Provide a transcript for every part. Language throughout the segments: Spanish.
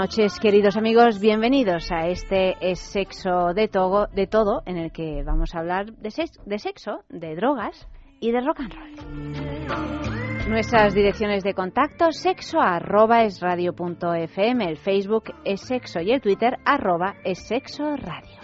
Noches, queridos amigos. Bienvenidos a este es Sexo de, todo, de todo, en el que vamos a hablar de, sexo, de drogas y de rock and roll. Nuestras direcciones de contacto, sexo arroba es el Facebook es sexo y el Twitter arroba es sexo radio.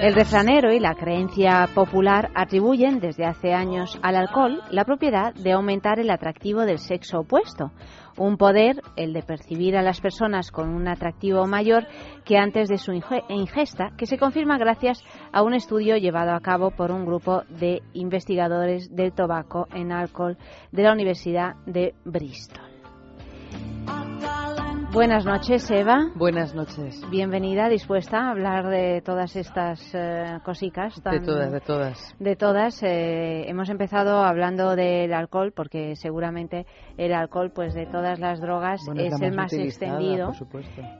El refranero y la creencia popular atribuyen desde hace años al alcohol la propiedad de aumentar el atractivo del sexo opuesto, un poder, el de percibir a las personas con un atractivo mayor que antes de su ingesta, que se confirma gracias a un estudio llevado a cabo por un grupo de investigadores del tabaco en alcohol de la Universidad de Bristol. Buenas noches, Eva. Buenas noches. Bienvenida, dispuesta a hablar de todas estas eh, cositas. de todas, de todas. De todas. Eh, hemos empezado hablando del alcohol, porque seguramente el alcohol, pues de todas las drogas, es, el más extendido.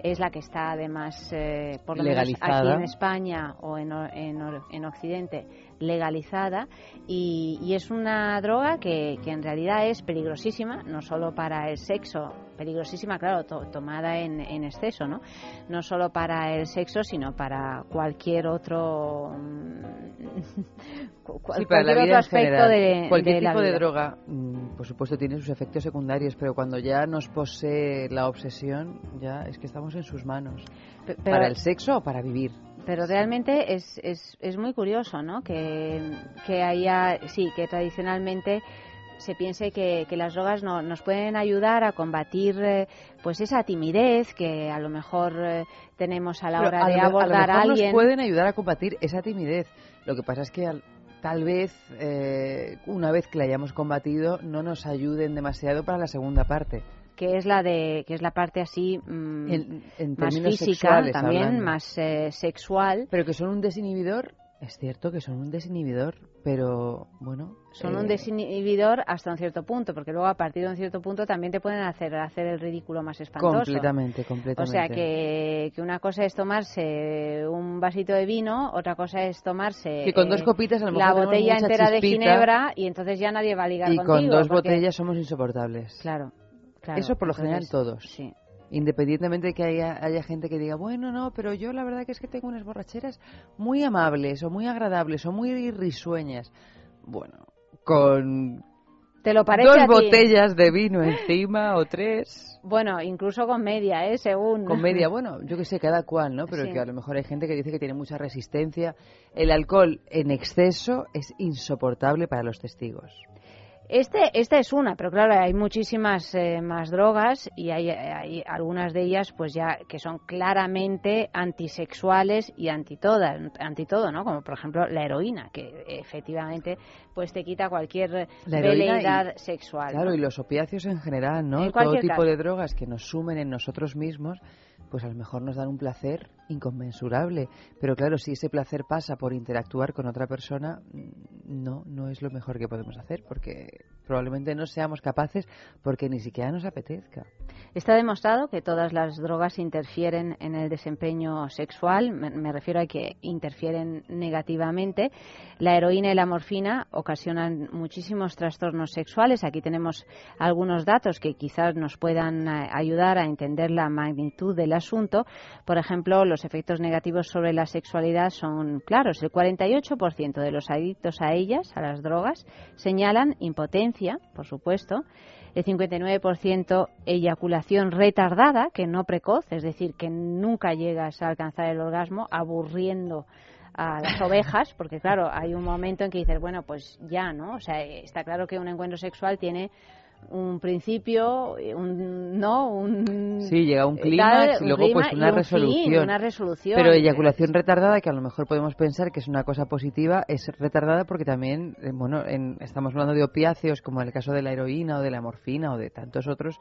Es la que está además, eh, por lo menos aquí en España o en, en, en Occidente, legalizada y, es una droga que, que, en realidad es peligrosísima, no solo para el sexo, peligrosísima, claro, tomada en, en, exceso, ¿no? No solo para el sexo, sino para cualquier otro, cualquier otro aspecto de Cualquier tipo de droga, mm, por supuesto, tiene sus efectos secundarios, pero cuando ya nos posee la obsesión, ya es que estamos en sus manos. ¿Para el sexo o para vivir? Pero realmente es, es, es muy curioso, ¿no? Que, que haya, sí, que tradicionalmente se piense que, que las drogas no, nos pueden ayudar a combatir eh, pues esa timidez que a lo mejor eh, tenemos a la hora de abordar a, alguien. Nos pueden ayudar a combatir esa timidez. Lo que pasa es que tal vez eh, una vez que la hayamos combatido no nos ayuden demasiado para la segunda parte que es la de que es la parte así mm, más física también más eh, sexual. Pero que son un desinhibidor es cierto que son un desinhibidor pero bueno son un eh, desinhibidor hasta un cierto punto porque luego a partir de un cierto punto también te pueden hacer hacer el ridículo más espantoso. Completamente completamente o sea que, que una cosa es tomarse un vasito de vino otra cosa es tomarse que con dos eh, copitas a lo la botella entera de ginebra y entonces ya nadie va a ligar y contigo con dos botellas somos insoportables. Claro eso por lo general todos. Sí. Independientemente de que haya, haya, gente que diga, bueno, no, pero yo la verdad que es que tengo unas borracheras muy amables o muy agradables o muy risueñas. Bueno, con ¿Te lo parece dos botellas de vino encima o tres. Bueno, incluso con media, ¿eh? Según. Con media, bueno, yo que sé, cada cual, ¿no? Pero que a lo mejor hay gente que dice que tiene mucha resistencia. El alcohol en exceso es insoportable para los testigos. Este, esta es una, pero claro, hay muchísimas eh, más drogas y hay, hay, algunas de ellas pues ya que son claramente antisexuales y anti, todas, anti todo, ¿no? Como por ejemplo la heroína, que efectivamente pues te quita cualquier veleidad sexual. Claro, y los opiáceos en general, ¿no? Todo tipo de drogas que nos sumen en nosotros mismos pues a lo mejor nos dan un placer inconmensurable. Pero claro, si ese placer pasa por interactuar con otra persona, mm, no, no es lo mejor que podemos hacer porque probablemente no seamos capaces porque ni siquiera nos apetezca. Está demostrado que todas las drogas interfieren en el desempeño sexual, me, refiero a que interfieren negativamente. La heroína y la morfina ocasionan muchísimos trastornos sexuales. Aquí tenemos algunos datos que quizás nos puedan eh, ayudar a entender la magnitud del asunto. Por ejemplo, los efectos negativos sobre la sexualidad son claros. El 48% de los adictos a ellas, a las drogas, señalan impotencia, por supuesto, el 59% eyaculación retardada, que no precoz, es decir, que nunca llegas a alcanzar el orgasmo, aburriendo a las ovejas, porque claro, hay un momento en que dices, bueno, pues ya, ¿no? O sea, está claro que un encuentro sexual tiene un principio, un, no, un... Sí, llega un clímax y luego pues una resolución. una resolución. Pero eyaculación retardada, que a lo mejor podemos pensar que es una cosa positiva, es retardada porque también, eh, bueno, estamos hablando de opiáceos como en el caso de la heroína o de la morfina o de tantos otros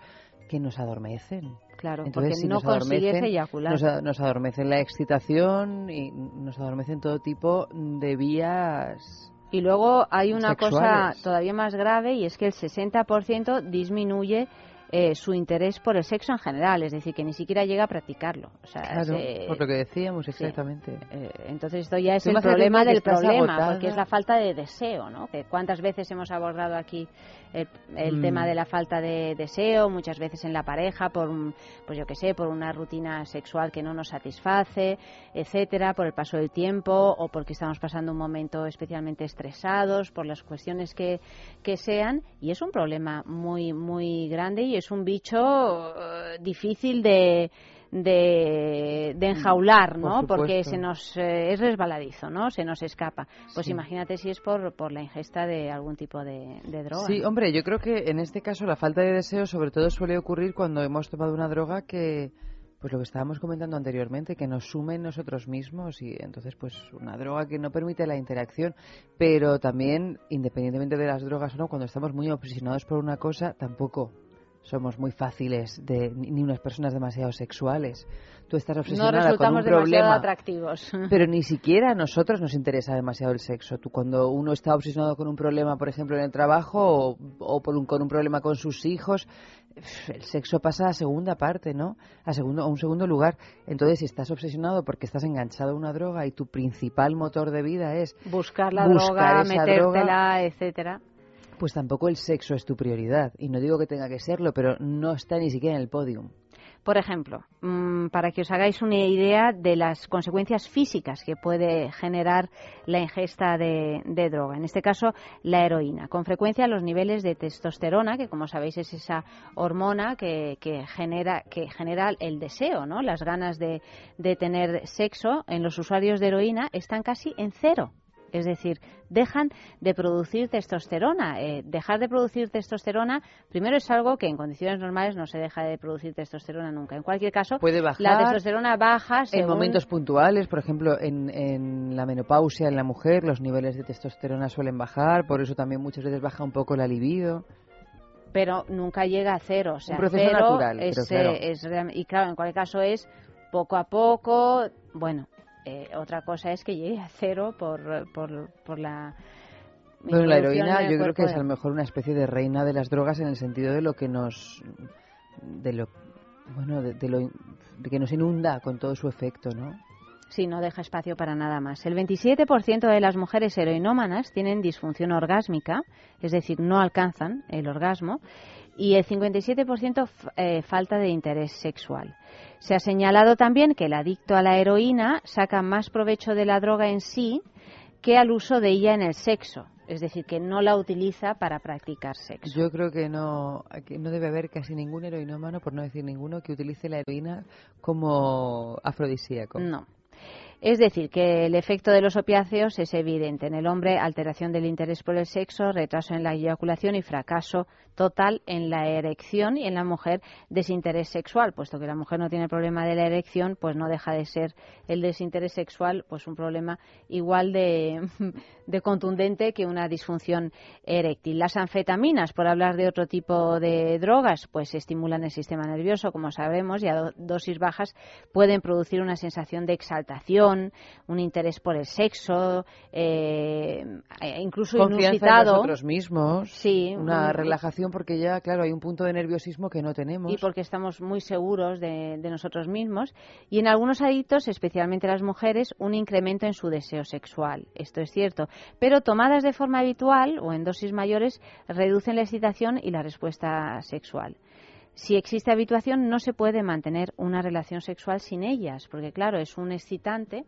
que nos adormecen. Claro, Entonces, porque no consigues eyacular. Nos, nos adormecen la excitación y nos adormecen todo tipo de vías y luego hay una cosa todavía más grave y es que el 60% disminuye eh, su interés por el sexo en general, es decir, que ni siquiera llega a practicarlo. O sea, claro, por lo que decíamos, exactamente. Eh, entonces esto ya es el problema del problema, porque es la falta de deseo, ¿no? Que cuántas veces hemos abordado aquí el, tema mm. de la falta de deseo, muchas veces en la pareja, por, pues yo que sé, por una rutina sexual que no nos satisface, etcétera, por el paso del tiempo o porque estamos pasando un momento especialmente estresados, por las cuestiones que, que sean, y es un problema muy, muy grande y es un bicho eh, difícil de, de, enjaular, ¿no? Porque se nos eh, es resbaladizo, ¿no? Se nos escapa. Pues imagínate si es por, por la ingesta de algún tipo de, droga. Sí, hombre, yo creo que en este caso la falta de deseo sobre todo suele ocurrir cuando hemos tomado una droga que pues lo que estábamos comentando anteriormente, que nos sume en nosotros mismos y entonces pues una droga que no permite la interacción, pero también independientemente de las drogas o no, cuando estamos muy obsesionados por una cosa, tampoco somos muy fáciles de ni unas personas demasiado sexuales. Tú estás obsesionada con un problema, atractivos. pero ni siquiera a nosotros nos interesa demasiado el sexo. Tú cuando uno está obsesionado con un problema, por ejemplo, en el trabajo o, por un, con un problema con sus hijos, el sexo pasa a segunda parte, ¿no? A segundo a un segundo lugar. Entonces, si estás obsesionado porque estás enganchado a una droga y tu principal motor de vida es buscar la droga, metértela, etcétera pues tampoco el sexo es tu prioridad. Y no digo que tenga que serlo, pero no está ni siquiera en el podium. Por ejemplo, mm, para que os hagáis una idea de las consecuencias físicas que puede generar la ingesta de, droga, en este caso la heroína. Con frecuencia los niveles de testosterona, que como sabéis es esa hormona que, genera, que genera el deseo, ¿no? las ganas de tener sexo, en los usuarios de heroína están casi en cero. Es decir, dejan de producir testosterona. Eh, dejar de producir testosterona, primero es algo que en condiciones normales no se deja de producir testosterona nunca. En cualquier caso, Puede bajar la testosterona baja en momentos puntuales, por ejemplo, en, en, la menopausia en la mujer los niveles de testosterona suelen bajar, por eso también muchas veces baja un poco la libido pero nunca llega a cero. O sea, un proceso natural. Es, y claro, en cualquier caso es poco a poco. Bueno, eh, otra cosa es que llegue a cero por, por, por la bueno, la heroína yo creo que es a lo mejor una especie de reina de las drogas en el sentido de lo que nos de lo bueno de, lo de que nos inunda con todo su efecto, ¿no? Sí, no deja espacio para nada más. El 27% de las mujeres heroinómanas tienen disfunción orgásmica, es decir, no alcanzan el orgasmo, y el 57% eh, falta de interés sexual. Se ha señalado también que el adicto a la heroína saca más provecho de la droga en sí que al uso de ella en el sexo. Es decir, que no la utiliza para practicar sexo. Yo creo que no, que no debe haber casi ningún heroinómano, por no decir ninguno, que utilice la heroína como afrodisíaco. No. Es decir, que el efecto de los opiáceos es evidente. En el hombre, alteración del interés por el sexo, retraso en la eyaculación y fracaso total en la erección y en la mujer desinterés sexual, puesto que la mujer no tiene problema de la erección, pues no deja de ser el desinterés sexual pues un problema igual de, contundente que una disfunción eréctil. Las anfetaminas, por hablar de otro tipo de drogas, pues estimulan el sistema nervioso, como sabemos, y a dosis bajas pueden producir una sensación de exaltación, un interés por el sexo, eh, e incluso Confianza inusitado. en nosotros mismos. Sí. Una relajación porque ya, claro, hay un punto de nerviosismo que no tenemos. Y porque estamos muy seguros de, de nosotros mismos. Y en algunos adictos, especialmente las mujeres, un incremento en su deseo sexual. Esto es cierto. Pero tomadas de forma habitual o en dosis mayores, reducen la excitación y la respuesta sexual si existe habituación, no se puede mantener una relación sexual sin ellas, porque claro, es un excitante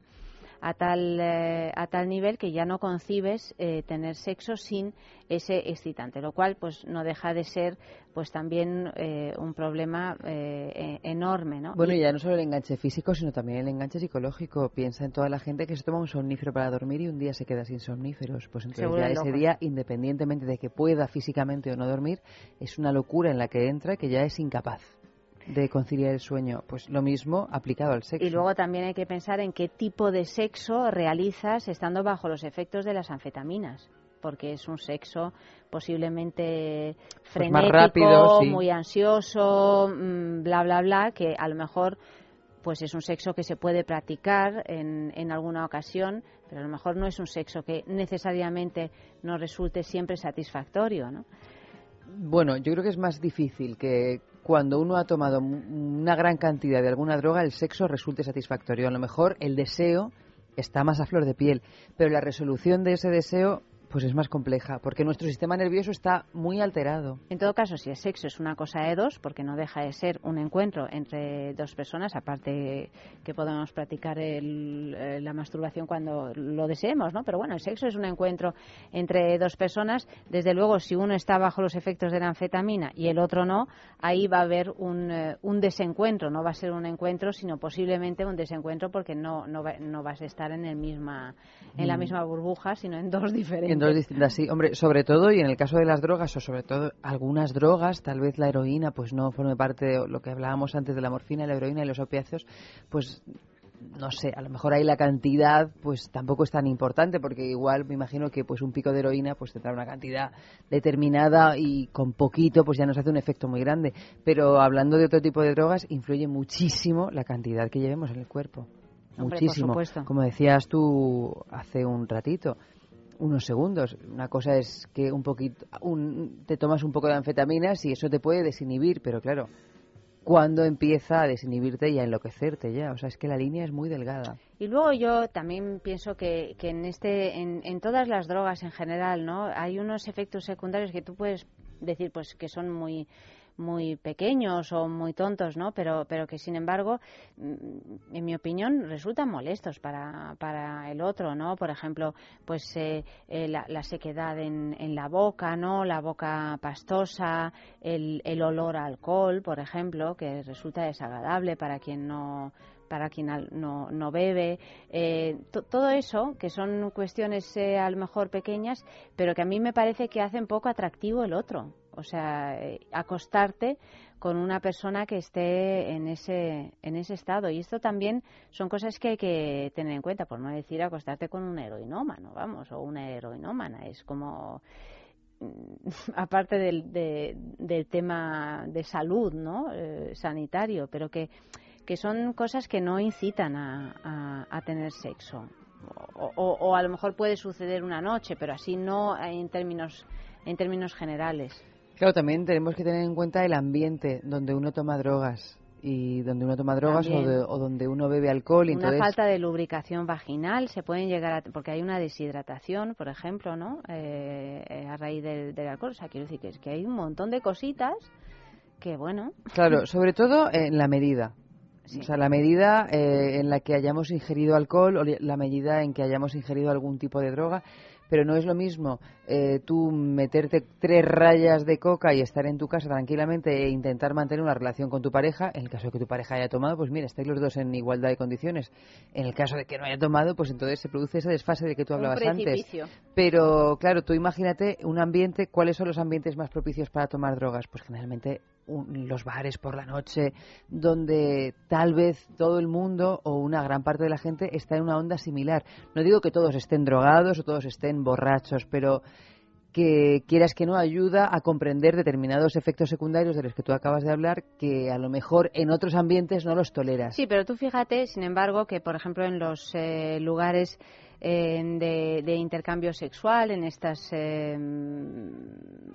a tal, eh, a tal nivel que ya no concibes eh, tener sexo sin ese excitante, lo cual pues no deja de ser pues también eh, un problema e-, enorme, ¿no? Bueno, y ya no solo el enganche físico, sino también el enganche psicológico. Piensa en toda la gente que se toma un somnífero para dormir y un día se queda sin somníferos. Pues entonces ya ese día, independientemente de que pueda físicamente o no dormir, es una locura en la que entra que ya es incapaz de conciliar el sueño. Pues lo mismo aplicado al sexo. Y luego también hay que pensar en qué tipo de sexo realizas estando bajo los efectos de las anfetaminas porque es un sexo posiblemente pues frenético, muy ansioso, mm, bla, bla, bla, que a lo mejor pues es un sexo que se puede practicar en, en alguna ocasión, pero a lo mejor no es un sexo que necesariamente nos resulte siempre satisfactorio, ¿no? Bueno, yo creo que es más difícil que cuando uno ha tomado una gran cantidad de alguna droga el sexo resulte satisfactorio. A lo mejor el deseo está más a flor de piel, pero la resolución de ese deseo pues es más compleja, porque nuestro sistema nervioso está muy alterado. En todo caso, si el sexo es una cosa de dos, porque no deja de ser un encuentro entre dos personas, aparte que podemos practicar eh, la masturbación cuando lo deseemos, ¿no? Pero bueno, el sexo es un encuentro entre dos personas. Desde luego, si uno está bajo los efectos de la anfetamina y el otro no, ahí va a haber un, eh, un desencuentro. No va a ser un encuentro, sino posiblemente un desencuentro porque no, no, no vas a estar en, el misma, en la mm. misma burbuja, sino en dos diferentes distintas, sí. Hombre, sobre todo, y en el caso de las drogas, o sobre todo algunas drogas, tal vez la heroína, pues no forme parte de lo que hablábamos antes de la morfina, la heroína y los opiáceos, pues no sé, a lo mejor ahí la cantidad pues tampoco es tan importante porque igual me imagino que pues un pico de heroína pues tendrá una cantidad determinada y con poquito pues ya nos hace un efecto muy grande, pero hablando de otro tipo de drogas influye muchísimo la cantidad que llevemos en el cuerpo. muchísimo. Como decías tú hace un ratito, unos segundos. Una cosa es que un poquito, te tomas un poco de anfetaminas y eso te puede desinhibir, pero claro, cuando empieza a desinhibirte y a enloquecerte ya, o sea, es que la línea es muy delgada. Y luego yo también pienso que, que en este, en, en todas las drogas en general, ¿no? Hay unos efectos secundarios que tú puedes decir, pues, que son muy muy pequeños o muy tontos, ¿no? Pero, pero que sin embargo, mm, en mi opinión, resultan molestos para, para el otro, ¿no? Por ejemplo, pues eh, eh, la, sequedad en, en, la boca, ¿no? La boca pastosa, el, el olor a alcohol, por ejemplo, que resulta desagradable para quien no para quien no, no bebe, eh, todo eso, que son cuestiones a lo mejor pequeñas, pero que a mí me parece que hacen poco atractivo el otro. O sea, eh, acostarte con una persona que esté en ese, en ese estado. Y esto también son cosas que hay que tener en cuenta, por no decir acostarte con un heroinómano, vamos, o una heroinómana. Es como, mm, aparte del, del tema de salud, ¿no? Eh, sanitario, pero que, que son cosas que no incitan a, a, tener sexo. O, o, a lo mejor puede suceder una noche, pero así no en términos, en términos generales. Claro, también tenemos que tener en cuenta el ambiente donde uno toma drogas y donde uno toma drogas o, donde uno bebe alcohol. Y una falta de lubricación vaginal se pueden llegar a porque hay una deshidratación, por ejemplo, ¿no? Eh, a raíz del, alcohol. O sea, quiero decir que, es que hay un montón de cositas que, bueno. Claro, sobre todo en la medida. O sea, la medida eh, en la que hayamos ingerido alcohol o la medida en que hayamos ingerido algún tipo de droga pero no es lo mismo eh, tú meterte tres rayas de coca y estar en tu casa tranquilamente e intentar mantener una relación con tu pareja. En el caso de que tu pareja haya tomado, pues mira, estáis los dos en igualdad de condiciones. En el caso de que no haya tomado, pues entonces se produce ese desfase de que tú hablabas antes. Pero claro, tú imagínate un ambiente, ¿cuáles son los ambientes más propicios para tomar drogas? Pues generalmente los bares por la noche, donde tal vez todo el mundo o una gran parte de la gente está en una onda similar. No digo que todos estén drogados o todos estén borrachos, pero que quieras que no ayuda a comprender determinados efectos secundarios de los que tú acabas de hablar que a lo mejor en otros ambientes no los toleras. Sí, pero tú fíjate, sin embargo, que por ejemplo en los eh, lugares eh, de, intercambio sexual, en estas eh,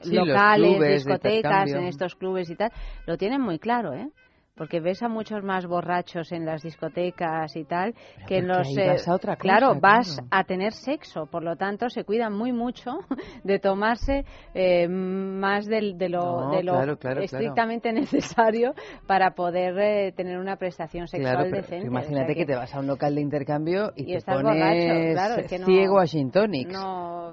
locales, discotecas, en estos clubes y tal, lo tienen muy claro, ¿eh? Porque ves a muchos más borrachos en las discotecas y tal que en los eh, claro vas a tener sexo por lo tanto se cuidan muy mucho de tomarse eh, más de, lo, de lo estrictamente necesario para poder eh, tener una prestación sexual decente imagínate que, te vas a un local de intercambio y, te pones ciego a gin tonics.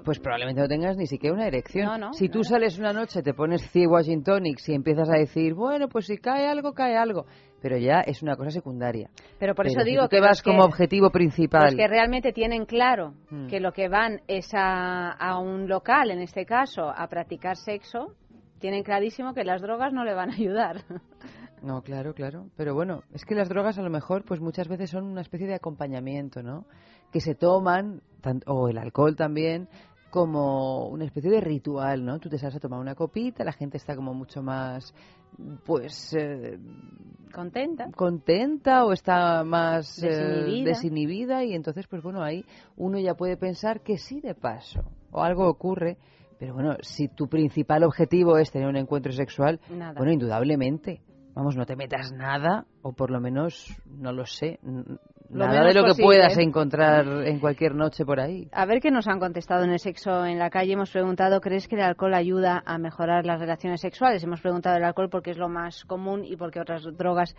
Pues probablemente no tengas ni siquiera una erección. Si tú sales una noche te pones ciego a gin tonics y empiezas a decir bueno pues si cae algo cae algo pero ya es una cosa secundaria. Pero por eso digo que vas como objetivo principal. Los que realmente tienen claro hmm. que lo que van es a, a, un local, en este caso, a practicar sexo, tienen clarísimo que las drogas no le van a ayudar. No, claro, claro. Pero bueno, es que las drogas a lo mejor, pues muchas veces son una especie de acompañamiento, ¿no? Que se toman, o el alcohol también, como una especie de ritual, ¿no? Tú te sales a tomar una copita, la gente está como mucho más, pues... Eh, contenta. Contenta o está más eh, desinhibida. y entonces, pues bueno, ahí uno ya puede pensar que sí de paso o algo ocurre. Pero bueno, si tu principal objetivo es tener un encuentro sexual, bueno, indudablemente, vamos, no te metas nada, o por lo menos, no lo sé, Nada de lo que puedas encontrar en cualquier noche por ahí. A ver qué nos han contestado en el sexo en la calle. Hemos preguntado, ¿crees que el alcohol ayuda a mejorar las relaciones sexuales? Hemos preguntado el alcohol porque es lo más común y porque otras drogas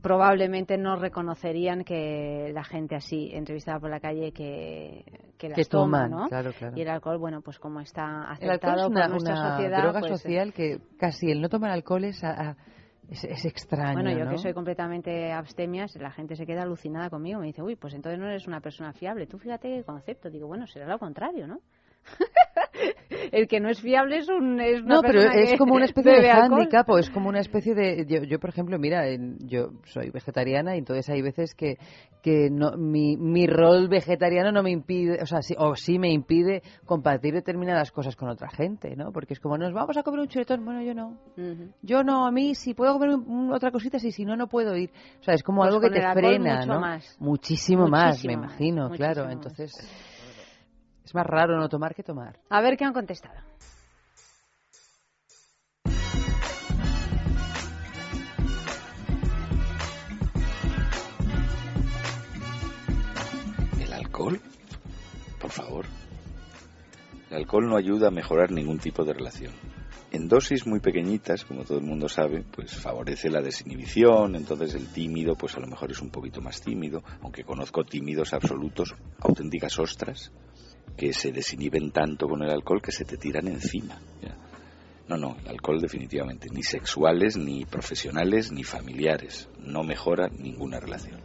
probablemente no reconocerían que la gente así entrevistada por la calle que, que las toma, ¿no? Y el alcohol, bueno, pues como está aceptado es una, por nuestra sociedad, droga pues, social que casi el no tomar alcohol es es, extraño. Bueno, yo que soy completamente abstemia, la gente se queda alucinada conmigo. Me dice, uy, pues entonces no eres una persona fiable. Tú fíjate qué concepto. Digo, bueno, será lo contrario, ¿no? el que no es fiable es un es no pero es como una especie de handicap o es como una especie de yo, por ejemplo mira yo soy vegetariana y entonces hay veces que que no, mi, mi rol vegetariano no me impide o sea sí, o sí me impide compartir determinadas cosas con otra gente no porque es como nos vamos a comer un chuletón. Bueno yo no. Yo no a mí si puedo comer otra cosita sí si no no puedo ir. O sea es como pues algo que te frena no muchísimo, más me imagino claro. entonces es más raro no tomar que tomar. A ver qué han contestado. ¿El alcohol? Por favor. El alcohol no ayuda a mejorar ningún tipo de relación. En dosis muy pequeñitas, como todo el mundo sabe, pues favorece la desinhibición, entonces el tímido pues a lo mejor es un poquito más tímido, aunque conozco tímidos absolutos, auténticas ostras, que se desinhiben tanto con el alcohol que se te tiran encima. No, no, el alcohol definitivamente, ni sexuales, ni profesionales, ni familiares, no mejora ninguna relación.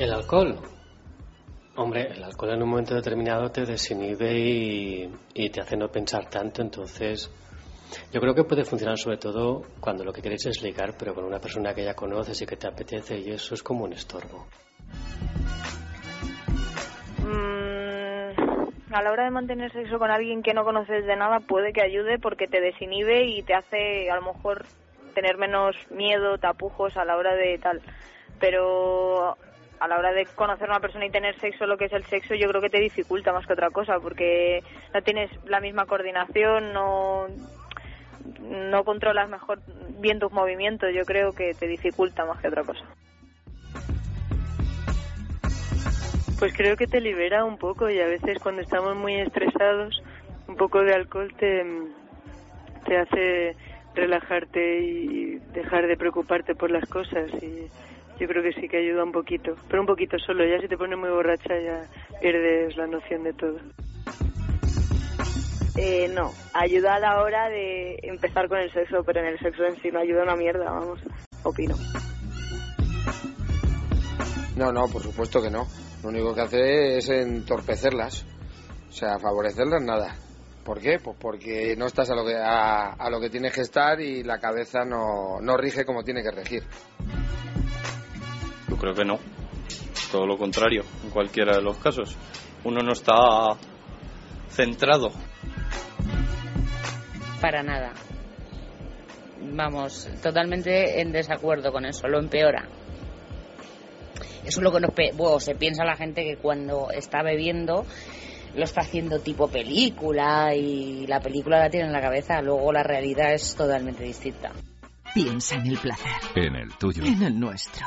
El alcohol. Hombre, el alcohol en un momento determinado te desinhibe y, y te hace no pensar tanto, entonces yo creo que puede funcionar sobre todo cuando lo que queréis es ligar, pero con una persona que ya conoces y que te apetece y eso es como un estorbo. A la hora de mantener sexo con alguien que no conoces de nada puede que ayude porque te desinhibe y te hace a lo mejor tener menos miedo, tapujos a la hora de tal. Pero a la hora de conocer a una persona y tener sexo, lo que es el sexo, yo creo que te dificulta más que otra cosa porque no tienes la misma coordinación, no no controlas mejor bien tus movimientos, yo creo que te dificulta más que otra cosa. Pues creo que te libera un poco y a veces cuando estamos muy estresados, un poco de alcohol te, te hace relajarte y dejar de preocuparte por las cosas y yo creo que sí que ayuda un poquito, pero un poquito solo, ya si te pones muy borracha ya pierdes la noción de todo. Eh, no, ayuda a la hora de empezar con el sexo, pero en el sexo en sí no ayuda una mierda, vamos, opino. No, no, por supuesto que no. Lo único que hace es entorpecerlas. O sea, favorecerlas nada. ¿Por qué? Pues porque no estás a lo que, a, lo que tienes que estar y la cabeza no, no rige como tiene que regir. Yo creo que no. Todo lo contrario, en cualquiera de los casos. Uno no está centrado. Para nada. Vamos, totalmente en desacuerdo con eso, lo empeora. Eso es lo que nos bueno, se piensa la gente que cuando está bebiendo lo está haciendo tipo película y la película la tiene en la cabeza, luego la realidad es totalmente distinta. Piensa en el placer. En el tuyo. En el nuestro.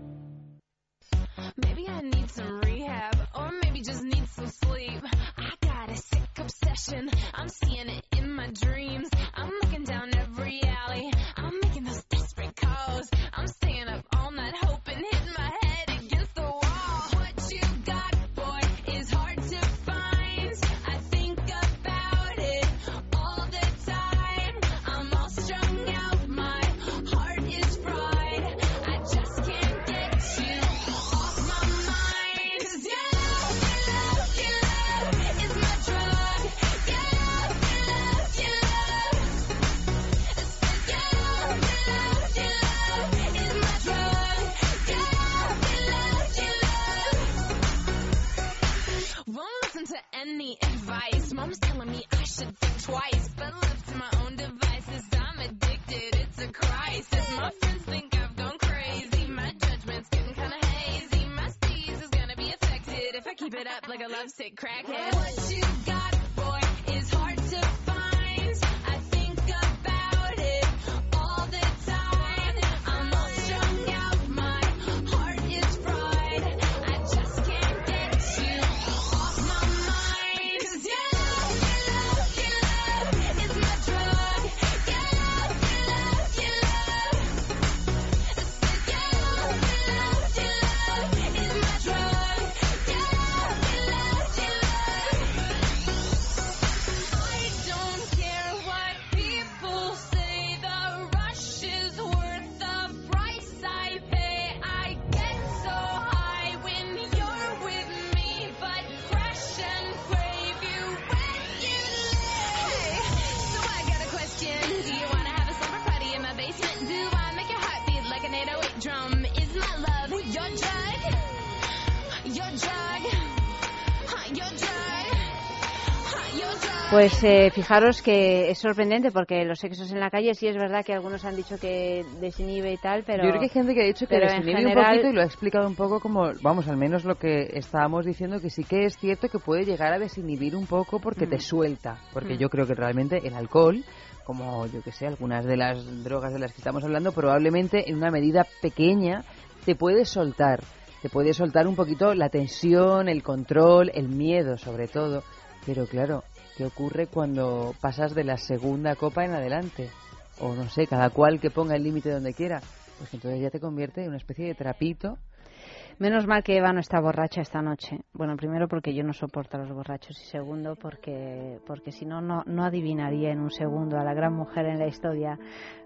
I'm seeing it in my dreams. It up like a lovesick crackhead. What you got, Pues eh, fijaros que es sorprendente porque los sexos en la calle sí es verdad que algunos han dicho que desinhibe y tal, pero... Yo creo que hay gente que ha dicho que desinhibe un poquito y lo ha explicado un poco como, vamos, al menos lo que estábamos diciendo, que sí que es cierto que puede llegar a desinhibir un poco porque te Mm. suelta. Porque Mm. yo creo que realmente el alcohol, como yo que sé, algunas de las drogas de las que estamos hablando, probablemente en una medida pequeña te puede soltar. Te puede soltar un poquito la tensión, el control, el miedo sobre todo. Pero claro, ¿qué ocurre cuando pasas de la segunda copa en adelante? O no sé, cada cual que ponga el límite donde quiera. Pues entonces ya te convierte en una especie de trapito. Menos mal que Eva no está borracha esta noche. Bueno, primero porque yo no soporto a los borrachos y segundo porque porque si no no no adivinaría en un segundo a la gran mujer en la historia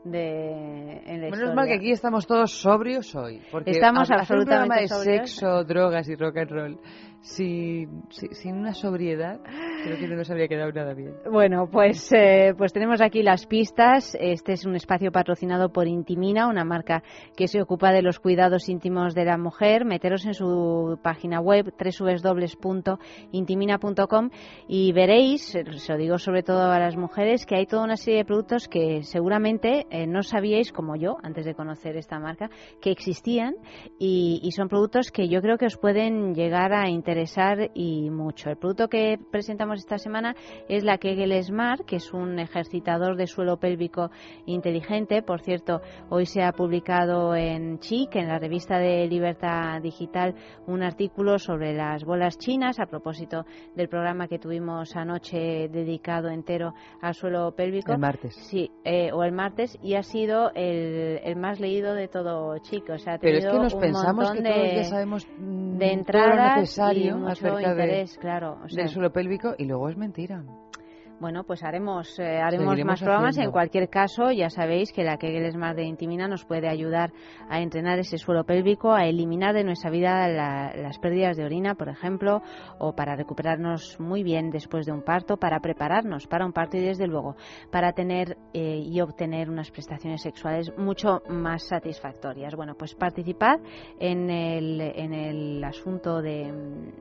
de en la Menos mal que aquí estamos todos sobrios hoy. Porque Estamos hacer un programa de absolutamente sobrios. sexo, drogas y rock and roll sin, sin una sobriedad, creo que no nos habría quedado nada bien. Bueno, pues, eh, pues tenemos aquí las pistas. Este es un espacio patrocinado por Intimina, una marca que se ocupa de los cuidados íntimos de la mujer. Meteros en su página web www.intimina.com y veréis, se lo digo sobre todo a las mujeres, que hay toda una serie de productos que seguramente eh, no sabíais, como yo, antes de conocer esta marca, que existían y, y son productos que yo creo que os pueden llegar a interesar interesar y mucho. El producto que presentamos esta semana es la Kegel Smart, que es un ejercitador de suelo pélvico inteligente. Por cierto, hoy se ha publicado en Chic, en la revista de Libertad Digital, un artículo sobre las bolas chinas a propósito del programa que tuvimos anoche dedicado entero al suelo pélvico. El martes. Sí, eh, o el martes, y ha sido el, el, más leído de todo Chic. O sea, ha Pero es que nos un pensamos montón que de, todos ya sabemos mm, de todo lo entradas necesario mucho acerca interés, de, claro. O sea, del suelo pélvico y luego es mentira. Bueno, pues haremos, eh, haremos Seguiremos más programas. haciendo. En cualquier caso, ya sabéis que la Kegel Smart de Intimina nos puede ayudar a entrenar ese suelo pélvico, a eliminar de nuestra vida la- las pérdidas de orina, por ejemplo, o para recuperarnos muy bien después de un parto, para prepararnos para un parto y, desde luego, para tener eh, y obtener unas prestaciones sexuales mucho más satisfactorias. Bueno, pues participad en el, en el asunto de,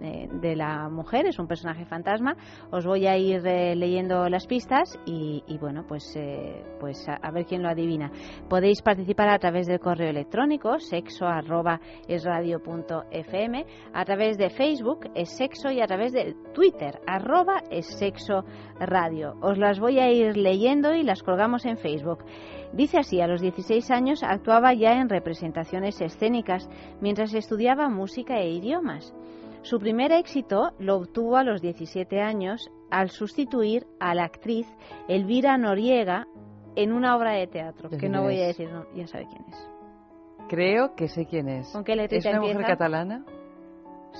eh, de la mujer, es un personaje fantasma. Os voy a ir eh, leyendo las pistas y, bueno, pues, eh, pues a, a ver quién lo adivina. Podéis participar a través del correo electrónico sexo arroba es radio punto fm, a través de Facebook es sexo y a través de Twitter arroba es sexo radio. Os las voy a ir leyendo y las colgamos en Facebook. Dice así, a los 16 años actuaba ya en representaciones escénicas mientras estudiaba música e idiomas. Su primer éxito lo obtuvo a los 17 años al sustituir a la actriz Elvira Noriega en una obra de teatro, que no voy a decir, no, ya sabe quién es. Creo que sé quién es. ¿Con qué ¿Es una mujer empieza? catalana?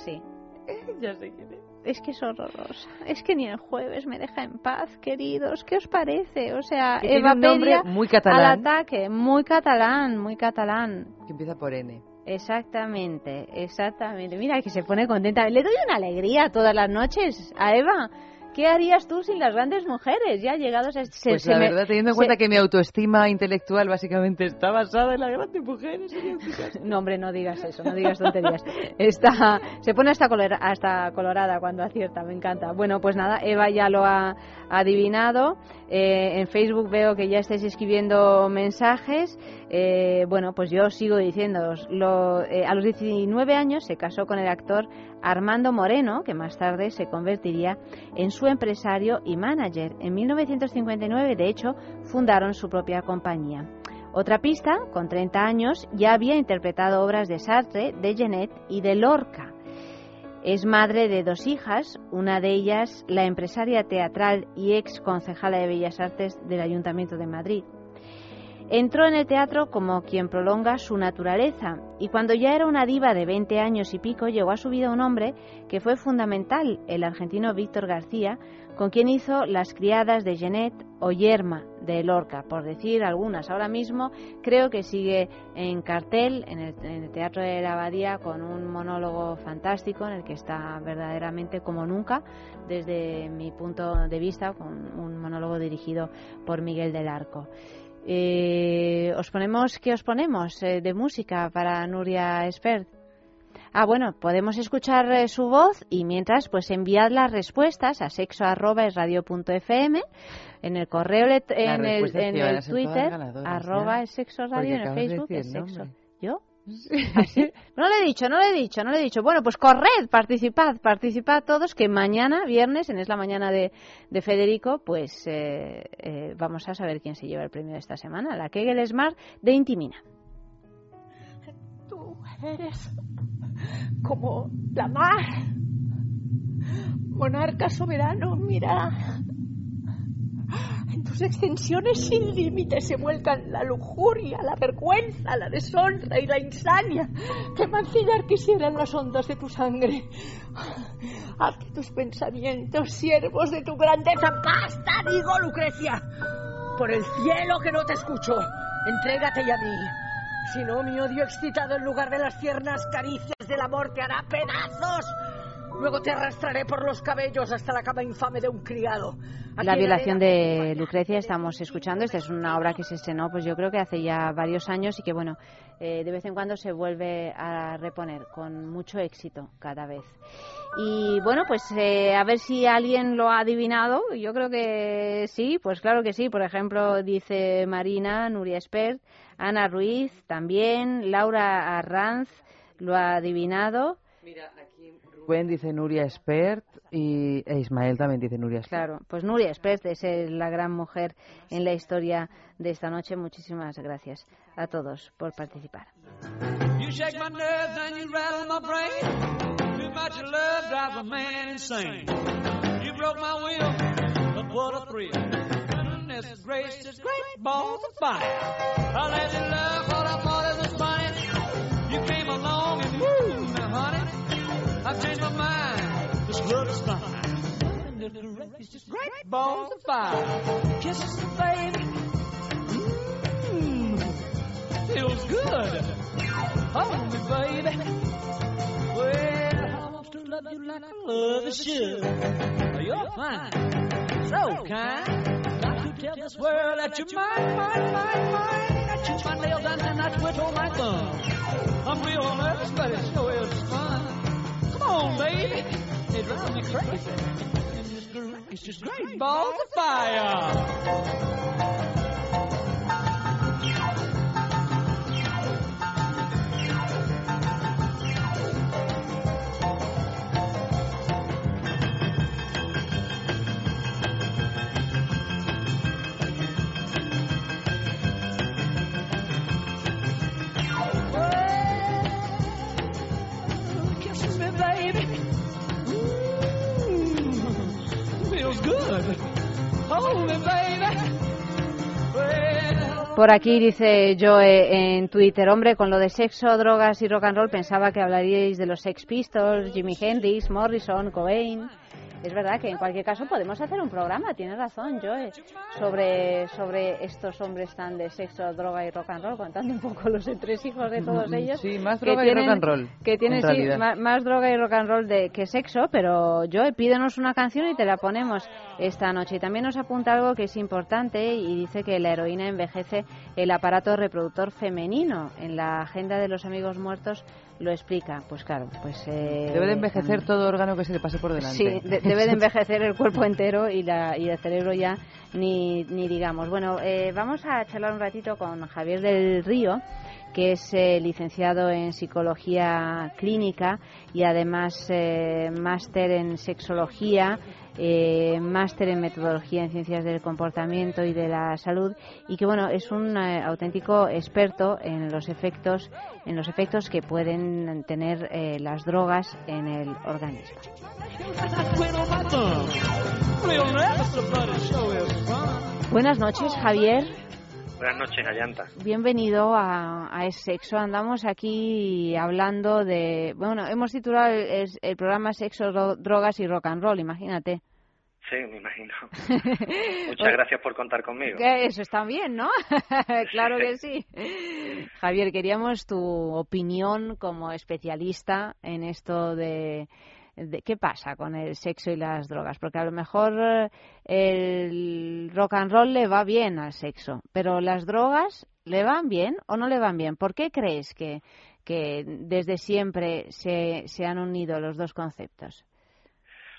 Sí. ya sé quién es. Es que es horrorosa. Es que ni el jueves me deja en paz, queridos. ¿Qué os parece? O sea, Que tiene Eva un nombre muy al catalán. ataque. Muy catalán, muy catalán. Que empieza por N. Exactamente, exactamente. Mira que se pone contenta. Le doy una alegría todas las noches a Eva. ¿Qué harías tú sin las grandes mujeres? Ya llegados a se- Pues se la me- verdad, teniendo en se- cuenta que mi autoestima intelectual básicamente está basada en las grandes mujeres. No, hombre, no digas eso, no digas tonterías. Está, se pone hasta, colora- hasta colorada cuando acierta, me encanta. Bueno, pues nada, Eva ya lo ha adivinado. Eh, en Facebook veo que ya estáis escribiendo mensajes. Eh, bueno, pues yo sigo diciéndoos. Lo, eh, a los 19 años se casó con el actor Armando Moreno, que más tarde se convertiría en su empresario y manager. En 1959, de hecho, fundaron su propia compañía. Otra pista, con 30 años, ya había interpretado obras de Sartre, de Genet y de Lorca. Es madre de dos hijas, una de ellas la empresaria teatral y ex concejala de Bellas Artes del Ayuntamiento de Madrid. Entró en el teatro como quien prolonga su naturaleza y cuando ya era una diva de 20 años y pico llegó a su vida un hombre que fue fundamental, el argentino Víctor García, con quien hizo Las criadas de Genet o Yerma de Lorca, por decir algunas. Ahora mismo creo que sigue en cartel en el, en el Teatro de la Abadía con un monólogo fantástico en el que está verdaderamente como nunca, desde mi punto de vista, con un monólogo dirigido por Miguel del Arco. Eh, ¿Os ponemos qué os ponemos eh, de música para Nuria Espert? Ah, bueno, podemos escuchar eh, su voz y mientras, pues enviad las respuestas a sexo@esradio.fm en el correo, en el, en el Twitter, arroba es sexo Porque radio, en el Facebook decir es sexo. ¿Yo? ¿Ah, sí? No le he dicho, no le he dicho, no le he dicho. Bueno, pues corred, participad, participad todos, que mañana, viernes, en Es la Mañana de, de Federico, pues eh, eh, vamos a saber quién se lleva el premio de esta semana, la Kegel Smart de Intimina. Tú eres como la mar, monarca soberano, mira. En tus extensiones sin límites se vuelcan la lujuria, la vergüenza, la deshonra y la insania que mancillar quisieran las ondas de tu sangre. Haz que tus pensamientos, siervos de tu grandeza, basta, digo, Lucrecia. Por el cielo que no te escucho, entrégate ya a mí. Si no, mi odio excitado en lugar de las tiernas caricias del amor te hará pedazos. Luego te arrastraré por los cabellos hasta la cama infame de un criado. la violación de Lucrecia estamos escuchando. Esta es una obra que se estrenó, pues yo creo que hace ya varios años y que, bueno, eh, de vez en cuando se vuelve a reponer con mucho éxito cada vez. Y bueno, pues eh, a ver si alguien lo ha adivinado. Yo creo que sí, pues claro que sí. Por ejemplo, dice Marina, Nuria Espert, Ana Ruiz también, Laura Arranz lo ha adivinado. Mira, Rubén dice Nuria Espert y e Ismael también dice Nuria Espert. Claro, pues Nuria Espert es la gran mujer en la historia de esta noche. Muchísimas gracias a todos por participar. You came along I've changed my mind. This love is fine. It's just great balls of fire. Kisses, the baby. Mmm, feels good. Hold me, baby. Well, I want to love you like I love should. You're fine, so kind. Got to tell this world that you're mine, mine, mine, mine. I chew my nails and then I twiddle my thumb. I'm real nervous, but it sure is fun. On, baby. It drives me crazy. It's just great balls of fire. Por aquí dice Joe en Twitter, hombre, con lo de sexo, drogas y rock and roll pensaba que hablaríais de los Sex Pistols, Jimi Hendrix, Morrison, Cobain. Es verdad que en cualquier caso podemos hacer un programa, tiene razón Joe, sobre, sobre estos hombres tan de sexo, droga y rock and roll, contando un poco los tres hijos de todos ellos. Sí, más droga y rock and roll. Que tienen sí, más, droga y rock and roll de, que sexo, pero Joe, pídenos una canción y te la ponemos esta noche. Y también nos apunta algo que es importante y dice que la heroína envejece el aparato reproductor femenino. En la agenda de los amigos muertos lo explica. Pues claro, pues... Eh, debe de envejecer todo órgano que se le pase por delante. Sí, debe de envejecer el cuerpo entero y, la, y el cerebro ya ni, ni digamos. Bueno, eh, vamos a charlar un ratito con Javier del Río que es eh, licenciado en psicología clínica y además eh, máster en sexología, eh, máster en metodología en ciencias del comportamiento y de la salud y que bueno es un auténtico experto en los efectos en los efectos que pueden tener las drogas en el organismo. Buenas noches, Javier. Buenas noches, Ayanta. Bienvenido a, a Es Sexo. Andamos aquí hablando de. Bueno, hemos titulado el, programa Sexo, Drogas y Rock and Roll, imagínate. Sí, me imagino. Muchas gracias por contar conmigo. Eso está bien, ¿no? claro que sí. Javier, queríamos tu opinión como especialista en esto de qué pasa con el sexo y las drogas, porque a lo mejor eh, el rock and roll le va bien al sexo, pero las drogas le van bien o no le van bien. ¿Por qué crees que, que desde siempre se, se han unido los dos conceptos?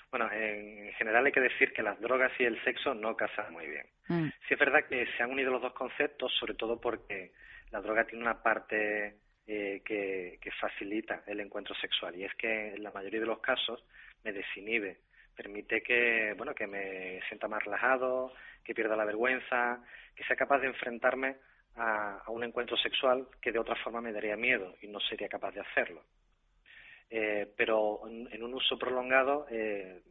Bueno, en general hay que decir que las drogas y el sexo no casan muy bien. Mm. Sí es verdad que se han unido los dos conceptos, sobre todo porque la droga tiene una parte eh, que, facilita el encuentro sexual y es que en la mayoría de los casos me desinhibe, permite que, bueno, que me sienta más relajado, que pierda la vergüenza, que sea capaz de enfrentarme a, un encuentro sexual que de otra forma me daría miedo y no sería capaz de hacerlo. Eh, pero en, un uso prolongado eh,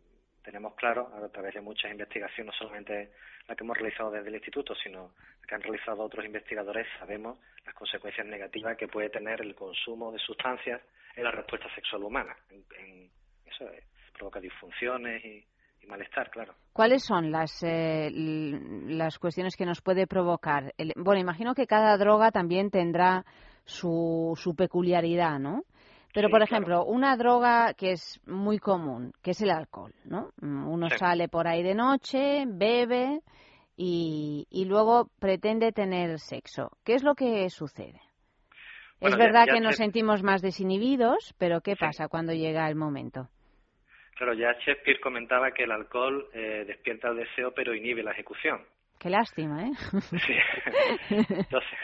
tenemos claro, a través de muchas investigaciones, no solamente la que hemos realizado desde el instituto, sino la que han realizado otros investigadores, sabemos las consecuencias negativas que puede tener el consumo de sustancias en la respuesta sexual humana. En, eso provoca disfunciones y, malestar, claro. ¿Cuáles son las, eh, las cuestiones que nos puede provocar? bueno, imagino que cada droga también tendrá su, su peculiaridad, ¿no? Pero, por ejemplo, una droga que es muy común, que es el alcohol, ¿no? Mm, uno sale por ahí de noche, bebe y, y luego pretende tener sexo. ¿Qué es lo que sucede? es verdad que nos sentimos más desinhibidos, pero ¿qué pasa cuando llega el momento? Claro, ya Shakespeare comentaba que el alcohol eh, despierta el deseo pero inhibe la ejecución. Qué lástima, ¿eh? Sí. Entonces,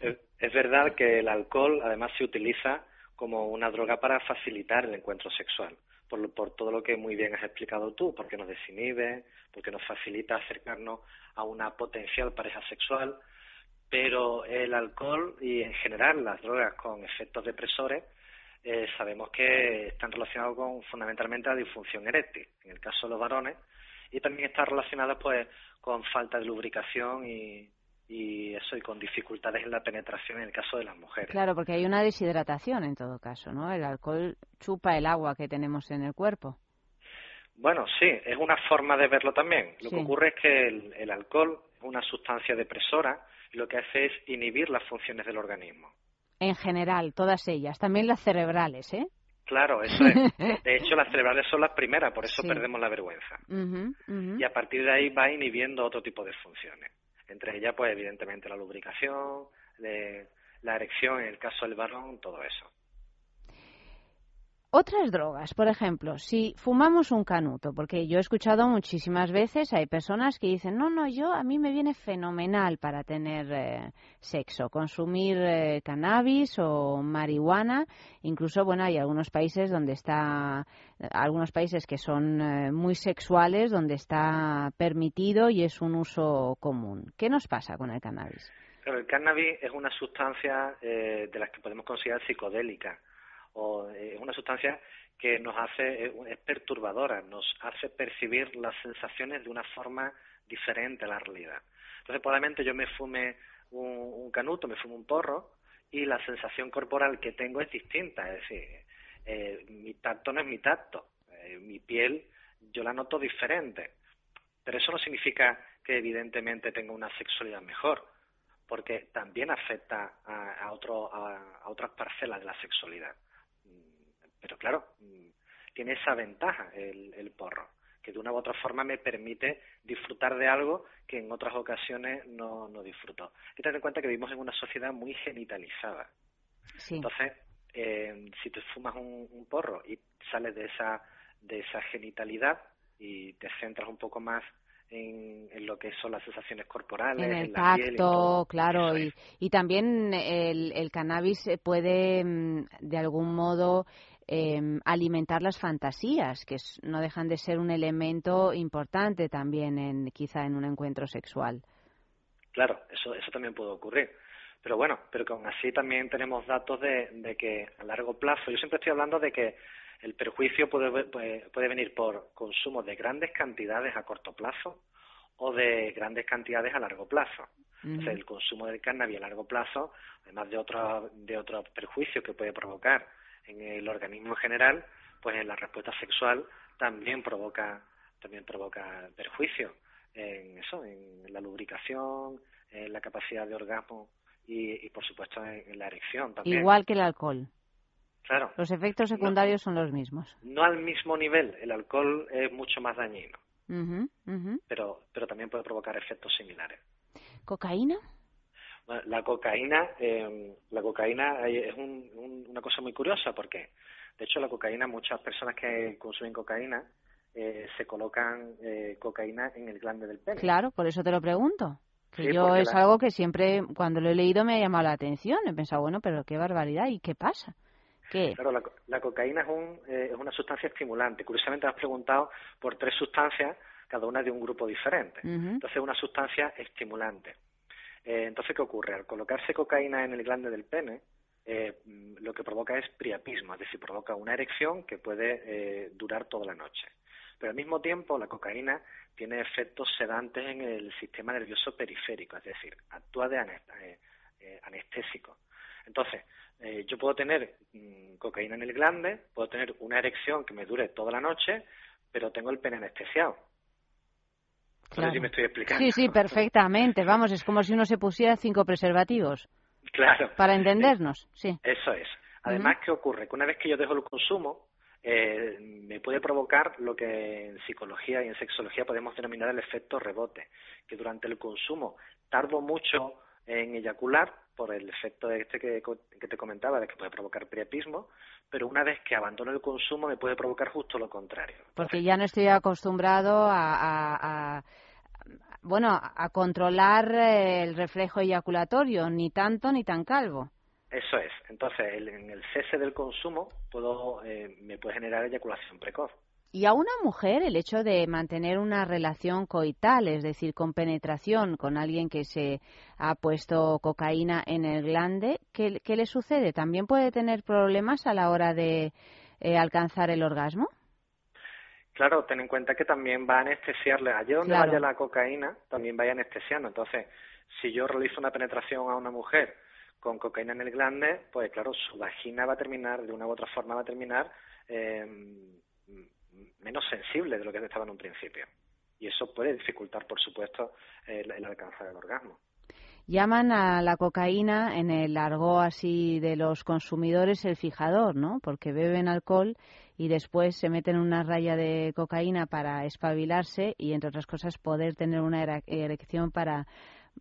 es verdad que el alcohol además se utiliza como una droga para facilitar el encuentro sexual, por, por todo lo que muy bien has explicado tú, porque nos desinhibe, porque nos facilita acercarnos a una potencial pareja sexual, pero el alcohol y en general las drogas con efectos depresores eh, sabemos que están relacionados con fundamentalmente la disfunción eréctil, en el caso de los varones, y también está relacionada pues con falta de lubricación y, y eso y con dificultades en la penetración en el caso de las mujeres. Claro, porque hay una deshidratación en todo caso, ¿no? El alcohol chupa el agua que tenemos en el cuerpo. Bueno, sí, es una forma de verlo también. Lo que ocurre es que el, alcohol es una sustancia depresora y lo que hace es inhibir las funciones del organismo. En general, todas ellas, también las cerebrales, ¿eh? Claro, eso es. De hecho, las cerebrales son las primeras, por eso perdemos la vergüenza. Y a partir de ahí va inhibiendo otro tipo de funciones. Entre ellas, pues evidentemente la lubricación, la erección en el caso del varón, todo eso. Otras drogas, por ejemplo, si fumamos un canuto, porque yo he escuchado muchísimas veces, hay personas que dicen, no, no, yo a mí me viene fenomenal para tener eh, sexo, consumir eh, cannabis o marihuana, incluso, bueno, hay algunos países donde está, algunos países que son eh, muy sexuales, donde está permitido y es un uso común. ¿Qué nos pasa con el cannabis? el cannabis es una sustancia de las que podemos considerar psicodélica o eh, es una sustancia que nos hace, eh, es perturbadora, nos hace percibir las sensaciones de una forma diferente a la realidad. Entonces, probablemente yo me fume un, canuto, me fume un porro y la sensación corporal que tengo es distinta, es decir, eh, mi tacto no es mi tacto, mi piel yo la noto diferente, pero eso no significa que evidentemente tenga una sexualidad mejor, porque también afecta a, otro, a otras parcelas de la sexualidad. Pero claro, mm, tiene esa ventaja el, porro, que de una u otra forma me permite disfrutar de algo que en otras ocasiones no, no disfruto. Hay que tener en cuenta que vivimos en una sociedad muy genitalizada. Entonces, eh, si te fumas un, porro y sales de esa, de esa genitalidad y te centras un poco más en, lo que son las sensaciones corporales, en el tacto, claro, y, y, también el, el cannabis puede mm, de algún modo Em, alimentar las fantasías, que no dejan de ser un elemento importante también en quizá en un encuentro sexual. Claro, eso, eso también puede ocurrir. Pero bueno, pero aún así también tenemos datos de, de que a largo plazo, yo siempre estoy hablando de que el perjuicio puede, puede, venir por consumo de grandes cantidades a corto plazo o de grandes cantidades a largo plazo. o sea, el consumo del cannabis a largo plazo, además de otro, de otro perjuicio que puede provocar en el organismo en general, pues en la respuesta sexual también provoca también provoca perjuicio en eso, en la lubricación, en la capacidad de orgasmo y, por supuesto en, la erección también. Igual que el alcohol. Claro. Los efectos secundarios son los mismos. No al mismo nivel. El alcohol es mucho más dañino. Pero, pero también puede provocar efectos similares. ¿Cocaína? La cocaína, eh, la cocaína es una cosa muy curiosa porque, de hecho, la cocaína, muchas personas que consumen cocaína eh, se colocan eh, cocaína en el glande del pene. Claro, por eso te lo pregunto. Que yo es algo que siempre, cuando lo he leído, me ha llamado la atención. He pensado, bueno, pero qué barbaridad, ¿y qué pasa? ¿Qué? Claro, la, cocaína es, un, es una sustancia estimulante. Curiosamente, has preguntado por tres sustancias, cada una de un grupo diferente. Entonces, es una sustancia estimulante. Eh, entonces, ¿qué ocurre? Al colocarse cocaína en el glande del pene, eh, lo que provoca es priapismo, es decir, provoca una erección que puede eh, durar toda la noche. Pero al mismo tiempo, la cocaína tiene efectos sedantes en el sistema nervioso periférico, es decir, actúa de anestésico. Entonces, yo puedo tener mm, cocaína en el glande, puedo tener una erección que me dure toda la noche, pero tengo el pene anestesiado. Claro. me estoy explicando. Sí, sí, perfectamente. Vamos, es como si uno se pusiera cinco preservativos. Claro. Para entendernos, sí. Eso es. Además, ¿qué ocurre? Que una vez que yo dejo el consumo, eh, me puede provocar lo que en psicología y en sexología podemos denominar el efecto rebote, que durante el consumo tardo mucho en eyacular por el efecto este que, te comentaba de que puede provocar priapismo, pero una vez que abandono el consumo me puede provocar justo lo contrario. Porque ya no estoy acostumbrado a bueno, a controlar el reflejo eyaculatorio, ni tanto ni tan calvo. Eso es. Entonces, en el cese del consumo puedo, eh, me puede generar eyaculación precoz. Y a una mujer el hecho de mantener una relación coital, es decir, con penetración con alguien que se ha puesto cocaína en el glande, ¿qué, le sucede? ¿También puede tener problemas a la hora de eh, alcanzar el orgasmo? Claro, ten en cuenta que también va a anestesiarle. Allí donde vaya la cocaína, también vaya anestesiando. Entonces, si yo realizo una penetración a una mujer con cocaína en el glande, pues claro, su vagina va a terminar, de una u otra forma va a terminar eh, menos sensible de lo que estaba en un principio. Y eso puede dificultar, por supuesto, el, el alcance del orgasmo. Llaman a la cocaína, en el argot así de los consumidores, el fijador, ¿no? Porque beben alcohol y después se meten una raya de cocaína para espabilarse y, entre otras cosas, poder tener una erección para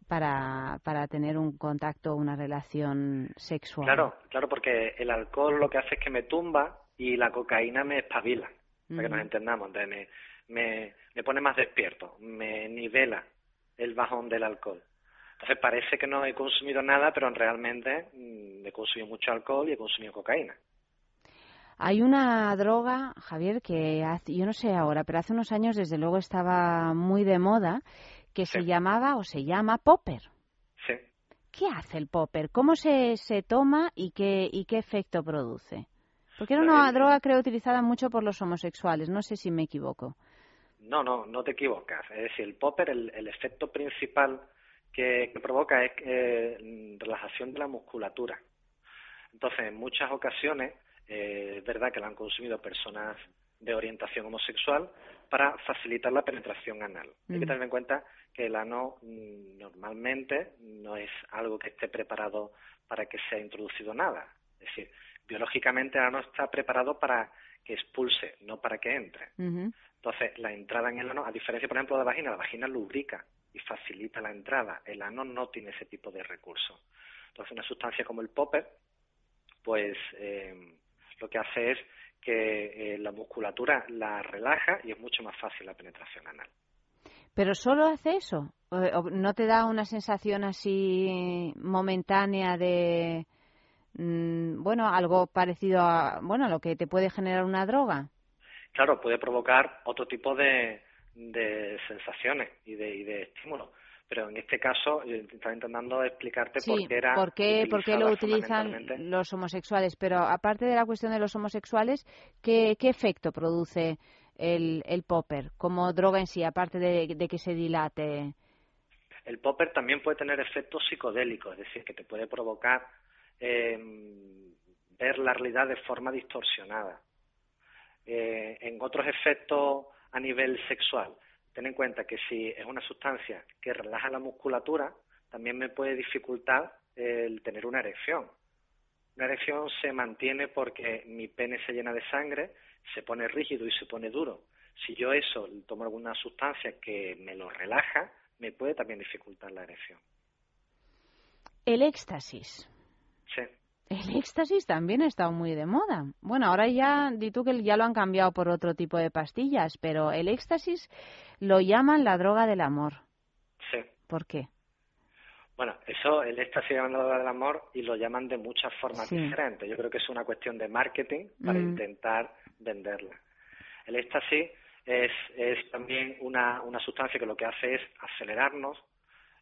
para, para tener un contacto, una relación sexual. Claro, claro, porque el alcohol lo que hace es que me tumba y la cocaína me espabila, para que nos entendamos, me, me, me pone más despierto, me nivela el bajón del alcohol. Entonces parece que no he consumido nada, pero realmente mm, he consumido mucho alcohol y he consumido cocaína. Hay una droga, Javier, que yo no sé ahora, pero hace unos años desde luego estaba muy de moda, que se llamaba o se llama popper. Sí. ¿Qué hace el popper? ¿Cómo se, se toma y qué, y qué efecto produce? Porque era una droga, creo, utilizada mucho por los homosexuales. No sé si me equivoco. No, no, no te equivocas. Es decir, el popper, el, el efecto principal que, provoca es eh, relajación de la musculatura. Entonces, en muchas ocasiones, eh, es verdad que la han consumido personas de orientación homosexual para facilitar la penetración anal. Hay que tener en cuenta que el ano mm, normalmente no es algo que esté preparado para que sea introducido nada. Es decir, biológicamente el ano está preparado para que expulse, no para que entre. Entonces, la entrada en el ano, a diferencia, por ejemplo, de la vagina, la vagina lubrica y facilita la entrada. El ano no tiene ese tipo de recurso. Entonces, una sustancia como el popper, pues eh, lo que hace es que eh, la musculatura la relaja y es mucho más fácil la penetración anal. ¿Pero solo hace eso? ¿No te da una sensación así momentánea de, mm, bueno, algo parecido a, bueno, a lo que te puede generar una droga? Claro, puede provocar otro tipo de, de sensaciones y de, y de estímulos pero en este caso estaba intentando explicarte por qué era por qué, por qué lo utilizan los homosexuales. Pero aparte de la cuestión de los homosexuales qué, qué efecto produce el, el popper como droga en sí aparte de, que se dilate el popper también puede tener efectos psicodélicos es decir que te puede provocar eh, ver la realidad de forma distorsionada eh, en otros efectos a nivel sexual ten en cuenta que si es una sustancia que relaja la musculatura, también me puede dificultar el tener una erección. Una erección se mantiene porque mi pene se llena de sangre, se pone rígido y se pone duro. Si yo eso tomo alguna sustancia que me lo relaja, me puede también dificultar la erección. El éxtasis. Sí. El éxtasis también ha estado muy de moda. Bueno, ahora ya, di tú que ya lo han cambiado por otro tipo de pastillas, pero el éxtasis lo llaman la droga del amor. Sí. ¿Por qué? Bueno, eso, el éxtasis llaman la droga del amor y lo llaman de muchas formas diferentes. Yo creo que es una cuestión de marketing para mm. intentar venderla. El éxtasis es, es también una, una sustancia que lo que hace es acelerarnos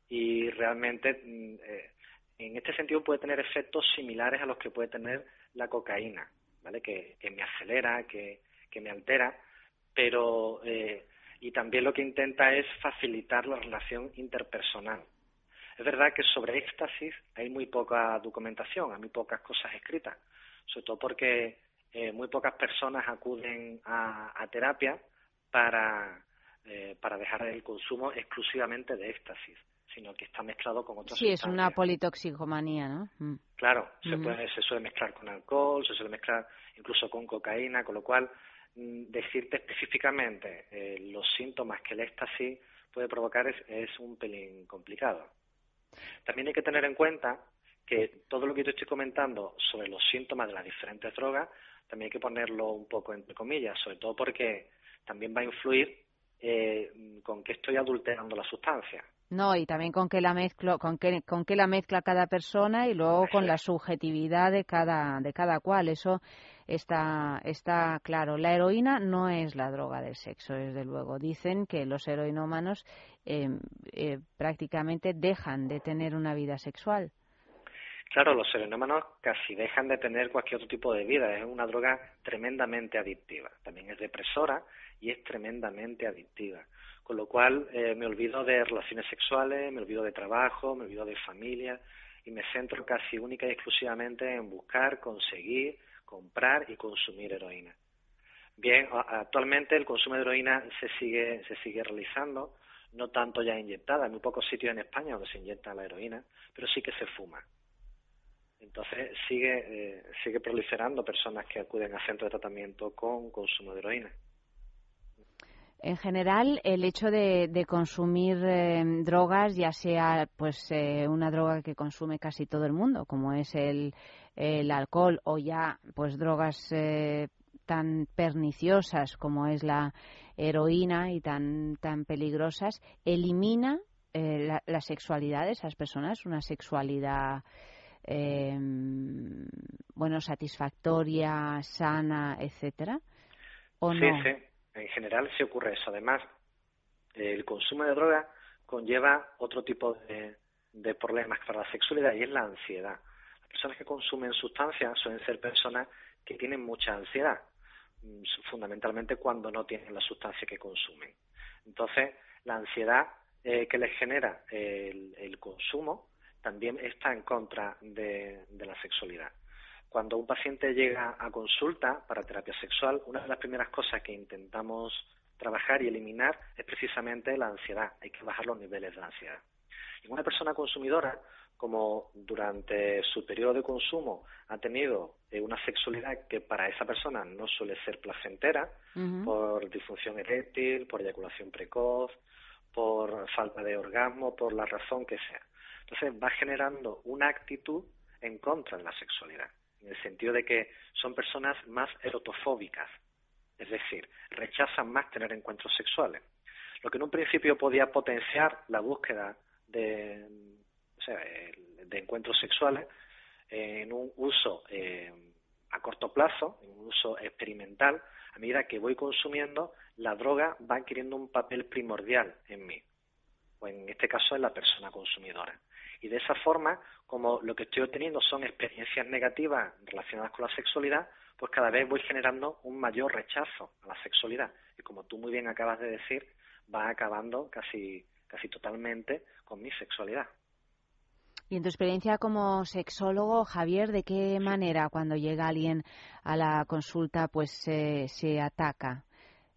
y realmente mm, eh, en este sentido puede tener efectos similares a los que puede tener la cocaína, ¿vale? Que, me acelera, que, me altera, pero eh, y también lo que intenta es facilitar la relación interpersonal. Es verdad que sobre éxtasis hay muy poca documentación, hay muy pocas cosas escritas, sobre todo porque eh, muy pocas personas acuden a, terapia para, eh, para dejar el consumo exclusivamente de éxtasis sino que está mezclado con otras Sí, es una politoxicomanía, ¿no? Mm. Claro, se, puede, se suele mezclar con alcohol, se suele mezclar incluso con cocaína, con lo cual mm, decirte específicamente eh, los síntomas que el éxtasis puede provocar es, es un pelín complicado. También hay que tener en cuenta que todo lo que yo estoy comentando sobre los síntomas de las diferentes drogas, también hay que ponerlo un poco entre comillas, sobre todo porque también va a influir eh, con qué estoy adulterando la sustancia. No, y también con qué la mezclo, con qué, con qué la mezcla cada persona y luego con la subjetividad de cada, de cada cual. Eso está, está claro. La heroína no es la droga del sexo, desde luego. Dicen que los heroinómanos eh, eh, prácticamente dejan de tener una vida sexual. Claro, los heroinómanos casi dejan de tener cualquier otro tipo de vida. Es una droga tremendamente adictiva. También es depresora y es tremendamente adictiva. Con lo cual eh, me olvido de relaciones sexuales, me olvido de trabajo, me olvido de familia y me centro casi única y exclusivamente en buscar, conseguir, comprar y consumir heroína. Bien, actualmente el consumo de heroína se sigue, se sigue realizando, no tanto ya inyectada, en muy pocos sitios en España donde se inyecta la heroína, pero sí que se fuma. Entonces sigue, eh, sigue proliferando personas que acuden a centros de tratamiento con consumo de heroína. En general, el hecho de, consumir eh, drogas, ya sea pues eh, una droga que consume casi todo el mundo, como es el, alcohol, o ya pues drogas eh, tan perniciosas como es la heroína y tan tan peligrosas, elimina la, sexualidad de esas personas, una sexualidad bueno satisfactoria, sana, etcétera, o sí, Sí en general se ocurre eso. Además, el consumo de droga conlleva otro tipo de, problemas para la sexualidad y es la ansiedad. Las personas que consumen sustancias suelen ser personas que tienen mucha ansiedad, mm, fundamentalmente cuando no tienen la sustancia que consumen. Entonces, la ansiedad eh, que les genera el, consumo también está en contra de la sexualidad. Cuando un paciente llega a consulta para terapia sexual, una de las primeras cosas que intentamos trabajar y eliminar es precisamente la ansiedad. Hay que bajar los niveles de ansiedad. Y una persona consumidora, como durante su periodo de consumo ha tenido eh, una sexualidad que para esa persona no suele ser placentera, por disfunción eréctil, por eyaculación precoz, por falta de orgasmo, por la razón que sea. Entonces va generando una actitud en contra de la sexualidad en el sentido de que son personas más erotofóbicas, es decir, rechazan más tener encuentros sexuales. Lo que en un principio podía potenciar la búsqueda de, de encuentros sexuales en un uso eh, a corto plazo, en un uso experimental, a medida que voy consumiendo, la droga va adquiriendo un papel primordial en mí, o en este caso en la persona consumidora. Y de esa forma, como lo que estoy obteniendo son experiencias negativas relacionadas con la sexualidad, pues cada vez voy generando un mayor rechazo a la sexualidad. Y como tú muy bien acabas de decir, va acabando casi, casi totalmente con mi sexualidad. Y en tu experiencia como sexólogo, Javier, ¿de qué manera cuando llega alguien a la consulta pues se ataca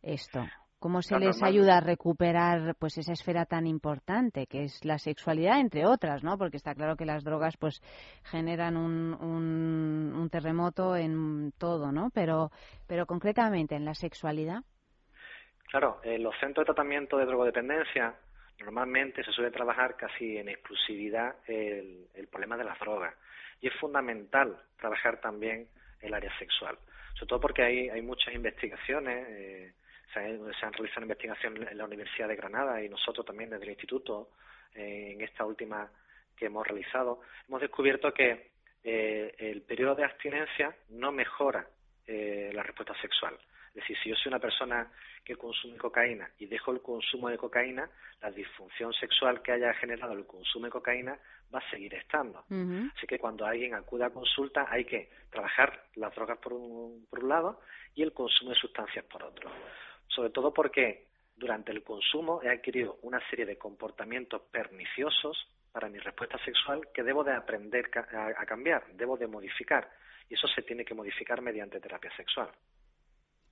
esto? ¿Cómo se les ayuda a recuperar pues esa esfera tan importante que es la sexualidad, entre otras, ¿no? Porque está claro que las drogas pues generan un, un, terremoto en todo, ¿no? Pero, pero concretamente en la sexualidad. Claro, en los centros de tratamiento de drogodependencia normalmente se suele trabajar casi en exclusividad el, el problema de las drogas y es fundamental trabajar también el área sexual, sobre todo porque hay, hay muchas investigaciones. Eh, se, han realizado investigaciones en la Universidad de Granada y nosotros también desde el Instituto, eh, en esta última que hemos realizado, hemos descubierto que eh, el periodo de abstinencia no mejora eh, la respuesta sexual. Es decir, si yo soy una persona que consume cocaína y dejo el consumo de cocaína, la disfunción sexual que haya generado el consumo de cocaína va a seguir estando. Así que cuando alguien acude a consulta hay que trabajar las drogas por un, por un lado y el consumo de sustancias por otro sobre todo porque durante el consumo he adquirido una serie de comportamientos perniciosos para mi respuesta sexual que debo de aprender a, cambiar, debo de modificar y eso se tiene que modificar mediante terapia sexual.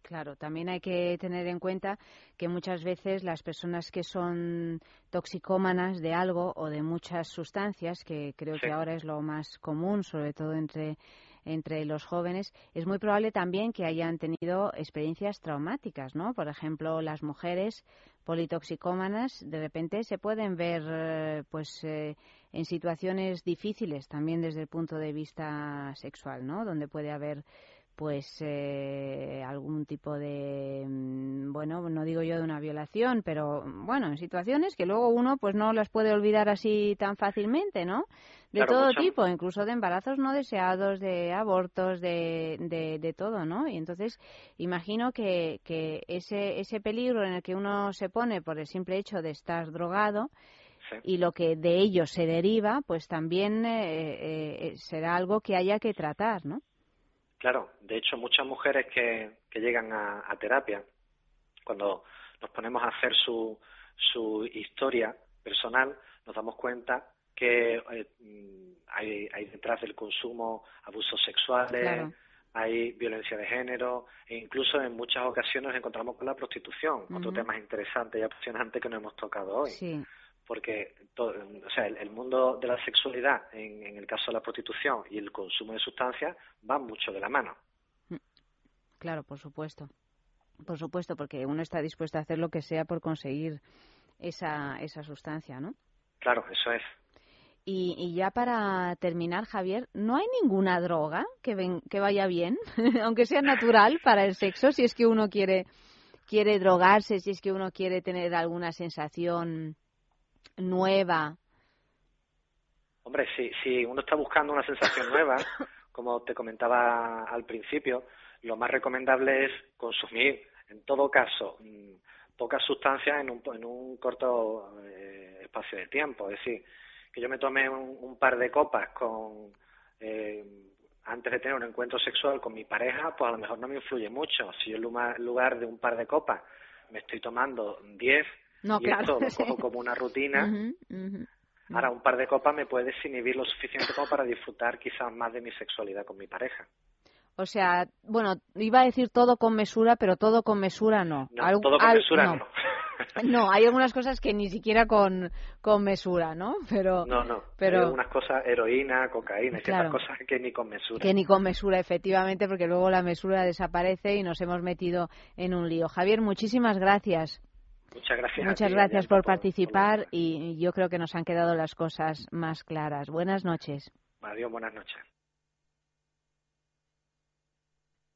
Claro, también hay que tener en cuenta que muchas veces las personas que son toxicómanas de algo o de muchas sustancias, que creo que ahora es lo más común, sobre todo entre entre los jóvenes, es muy probable también que hayan tenido experiencias traumáticas, ¿no? Por ejemplo, las mujeres politoxicómanas de repente se pueden ver eh, pues eh, en situaciones difíciles también desde el punto de vista sexual, ¿no? Donde puede haber pues eh, algún tipo de mm, bueno no digo yo de una violación pero bueno en situaciones que luego uno pues no las puede olvidar así tan fácilmente no de todo tipo incluso de embarazos no deseados de abortos de, de, todo no y entonces imagino que, que ese ese peligro en el que uno se pone por el simple hecho de estar drogado y lo que de ello se deriva pues también eh, eh, será algo que haya que tratar no Claro, de hecho muchas mujeres que, que llegan a, terapia, cuando nos ponemos a hacer su, su historia personal, nos damos cuenta que eh, hay, hay detrás del consumo abusos sexuales, hay violencia de género e incluso en muchas ocasiones nos encontramos con la prostitución, otro tema interesante y apasionante que nos hemos tocado hoy. Sí porque todo, o sea, el, mundo de la sexualidad, en, el caso de la prostitución y el consumo de sustancias, van mucho de la mano. Mm. Claro, por supuesto. Por supuesto, porque uno está dispuesto a hacer lo que sea por conseguir esa, esa sustancia, ¿no? Claro, eso es. Y, y ya para terminar, Javier, ¿no hay ninguna droga que, ven, que vaya bien, aunque sea natural para el sexo, si es que uno quiere, quiere drogarse, si es que uno quiere tener alguna sensación nueva? Hombre, si, si uno está buscando una sensación nueva, como te comentaba al principio, lo más recomendable es consumir, en todo caso, mm, pocas sustancias en un, en un corto eh, espacio de tiempo. Es decir, que yo me tome un, par de copas con eh, antes de tener un encuentro sexual con mi pareja, pues a lo mejor no me influye mucho. Si yo en lugar de un par de copas me estoy tomando diez, no, y claro. esto lo cojo como una rutina. Ahora, un par de copas me puede desinhibir lo suficiente como para disfrutar quizás más de mi sexualidad con mi pareja. O sea, bueno, iba a decir todo con mesura, pero todo con mesura no. No, todo con mesura no. no. hay algunas cosas que ni siquiera con, con mesura, ¿no? Pero, no, no. Pero, hay algunas cosas, heroína, cocaína, ciertas cosas que ni con mesura. Que ni con mesura, efectivamente, porque luego la mesura desaparece y nos hemos metido en un lío. Javier, muchísimas gracias. Muchas gracias. Muchas gracias por, participar y yo creo que nos han quedado las cosas más claras. Buenas noches. Adiós, buenas noches.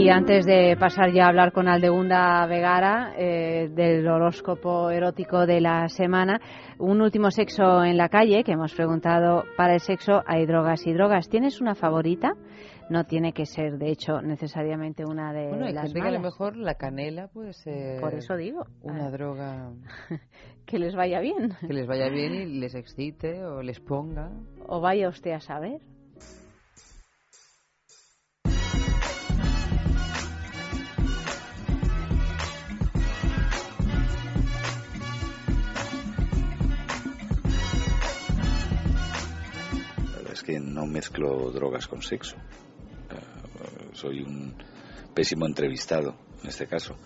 Y antes de pasar ya a hablar con Aldegunda Vegara eh, del horóscopo erótico de la semana, un último sexo en la calle que hemos preguntado para el sexo hay drogas y drogas. ¿Tienes una favorita? No tiene que ser, de hecho, necesariamente una de bueno, las que a lo mejor la canela puede ser. Por eso digo. Una ah. droga. que les vaya bien. Que les vaya bien y les excite o les ponga. O vaya usted a saber. No mezclo drogas con sexo. Eh, soy un pésimo entrevistado en este caso.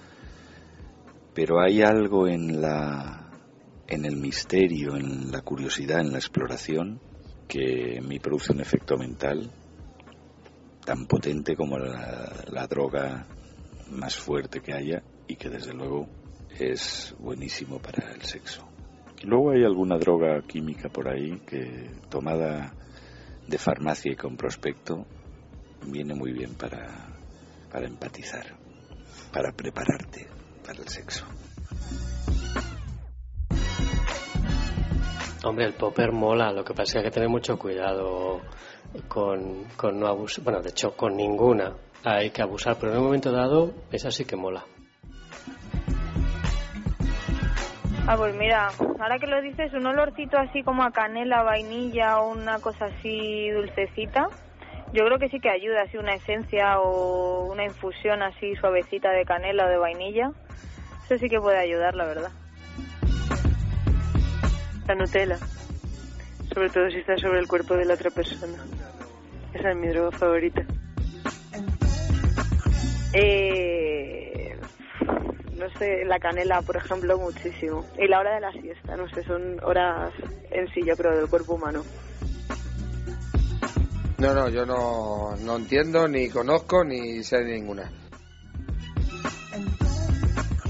Pero hay algo en la en el misterio, en la curiosidad, en la exploración que me produce un efecto mental tan potente como la droga más fuerte que haya y que desde luego es buenísimo para el sexo. Luego hay alguna droga química por ahí que tomada de farmacia y con prospecto viene muy bien para, para empatizar, para prepararte para el sexo. Hombre, el popper mola, lo que pasa es que hay que tener mucho cuidado con, con no abusar, bueno, de hecho, con ninguna hay que abusar, pero en un momento dado, esa sí que mola. Ah, pues mira, ahora que lo dices, un olorcito así como a canela, vainilla o una cosa así dulcecita, yo creo que sí que ayuda, así una esencia o una infusión así suavecita de canela o de vainilla. Eso sí que puede ayudar, la verdad. La Nutella, sobre todo si está sobre el cuerpo de la otra persona. Esa es mi droga favorita. Eh, no sé, la canela, por ejemplo, muchísimo. Y la hora de la siesta, no sé, son horas en sí, yo creo, del cuerpo humano. No, no, yo no, no entiendo, ni conozco, ni sé de ninguna.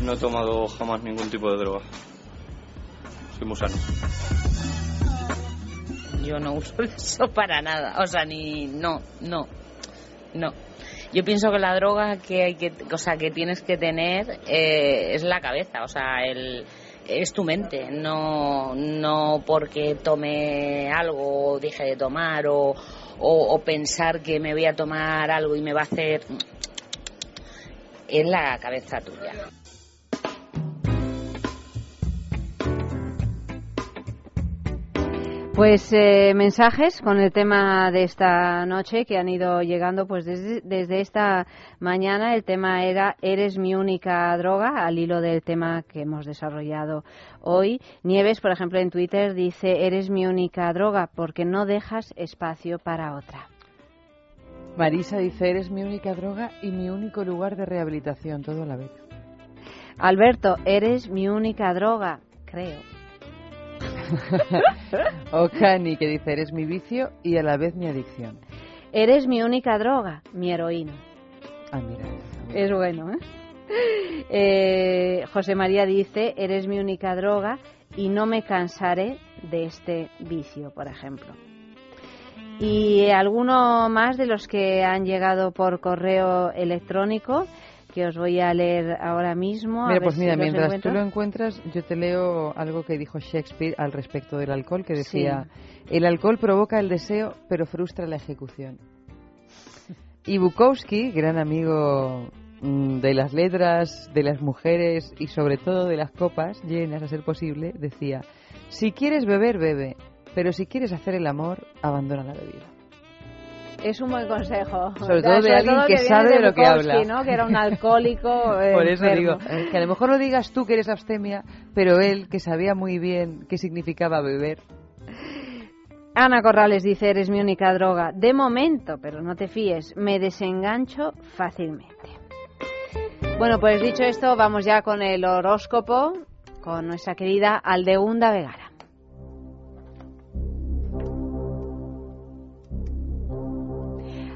No he tomado jamás ningún tipo de droga. Soy muy sano. Yo no uso eso para nada. O sea, ni. No, no. No. Yo pienso que la droga que hay que, o sea, que tienes que tener eh, es la cabeza, o sea, el, es tu mente, no, no porque tome algo o deje de tomar o, o, pensar que me voy a tomar algo y me va a hacer es la cabeza tuya. Pues eh, mensajes con el tema de esta noche que han ido llegando pues desde, desde, esta mañana. El tema era Eres mi única droga, al hilo del tema que hemos desarrollado hoy. Nieves, por ejemplo, en Twitter dice Eres mi única droga porque no dejas espacio para otra. Marisa dice Eres mi única droga y mi único lugar de rehabilitación, todo a la vez. Alberto, eres mi única droga, creo. o Cani, que dice, eres mi vicio y a la vez mi adicción. Eres mi única droga, mi heroína. Ah, mira. Es bueno, ¿eh? ¿eh? José María dice, eres mi única droga y no me cansaré de este vicio, por ejemplo. Y alguno más de los que han llegado por correo electrónico que os voy a leer ahora mismo. Mira, pues mira, mientras tú lo encuentras, yo te leo algo que dijo Shakespeare al respecto del alcohol, que decía, el alcohol provoca el deseo, pero frustra la ejecución. Y Bukowski, gran amigo mm, de las letras, de las mujeres y sobre todo de las copas llenas a ser posible, decía, si quieres beber, bebe, pero si quieres hacer el amor, abandona la bebida es un buen consejo. Sobre todo de alguien que, sabe de lo que habla. ¿no? Que era un alcohólico. Por eso digo, que a lo mejor lo digas tú que eres abstemia, pero él, que sabía muy bien qué significaba beber. Ana Corrales dice, eres mi única droga. De momento, pero no te fíes, me desengancho fácilmente. Bueno, pues dicho esto, vamos ya con el horóscopo, con nuestra querida Aldeunda Vegara.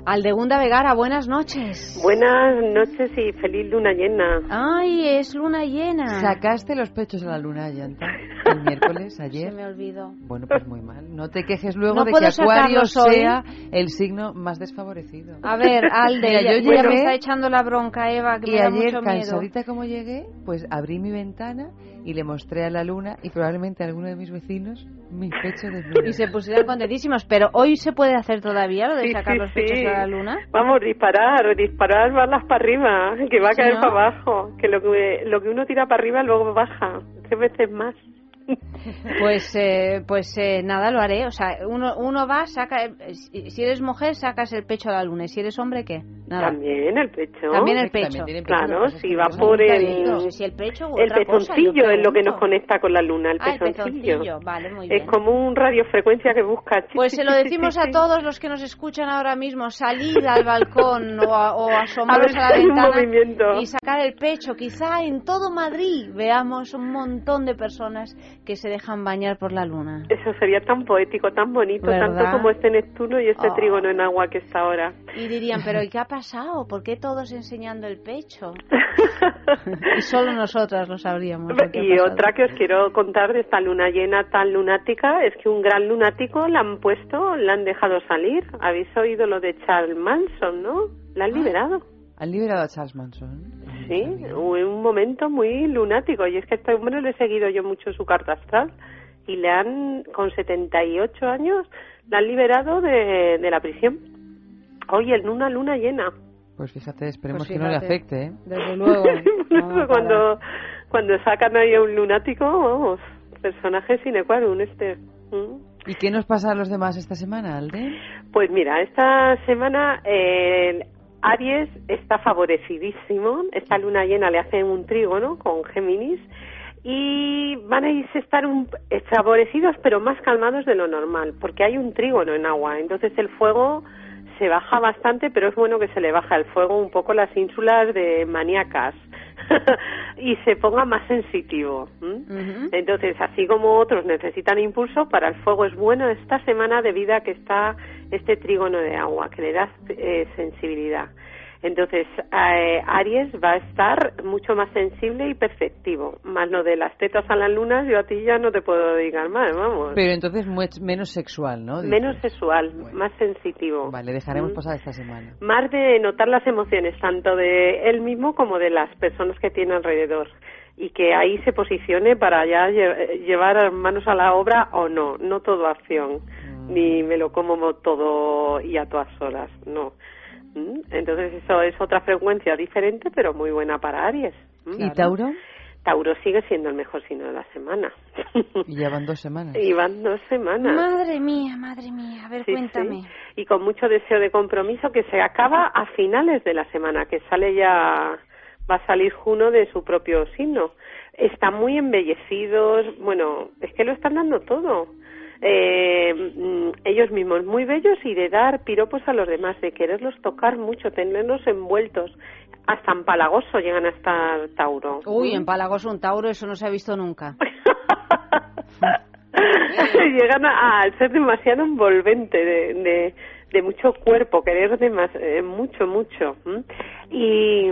Aldegunda Vegara, buenas noches. Buenas noches y feliz luna llena. Ay, es luna llena. ¿Sacaste los pechos a la luna llanta el miércoles, ayer? Se me olvidó. Bueno, pues muy mal. No te quejes luego de que Acuario sea el signo más desfavorecido. A ver, Alde, yo ya me está echando la bronca Eva, que y me da ayer, mucho miedo. cansadita como llegué, pues abrí mi ventana y le mostré a la luna y probablemente a alguno de mis vecinos mis pechos desnudos. Y se pusieron contentísimos, pero hoy se puede hacer todavía lo de sacar los pechos a la luna. Vamos, disparar, disparar balas para arriba, que va a caer para abajo, que lo que lo que uno tira para arriba luego baja, tres veces más. Pues, eh, pues eh, nada, lo haré. O sea, uno, uno va, saca. Si eres mujer, sacas el pecho a la luna. Y si eres hombre, ¿qué? Nada. También el pecho. También el pecho. claro, si va por el. Si el pecho el pezoncillo es lo que nos conecta con la luna. El ah, pezoncillo. Vale, muy bien. Es como un radiofrecuencia que busca. Pues se lo decimos a todos los que nos escuchan ahora mismo: salir al balcón o, a, o asomaros a, la ventana y sacar el pecho. Quizá en todo Madrid veamos un montón de personas que se dejan bañar por la luna. Eso sería tan poético, tan bonito, tanto como este Neptuno y este oh. trígono en agua que está ahora. Y dirían, pero ¿y qué ha pasado? ¿Por qué todos enseñando el pecho? y solo nosotras lo sabríamos. y otra que os quiero contar de esta luna llena tan lunática es que un gran lunático la han puesto, la han dejado salir. Habéis oído lo de Charles Manson, ¿no? La han ah. liberado. ¿Han liberado a Charles Manson? Sí, un momento muy lunático. Y es que a este hombre le he seguido yo mucho su carta astral. Y le han, con 78 años, la han liberado de, de la prisión. Oye, en una luna llena. Pues fíjate, esperemos pues que no le afecte, ¿eh? Desde luego. cuando, cuando sacan ahí a un lunático, vamos, personaje sine qua non este. ¿Y qué nos pasa a los demás esta semana, Alde? Pues mira, esta semana eh, Aries está favorecidísimo. Esta luna llena le hace un trígono con Géminis y van a estar un, favorecidos pero más calmados de lo normal porque hay un trígono en agua. Entonces el fuego se baja bastante, pero es bueno que se le baja el fuego un poco las ínsulas de maníacas y se ponga más sensitivo. Entonces, así como otros necesitan impulso, para el fuego es bueno esta semana debido a que está este trígono de agua, que le da eh, sensibilidad. Entonces, eh, Aries va a estar mucho más sensible y perceptivo. Más lo de las tetas a las lunas, yo a ti ya no te puedo dedicar más, vamos. Pero entonces menos sexual, ¿no? Menos sexual, más sensitivo. Vale, dejaremos mm. pasar esta semana. Más de notar las emociones, tanto de él mismo como de las personas que tiene alrededor y que ahí se posicione para ya llevar manos a la obra o no, no todo acción, mm. ni me lo como todo y a todas horas, no. ¿Mm? Entonces eso es otra frecuencia diferente, pero muy buena para Aries. ¿Mm? ¿Y Tauro? Tauro sigue siendo el mejor signo de la semana. Y ya van dos semanas. Y van dos semanas. Madre mía, madre mía. A ver, cuéntame. Y con mucho deseo de compromiso que se acaba a finales de la semana, que sale ya, va a salir Juno de su propio signo. Están muy embellecidos, bueno, es que lo están dando todo eh, mm, ellos mismos muy bellos y de dar piropos a los demás, de quererlos tocar mucho, tenerlos envueltos. Hasta empalagoso llegan a estar Tauro. Uy, empalagoso un Tauro, eso no se ha visto nunca. llegan a, ser demasiado envolvente de de mucho cuerpo, querer de más, eh, mucho, mucho. Y,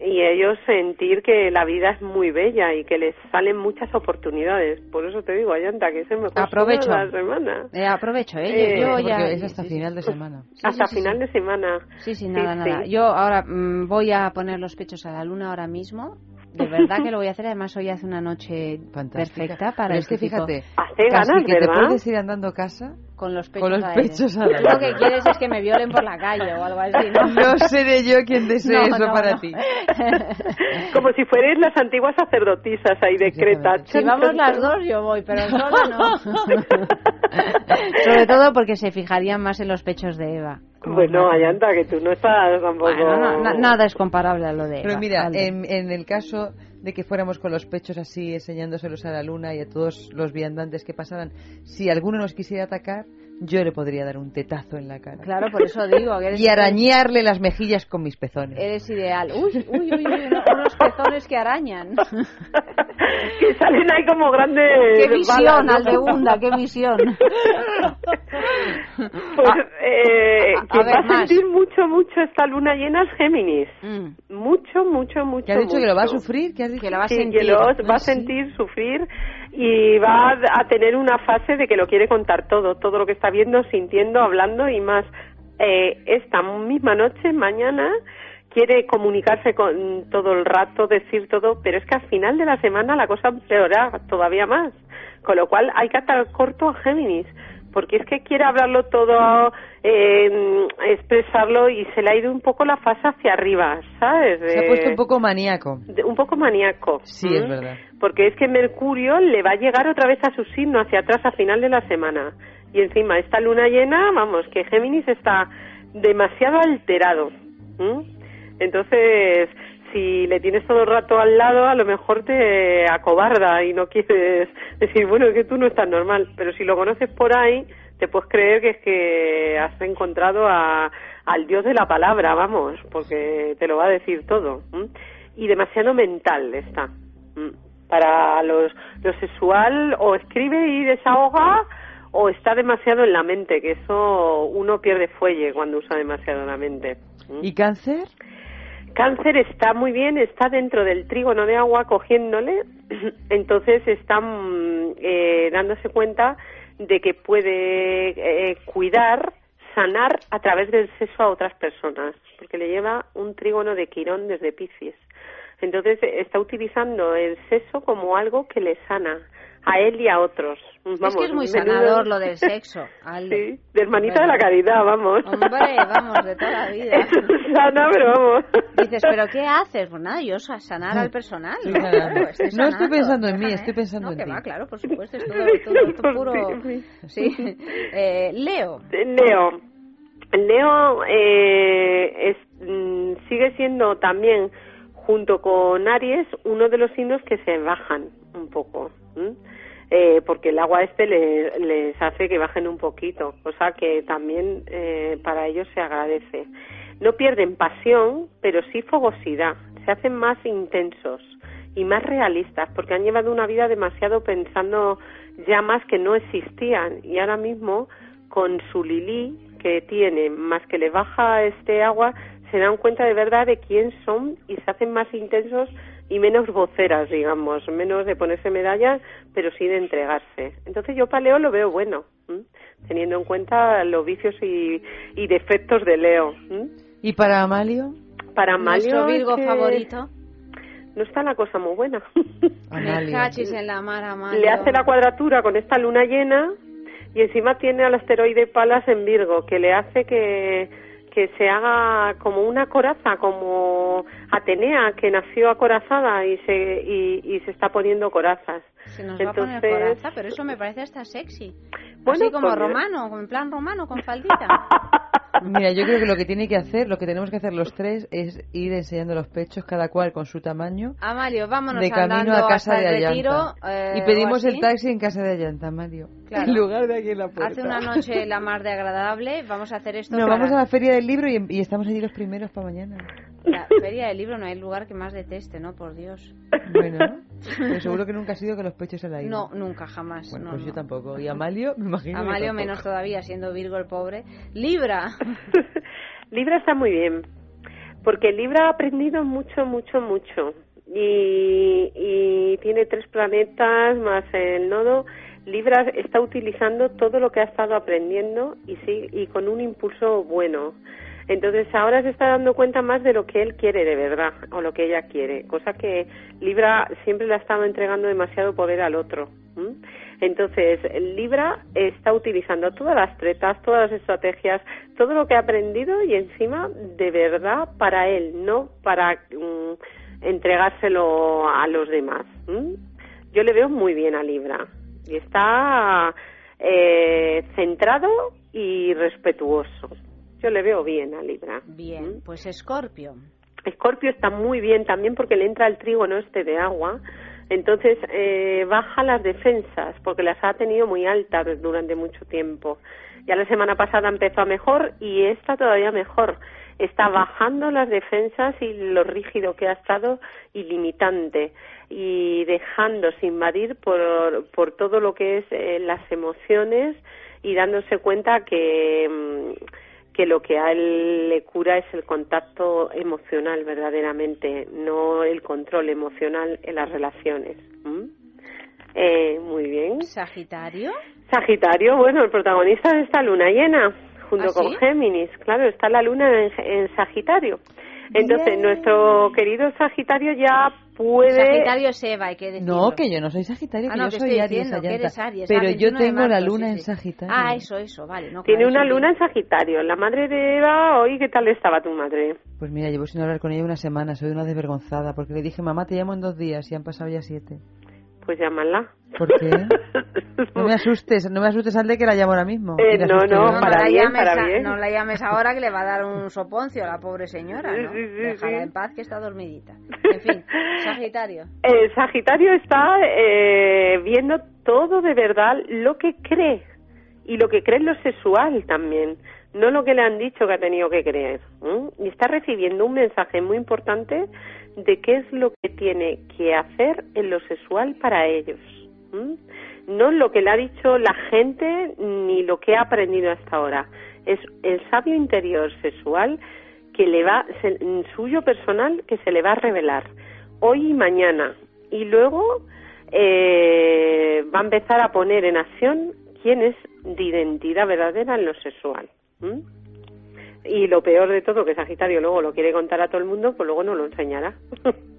y ellos sentir que la vida es muy bella y que les salen muchas oportunidades. Por eso te digo, Ayanta, que es el mejor aprovecho. de la semana. Eh, aprovecho, ¿eh? Yo, ya... Es hasta final de semana. hasta final de semana. Sí, sí, nada, nada. Yo ahora mm, voy a poner los pechos a la luna ahora mismo de verdad que lo voy a hacer. Además, hoy hace una noche perfecta para es que fíjate, hace ganas, que te puedes ir andando a casa con los pechos, con los pechos a la Lo que quieres es que me violen por la calle o algo así, ¿no? No seré yo quien desee eso para ti. Como si fuerais las antiguas sacerdotisas ahí de Creta. Si vamos las dos, yo voy, pero sola no. Sobre todo porque se fijarían más en los pechos de Eva. Bueno, Ayanta, que tú no estás tampoco... nada es comparable a lo de Pero mira, en, en, el caso de que fuéramos con los pechos así enseñándoselos a la luna y a todos los viandantes que pasaran, si alguno nos quisiera atacar, yo le podría dar un tetazo en la cara. Claro, por eso digo. Que y arañarle las mejillas con mis pezones. Eres ideal. Uy, uy, uy, unos pezones que arañan. que salen ahí como grandes. Qué visión, Aldegunda, qué visión. pues, eh, que va a sentir mucho, mucho esta luna llena es Géminis. Mm. Mucho, mucho, mucho. ¿Qué ha dicho que lo va a sufrir? ¿Qué ha dicho? Que lo va a sí, sentir. Que lo va a sentir, sufrir y va a tener una fase de que lo quiere contar todo, todo lo que está viendo, sintiendo, hablando y más. Eh, esta misma noche, mañana, quiere comunicarse con todo el rato, decir todo, pero es que al final de la semana la cosa empeora todavía más. Con lo cual hay que atar corto a Géminis, porque es que quiere hablarlo todo, eh, expresarlo y se le ha ido un poco la fase hacia arriba, ¿sabes? se ha puesto un poco maníaco. un poco maníaco. Sí, es verdad. Porque es que Mercurio le va a llegar otra vez a su signo hacia atrás a final de la semana. Y encima esta luna llena, vamos, que Géminis está demasiado alterado. Entonces, si le tienes todo el rato al lado, a lo mejor te acobarda y no quieres decir, bueno, es que tú no estás normal. Pero si lo conoces por ahí, te puedes creer que es que has encontrado a, al dios de la palabra, vamos, porque te lo va a decir todo. Y demasiado mental está. Para los, lo sexual, o escribe y desahoga, o está demasiado en la mente, que eso uno pierde fuelle cuando usa demasiado la mente. ¿Y cáncer? Cáncer está muy bien, está dentro del trígono de agua cogiéndole, entonces está mm, eh, dándose cuenta de que puede eh, cuidar, sanar a través del sexo a otras personas, porque le lleva un trígono de Quirón desde Piscis. Entonces está utilizando el sexo como algo que le sana, a él y a otros. es que es muy sanador lo del sexo. Sí, de hermanita de la caridad, vamos. Hombre, vamos, de toda la vida. sana, pero vamos. Dices, ¿pero qué haces? Pues nada, yo sanar al personal. no estoy pensando en mí, estoy pensando en ti. Va, claro, por supuesto, es todo, puro... Sí. Eh, Leo. Leo. Leo eh, es, mm, sigue siendo también, junto con Aries, uno de los signos que se bajan un poco eh, porque el agua este les, hace que bajen un poquito, cosa que también eh, para ellos se agradece. No pierden pasión, pero sí fogosidad, se hacen más intensos y más realistas, porque han llevado una vida demasiado pensando llamas que no existían y ahora mismo con su Lili que tiene, más que le baja este agua, se dan cuenta de verdad de quién son y se hacen más intensos y menos voceras, digamos, menos de ponerse medallas, pero sí de entregarse. Entonces yo para Leo lo veo bueno, teniendo en cuenta los vicios y, defectos de Leo. ¿Y para Amalio? Para Amalio. Nuestro Virgo favorito. No está la cosa muy buena. en la mar, Amalio. Le hace la cuadratura con esta luna llena y encima tiene al asteroide Palas en Virgo, que le hace que que se haga como una coraza, como Atenea, que nació acorazada y se, y, se está poniendo corazas. Se nos va a poner coraza, pero eso me parece hasta sexy. Bueno, Así como pues romano, en plan romano, con faldita. Mira, yo creo que lo que tiene que hacer, lo que tenemos que hacer los tres es ir enseñando los pechos, cada cual con su tamaño. Amalio, vámonos de camino a casa de Ayanta. y pedimos el taxi en casa de Ayanta, Mario. En lugar de aquí en la puerta. Hace una noche la mar de agradable, vamos a hacer esto. No, vamos a la feria del libro y, y estamos allí los primeros para mañana. La feria del libro no hay lugar que más deteste, ¿no? Por Dios. Bueno, pero seguro que nunca ha sido que los pechos se la ido. No, nunca, jamás. Bueno, pues yo tampoco. ¿Y Amalio? Me imagino. Amalio menos todavía, siendo Virgo el pobre. Libra. Libra está muy bien, porque Libra ha aprendido mucho, mucho, mucho. Y, y tiene tres planetas más el nodo. Libra está utilizando todo lo que ha estado aprendiendo y, sí, y con un impulso bueno. Entonces ahora se está dando cuenta más de lo que él quiere de verdad o lo que ella quiere, cosa que Libra siempre le ha estado entregando demasiado poder al otro. Entonces Libra está utilizando todas las tretas, todas las estrategias, todo lo que ha aprendido y encima de verdad para él, no para mm, entregárselo a los demás. Yo le veo muy bien a Libra y está eh, centrado y respetuoso. Yo le veo bien a Libra. Bien, pues Escorpio. Escorpio está muy bien también porque le entra el trígono este de agua. Entonces eh, baja las defensas porque las ha tenido muy altas durante mucho tiempo. Ya la semana pasada empezó a mejor y está todavía mejor. Está bajando las defensas y lo rígido que ha estado y limitante y dejándose invadir por, por todo lo que es eh, las emociones y dándose cuenta que mm, que lo que a él le cura es el contacto emocional verdaderamente, no el control emocional en las relaciones. Eh, muy bien. Sagitario. Sagitario, bueno, el protagonista de esta luna llena, junto ¿Ah, con Géminis, claro, está la luna en, Sagitario. Entonces, nuestro querido Sagitario ya puede... Sagitario es Eva, hay que decirlo. No, que yo no soy Sagitario, ah, que yo soy Aries, Pero yo tengo la luna en Sagitario. Ah, eso, eso, vale. Tiene una luna en Sagitario. La madre de Eva, hoy, ¿qué tal estaba tu madre? Pues mira, llevo sin hablar con ella una semana, soy una desvergonzada, porque le dije, mamá, te llamo en dos días y han pasado ya siete pues llámala. ¿Por qué? No me asustes, no me asustes al de que la llamo ahora mismo. Eh, no, no, para, bien, para bien. No la llames ahora que le va a dar un soponcio a la pobre señora, ¿no? Sí, Déjala en paz que está dormidita. En fin, Sagitario. El Sagitario está eh, viendo todo de verdad lo que cree y lo que cree en lo sexual también no lo que le han dicho que ha tenido que creer. Y está recibiendo un mensaje muy importante de qué es lo que tiene que hacer en lo sexual para ellos. No lo que le ha dicho la gente ni lo que ha aprendido hasta ahora. Es el sabio interior sexual que le va, suyo personal, que se le va a revelar hoy y mañana. Y luego eh, va a empezar a poner en acción quién es de identidad verdadera en lo sexual. Y lo peor de todo, que Sagitario luego lo quiere contar a todo el mundo, pues luego no lo enseñará.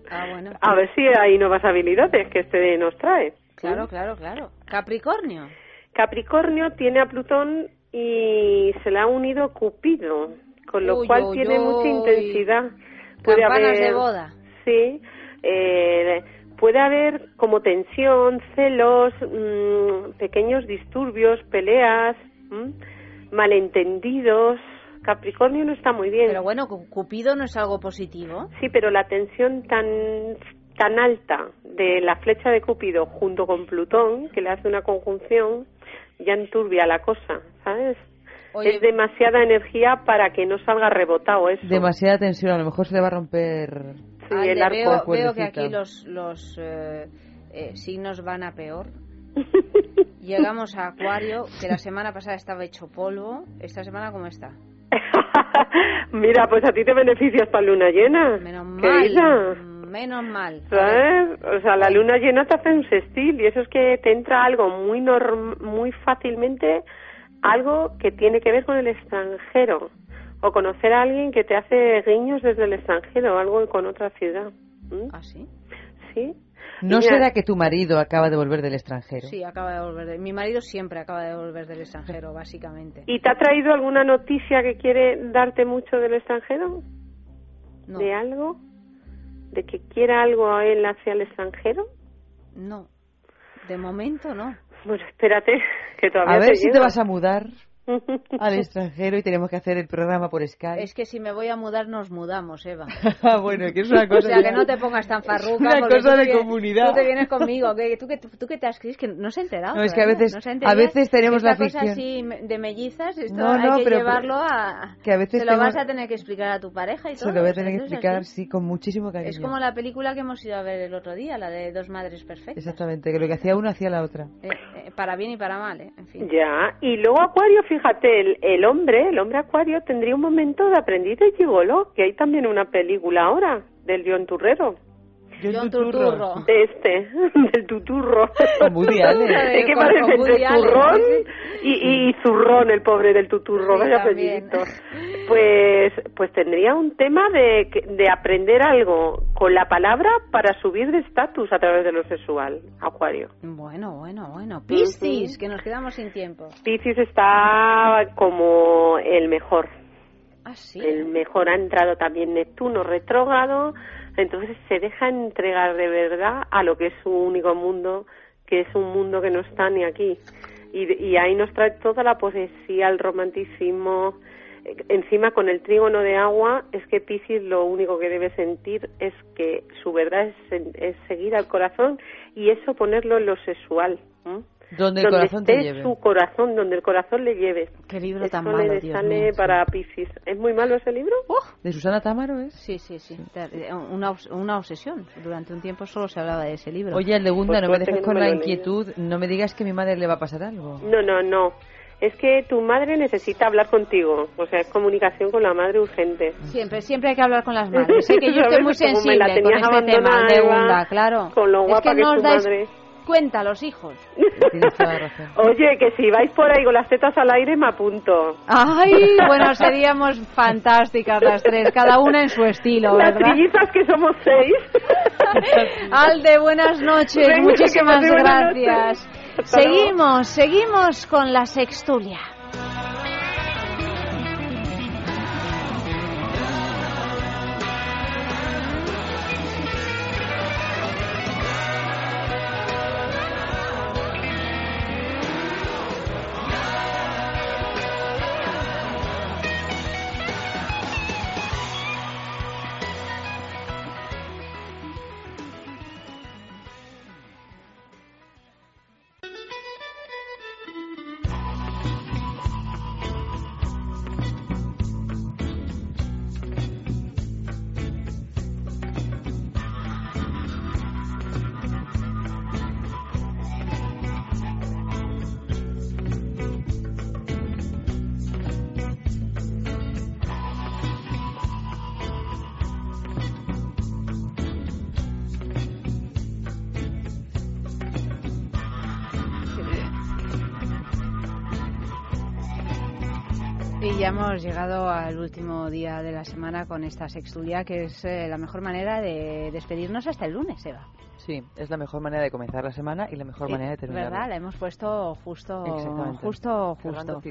Ah, bueno. a ver si hay nuevas habilidades que este nos trae. Claro, claro, claro. Capricornio. Capricornio tiene a Plutón y se le ha unido Cupido, con lo cual tiene mucha intensidad. Puede haber, de boda. Sí. Eh, puede haber como tensión, celos, mm, pequeños disturbios, peleas malentendidos. Capricornio no está muy bien. Pero bueno, Cupido no es algo positivo. Sí, pero la tensión tan tan alta de la flecha de Cupido junto con Plutón, que le hace una conjunción, ya enturbia la cosa, ¿sabes? es demasiada energía para que no salga rebotado eso. Demasiada tensión, a lo mejor se le va a romper el arco. Veo, que aquí los, los eh, eh, signos van a peor. Llegamos a Acuario, que la semana pasada estaba hecho polvo. ¿Esta semana cómo está? Mira, pues a ti te beneficias para luna llena. Menos mal. Menos mal. ¿Sabes? O sea, la luna llena te hace un sextil y eso es que te entra algo muy muy fácilmente, algo que tiene que ver con el extranjero o conocer a alguien que te hace guiños desde el extranjero, algo con otra ciudad. ¿Ah, sí? Sí. ¿No será que tu marido acaba de volver del extranjero? Sí, acaba de volver. Mi marido siempre acaba de volver del extranjero, básicamente. ¿Y te ha traído alguna noticia que quiere darte mucho del extranjero? ¿De algo? ¿De que quiera algo a él hacia el extranjero? No. De momento no. Bueno, espérate, que todavía A ver si te vas a mudar al extranjero y tenemos que hacer el programa por Skype. Es que si me voy a mudar, nos mudamos, Eva. Ah, bueno, que es una cosa. O sea, que no te pongas tan farruca. Una cosa de comunidad. Tú te vienes conmigo. Que, ¿tú, que, ¿Tú que te has creído? que no se ha enterado. No, es que a veces, a veces tenemos la ficción. cosa así de mellizas, esto no, no, hay que llevarlo a. Que a veces se lo vas a tener que explicar a tu pareja y todo. Se lo voy a tener que explicar, sí, con muchísimo cariño. Es como la película que hemos ido a ver el otro día, la de Dos Madres Perfectas. Exactamente, que lo que hacía una hacía la otra. Eh, eh, para bien y para mal, ¿eh? En fin. Ya, y luego Acuario, fíjate, el el hombre, el hombre acuario, tendría un momento de aprendiz de gigolo, que hay también una película ahora del John Turrero. John Tuturro. De este, del tuturro. Muy Allen. Es que parece entre turrón y, y, zurrón el pobre del tuturro, vaya apellidito. Pues, pues tendría un tema de, de aprender algo con la palabra para subir de estatus a través de lo sexual, Acuario. Bueno, bueno, bueno. Piscis, que nos quedamos sin tiempo. Piscis está como el mejor. Ah, sí. El mejor ha entrado también Neptuno retrógrado entonces se deja entregar de verdad a lo que es su único mundo, que es un mundo que no está ni aquí. Y, ahí nos trae toda la poesía, el romanticismo. Encima con el trígono de agua, es que Piscis lo único que debe sentir es que su verdad es, es seguir al corazón y eso ponerlo en lo sexual. Donde el corazón esté te lleve. su corazón, donde el corazón le lleve. Qué libro tan malo, le sale para Piscis. ¿Es muy malo ese libro? Oh, ¿De Susana Tamaro es? Sí, sí, sí. Una, una obsesión. Durante un tiempo solo se hablaba de ese libro. Oye, el de Gunda, no me dejes con la inquietud. No me digas que a mi madre le va a pasar algo. No, no, no. Es que tu madre necesita hablar contigo. O sea, es comunicación con la madre urgente. Siempre, siempre hay que hablar con las madres. Sé que yo estoy muy sensible con este tema de Gunda, claro. Con lo guapa que, es tu madre cuéntalos, hijos. Oye, que si vais por ahí con las tetas al aire, me apunto. Ay, bueno, seríamos fantásticas las tres, cada una en su estilo, ¿verdad? Las trillizas que somos seis. Alde, buenas noches, muchísimas gracias. Seguimos, seguimos con la sextulia. Hemos llegado al último día de la semana con esta sextulia, que es eh, la mejor manera de despedirnos hasta el lunes, Eva. Sí, es la mejor manera de comenzar la semana y la mejor manera de terminar. ¿Verdad? La hemos puesto justo, justo, justo.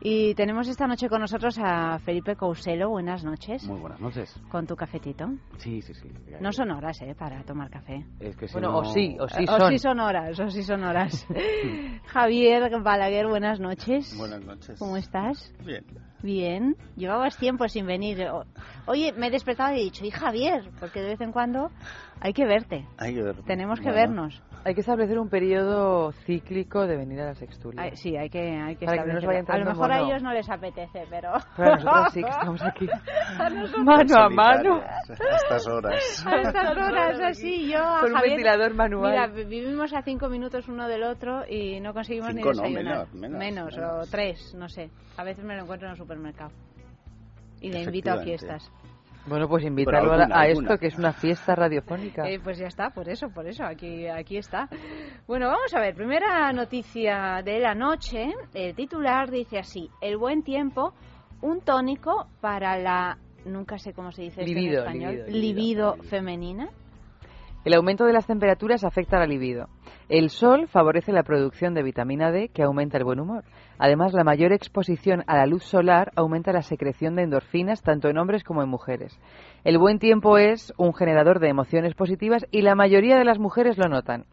Y tenemos esta noche con nosotros a Felipe Couselo. Buenas noches. Muy buenas noches. Con tu cafetito. Sí, sí, sí. No son horas, ¿eh? Para tomar café. Es que bueno, o sí, o sí son. O sí son horas, o sí son horas. Javier Balaguer, buenas noches. Buenas noches. ¿Cómo estás? Bien. Bien. Llevabas tiempo sin venir. Oye, me he despertado y he dicho, y Javier, porque de vez en cuando hay que verte. Hay que vernos. Tenemos que vernos. Hay que establecer un periodo cíclico de venir a la sextulia. sí, hay que, hay que A lo mejor a ellos no les apetece, pero... Pero nosotros sí que estamos aquí. mano a mano. A estas horas. A estas horas, así. Yo a Con un ventilador manual. Mira, vivimos a cinco minutos uno del otro y no conseguimos ni desayunar. menos, menos, o tres, no sé. A veces me lo encuentro en el supermercado. Y le invito a fiestas. Bueno, pues invitarlo a, esto, que es una fiesta radiofónica. Eh, pues ya está, por eso, por eso, aquí, aquí está. Bueno, vamos a ver, primera noticia de la noche. El titular dice así, el buen tiempo, un tónico para la, nunca sé cómo se dice en español, libido femenina. El aumento de las temperaturas afecta la libido. El sol favorece la producción de vitamina D, que aumenta el buen humor. Además, la mayor exposición a la luz solar aumenta la secreción de endorfinas tanto en hombres como en mujeres. El buen tiempo es un generador de emociones positivas y la mayoría de las mujeres lo notan.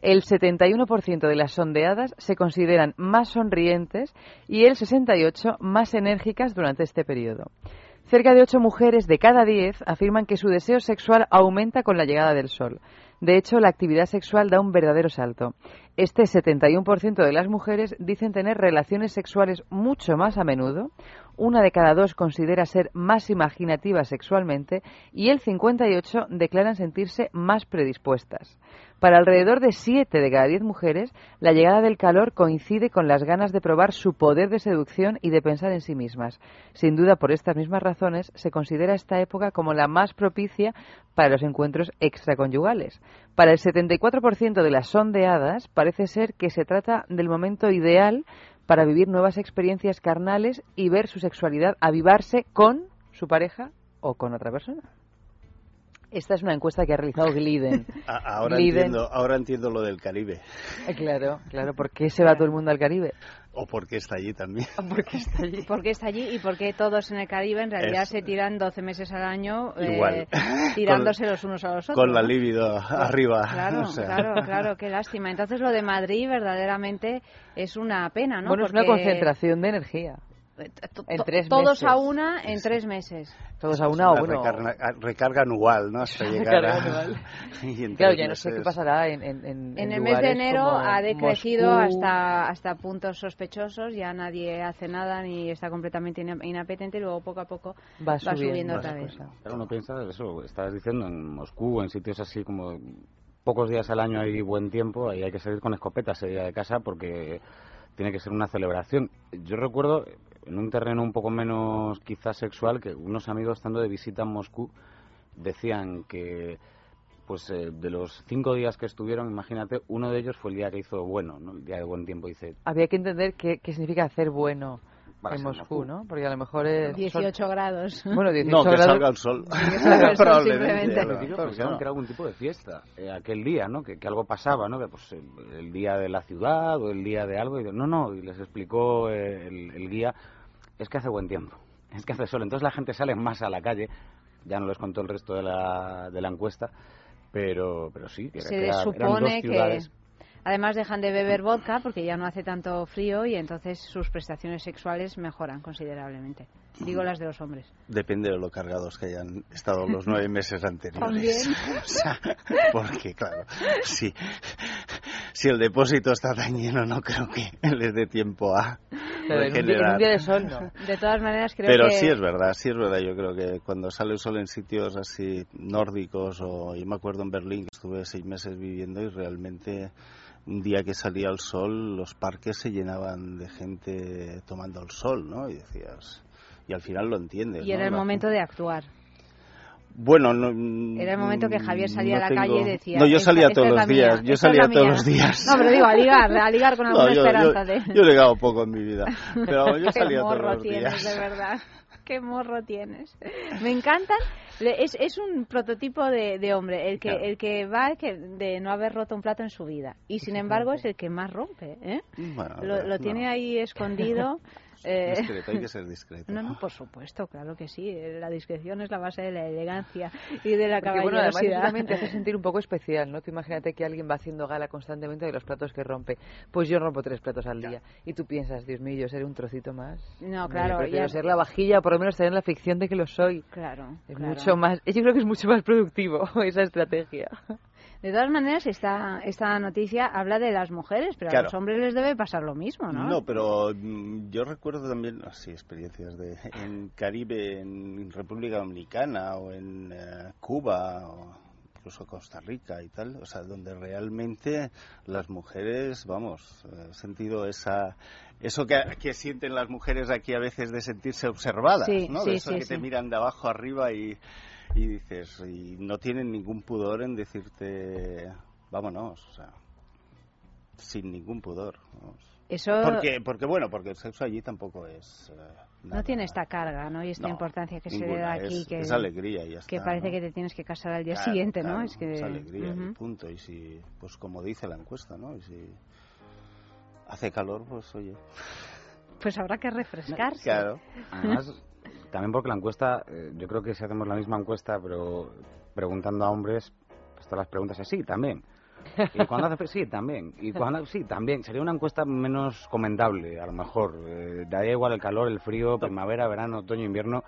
El 71% de las sondeadas se consideran más sonrientes y el 68% más enérgicas durante este periodo. Cerca de 8 mujeres de cada 10 afirman que su deseo sexual aumenta con la llegada del sol. De hecho, la actividad sexual da un verdadero salto. Este 71% de las mujeres dicen tener relaciones sexuales mucho más a menudo, una de cada dos considera ser más imaginativa sexualmente y el 58% declaran sentirse más predispuestas. Para alrededor de 7 de cada 10 mujeres, la llegada del calor coincide con las ganas de probar su poder de seducción y de pensar en sí mismas. Sin duda, por estas mismas razones, se considera esta época como la más propicia para los encuentros extraconyugales. Para el 74% de las sondeadas, parece ser que se trata del momento ideal para vivir nuevas experiencias carnales y ver su sexualidad avivarse con su pareja o con otra persona. Esta es una encuesta que ha realizado Gliden. ahora, Entiendo, ahora entiendo lo del Caribe. Eh, claro, claro. ¿Por qué se va todo el mundo al Caribe? O porque está allí también. ¿Por qué está allí? Porque está allí y porque todos en el Caribe en realidad se tiran 12 meses al año eh, tirándose los unos a los otros. Con la libido arriba. Claro, claro, claro, qué lástima. Entonces lo de Madrid verdaderamente es una pena, ¿no? Bueno, es una concentración de energía todos a una en tres meses. Todos a una o bueno. Recarga, anual, ¿no? Hasta llegar a... claro, ya no sé qué pasará en En, en el mes de enero ha decrecido hasta, hasta puntos sospechosos, ya nadie hace nada ni está completamente inapetente y luego poco a poco va, subiendo, otra vez. Claro, uno piensa eso, estabas diciendo, en Moscú, en sitios así como pocos días al año hay buen tiempo, ahí hay que salir con escopetas de casa porque tiene que ser una celebración. Yo recuerdo en un terreno un poco menos quizás sexual, que unos amigos estando de visita en Moscú decían que pues eh, de los cinco días que estuvieron, imagínate, uno de ellos fue el día que hizo bueno, ¿no? El día de buen tiempo, dice. Había que entender qué, qué significa hacer bueno en Moscú, ¿no? Porque a lo mejor es... 18 grados. Bueno, 18 no, grados. que salga el sol. Que salga el sol simplemente. Pues, que era algún tipo de fiesta eh, aquel día, ¿no? Que, que, algo pasaba, ¿no? Que pues el, el, día de la ciudad o el día de algo. Y, no, no, y les explicó eh, el, el guía, es que hace buen tiempo, es que hace sol. Entonces la gente sale más a la calle, ya no les contó el resto de la, de la encuesta, pero, pero sí, que, Se que era, supone eran dos ciudades. que Además dejan de beber vodka porque ya no hace tanto frío y entonces sus prestaciones sexuales mejoran considerablemente. Digo las de los hombres. Depende de lo cargados que hayan estado los nueve meses anteriores. También. O sea, porque claro, si, si el depósito está tan lleno no creo que les dé tiempo a Pero en un, día, en un día de sol no. De todas maneras creo Pero que... sí es verdad, sí es verdad. Yo creo que cuando sale el sol en sitios así nórdicos o yo me acuerdo en Berlín que estuve seis meses viviendo y realmente un día que salía el sol, los parques se llenaban de gente tomando el sol, ¿no? Y decías, y al final lo entiendes. Y era ¿no? el momento de actuar. Bueno, no, Era el momento que Javier salía no a la tengo- calle y decía... No, yo "Esta- salía todos los días. mía, Yo salía todos mía". los días. No, pero digo, a ligar, a ligar con alguna No, yo, esperanza yo- de... yo he ligado poco en mi vida. Pero yo Qué salía todos morro los tienes, días. de verdad. Qué morro tienes. Me encantan. Es, es un prototipo de, de hombre, el que, Claro. el que va que de no haber roto un plato en su vida. Y sin embargo es el que más rompe. ¿eh? Bueno, Lo, lo no. tiene ahí escondido. Eh, Discreto, hay que ser discreto. No, no, por supuesto, claro que sí. La discreción es la base de la elegancia y de la Porque, bueno, además caballerosidad. también te hace sentir un poco especial, ¿no? Tú imagínate que alguien va haciendo gala constantemente de los platos que rompe. Pues yo rompo tres platos al día. Y tú piensas, Dios mío, yo seré un trocito más. No, claro, yo prefiero ya- ser la vajilla, o por lo menos tener la ficción de que lo soy. Claro, Es claro. mucho más... Yo creo que es mucho más productivo esa estrategia. De todas maneras, esta, esta noticia habla de las mujeres, pero a los hombres les debe pasar lo mismo, ¿no? No, pero mm, yo recuerdo también, así, experiencias de en Caribe, en República Dominicana o en eh, Cuba o incluso Costa Rica y tal, o sea, donde realmente las mujeres, vamos, he sentido esa eso que, que sienten las mujeres aquí a veces de sentirse observadas, Sí, ¿no? sí, de eso sí, que te miran de abajo arriba y, y dices, y no tienen ningún pudor en decirte, vámonos, o sea, sin ningún pudor. vamos. Eso Porque, porque bueno, porque el sexo allí tampoco es. eh, no tiene esta carga, ¿no? Y esta No, importancia que se le da aquí, es- que, es alegría y ya que está, parece ¿no? que te tienes que casar al día Claro, siguiente, ¿no? Es que es alegría y punto. Y si, pues como dice la encuesta, ¿no? Y si hace calor, pues oye. Pues habrá que refrescarse. Claro. Además, también porque la encuesta, eh, yo creo que si hacemos la misma encuesta, pero preguntando a hombres, pues todas las preguntas es sí, también. Y cuando hace sí, también. Y cuando sí, también. Sería una encuesta menos comentable, a lo mejor. Eh, daría igual el calor, el frío, primavera, verano, otoño, invierno.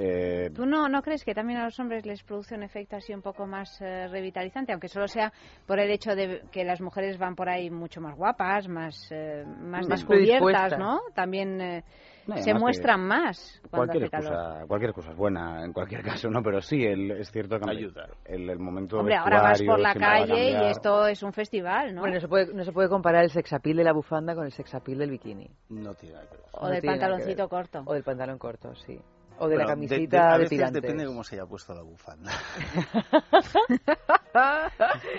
Eh, ¿Tú no, no crees que también a los hombres les produce un efecto así un poco más eh, revitalizante, aunque solo sea por el hecho de que las mujeres van por ahí mucho más guapas, más, eh, más, Más descubiertas. ¿no? También eh, No, se muestran más cuando cualquier hace calor. cualquier excusa es buena en cualquier caso, ¿no? Pero sí, el, es cierto que Ayuda. El, el momento Hombre, ahora vas por la a calle y esto es un festival, ¿no? Bueno, no se puede, no se puede comparar el sexapil de la bufanda con el sexapil del bikini. No tiene nada que ver. O No del pantaloncito corto. O del pantalón corto, sí. O de la camisita a de, veces tirantes. depende de cómo se haya puesto la bufanda.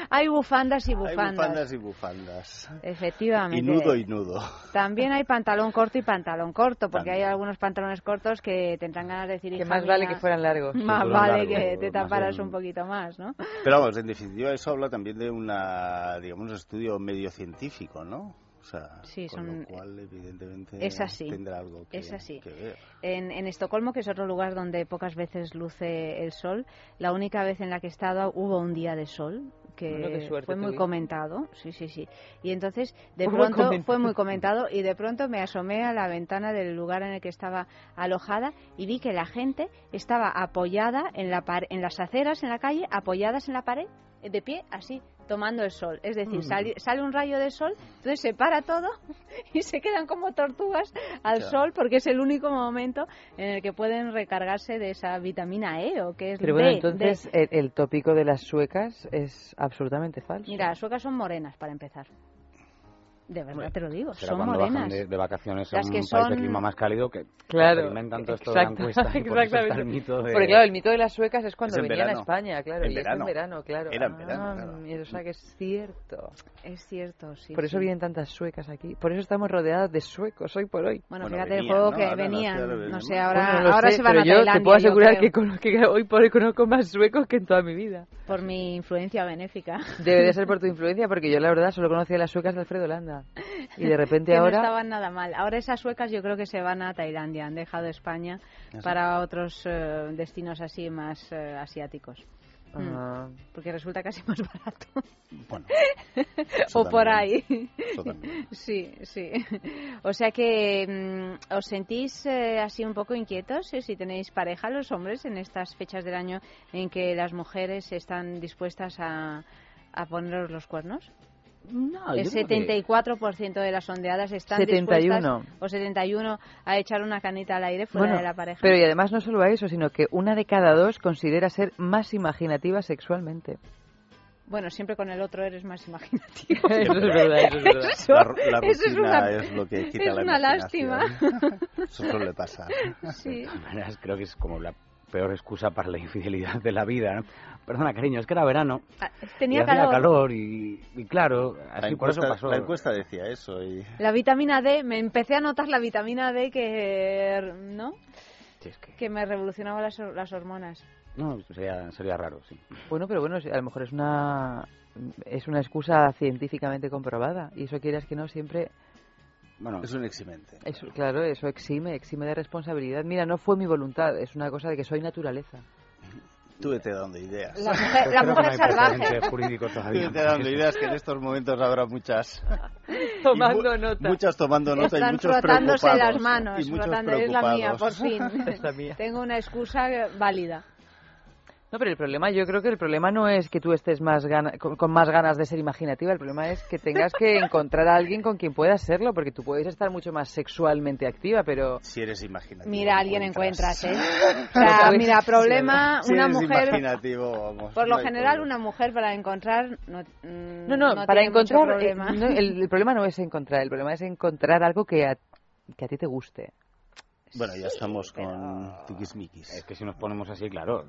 hay bufandas y Hay bufandas. bufandas y bufandas. Efectivamente. Y nudo y nudo. También hay pantalón corto y pantalón corto, porque hay algunos pantalones cortos que tendrán ganas de decir Que "Hija más vale que fueran largos. Más fueran vale que te taparas bien. un poquito más, ¿no? Pero vamos, en definitiva eso habla también de una, digamos, un estudio medio científico, ¿no? O sea, Sí, con son- lo cual evidentemente Es así. tendrá algo que, Es así. que ver. En, en Estocolmo, que es otro lugar donde pocas veces luce el sol, la única vez en la que he estado hubo un día de sol que Bueno, qué suerte fue muy comentado, sí, sí, sí. Y entonces de Fue pronto comentado. fue muy comentado y de pronto me asomé a la ventana del lugar en el que estaba alojada y vi que la gente estaba apoyada en la par- en las aceras en la calle, apoyadas en la pared, de pie, así, tomando el sol. Es decir, Mm. sali- sale un rayo de sol, entonces se para todo y se quedan como tortugas al Claro. sol porque es el único momento en el que pueden recargarse de esa vitamina E o que es Pero bueno, D, entonces D. el, el tópico de las suecas es absolutamente falso. Mira, las suecas son morenas para empezar. De verdad te lo digo, son morenas. De, de vacaciones Las en que un son... país de clima más cálido que claro, experimentan todo esto de la encuesta. Y por el mito de... Porque claro, el mito de las suecas es cuando Es en venían verano. a España, claro, En y verano. es en verano, claro. Era en verano, Ah, claro. O sea que es cierto. Es cierto, sí. Por eso sí. vienen tantas suecas aquí. Por eso estamos rodeadas de suecos hoy por hoy. Bueno, fíjate el juego que venían, no sé, ahora, Bueno, no ahora sé, se van pero a yo Tailandia. te puedo asegurar que, con- que hoy por hoy conozco más suecos que en toda mi vida. Por mi influencia benéfica. Debe de ser por tu influencia, porque yo la verdad solo conocía las suecas de Alfredo Landa. Y de repente que ahora... no estaban nada mal. Ahora esas suecas yo creo que se van a Tailandia, han dejado España ¿Ah, para otros eh, destinos así más eh, asiáticos. Mm. Ah. Porque resulta casi más barato. Bueno, o por ahí. Sí, sí. O sea que mm, os sentís eh, así un poco inquietos eh, si tenéis pareja los hombres en estas fechas del año en que las mujeres están dispuestas a, a poneros los cuernos. No, el yo creo que- 74% de las sondeadas están 71. dispuestas o 71 a echar una canita al aire fuera Bueno, de la pareja. pero y además no solo a eso, sino que una de cada dos considera ser más imaginativa sexualmente. Bueno, siempre con el otro eres más imaginativo. Eso es verdad, eso es verdad. Eso- La, ru- la eso es una- es, lo que quita es la una lástima. Eso suele pasar. Sí. De todas maneras, creo que es como la peor excusa para la infidelidad de la vida. ¿no? Perdona, cariño, es que era verano. Ah, Tenía y hacía calor. calor y, y claro, La así por eso encuesta, pasó. la encuesta decía eso. Y... La vitamina D, me empecé a notar la vitamina D que, ¿no? Sí, es que- Que me revolucionaba las, las hormonas. No, sería, sería raro, sí. Bueno, pero bueno, a lo mejor es una es una excusa científicamente comprobada y eso quieras que no siempre Bueno, Es un eximente. eso, claro, eso exime, exime de responsabilidad. Mira, no fue mi voluntad, es una cosa de que soy naturaleza. Tú vete dando ideas. La mujer, la creo que mujer no hay salvaje. jurídico Tú todavía. vete dando ideas que en estos momentos habrá muchas. Tomando Y mu- nota. Muchas tomando nota y Están muchos frotándose preocupados. las manos, y muchos frotando. Es la mía, por preocupados. fin. Es la mía. Tengo una excusa válida. No, pero el problema, yo creo que el problema no es que tú estés más gana- con, con más ganas de ser imaginativa, el problema es que tengas que encontrar a alguien con quien puedas serlo, porque tú puedes estar mucho más sexualmente activa, pero... Si eres imaginativo. Mira, alguien encuentras. encuentras, ¿eh? O sea, mira, problema, Si una eres mujer... imaginativo, vamos. Por lo no general, problema. una mujer para encontrar no, mm, No, no, no para encontrar... eh, problema. no, el, el problema no es encontrar, el problema es encontrar algo que a, que a ti te guste. Bueno, ya estamos con tiquismiquis. Es que si nos ponemos así, claro.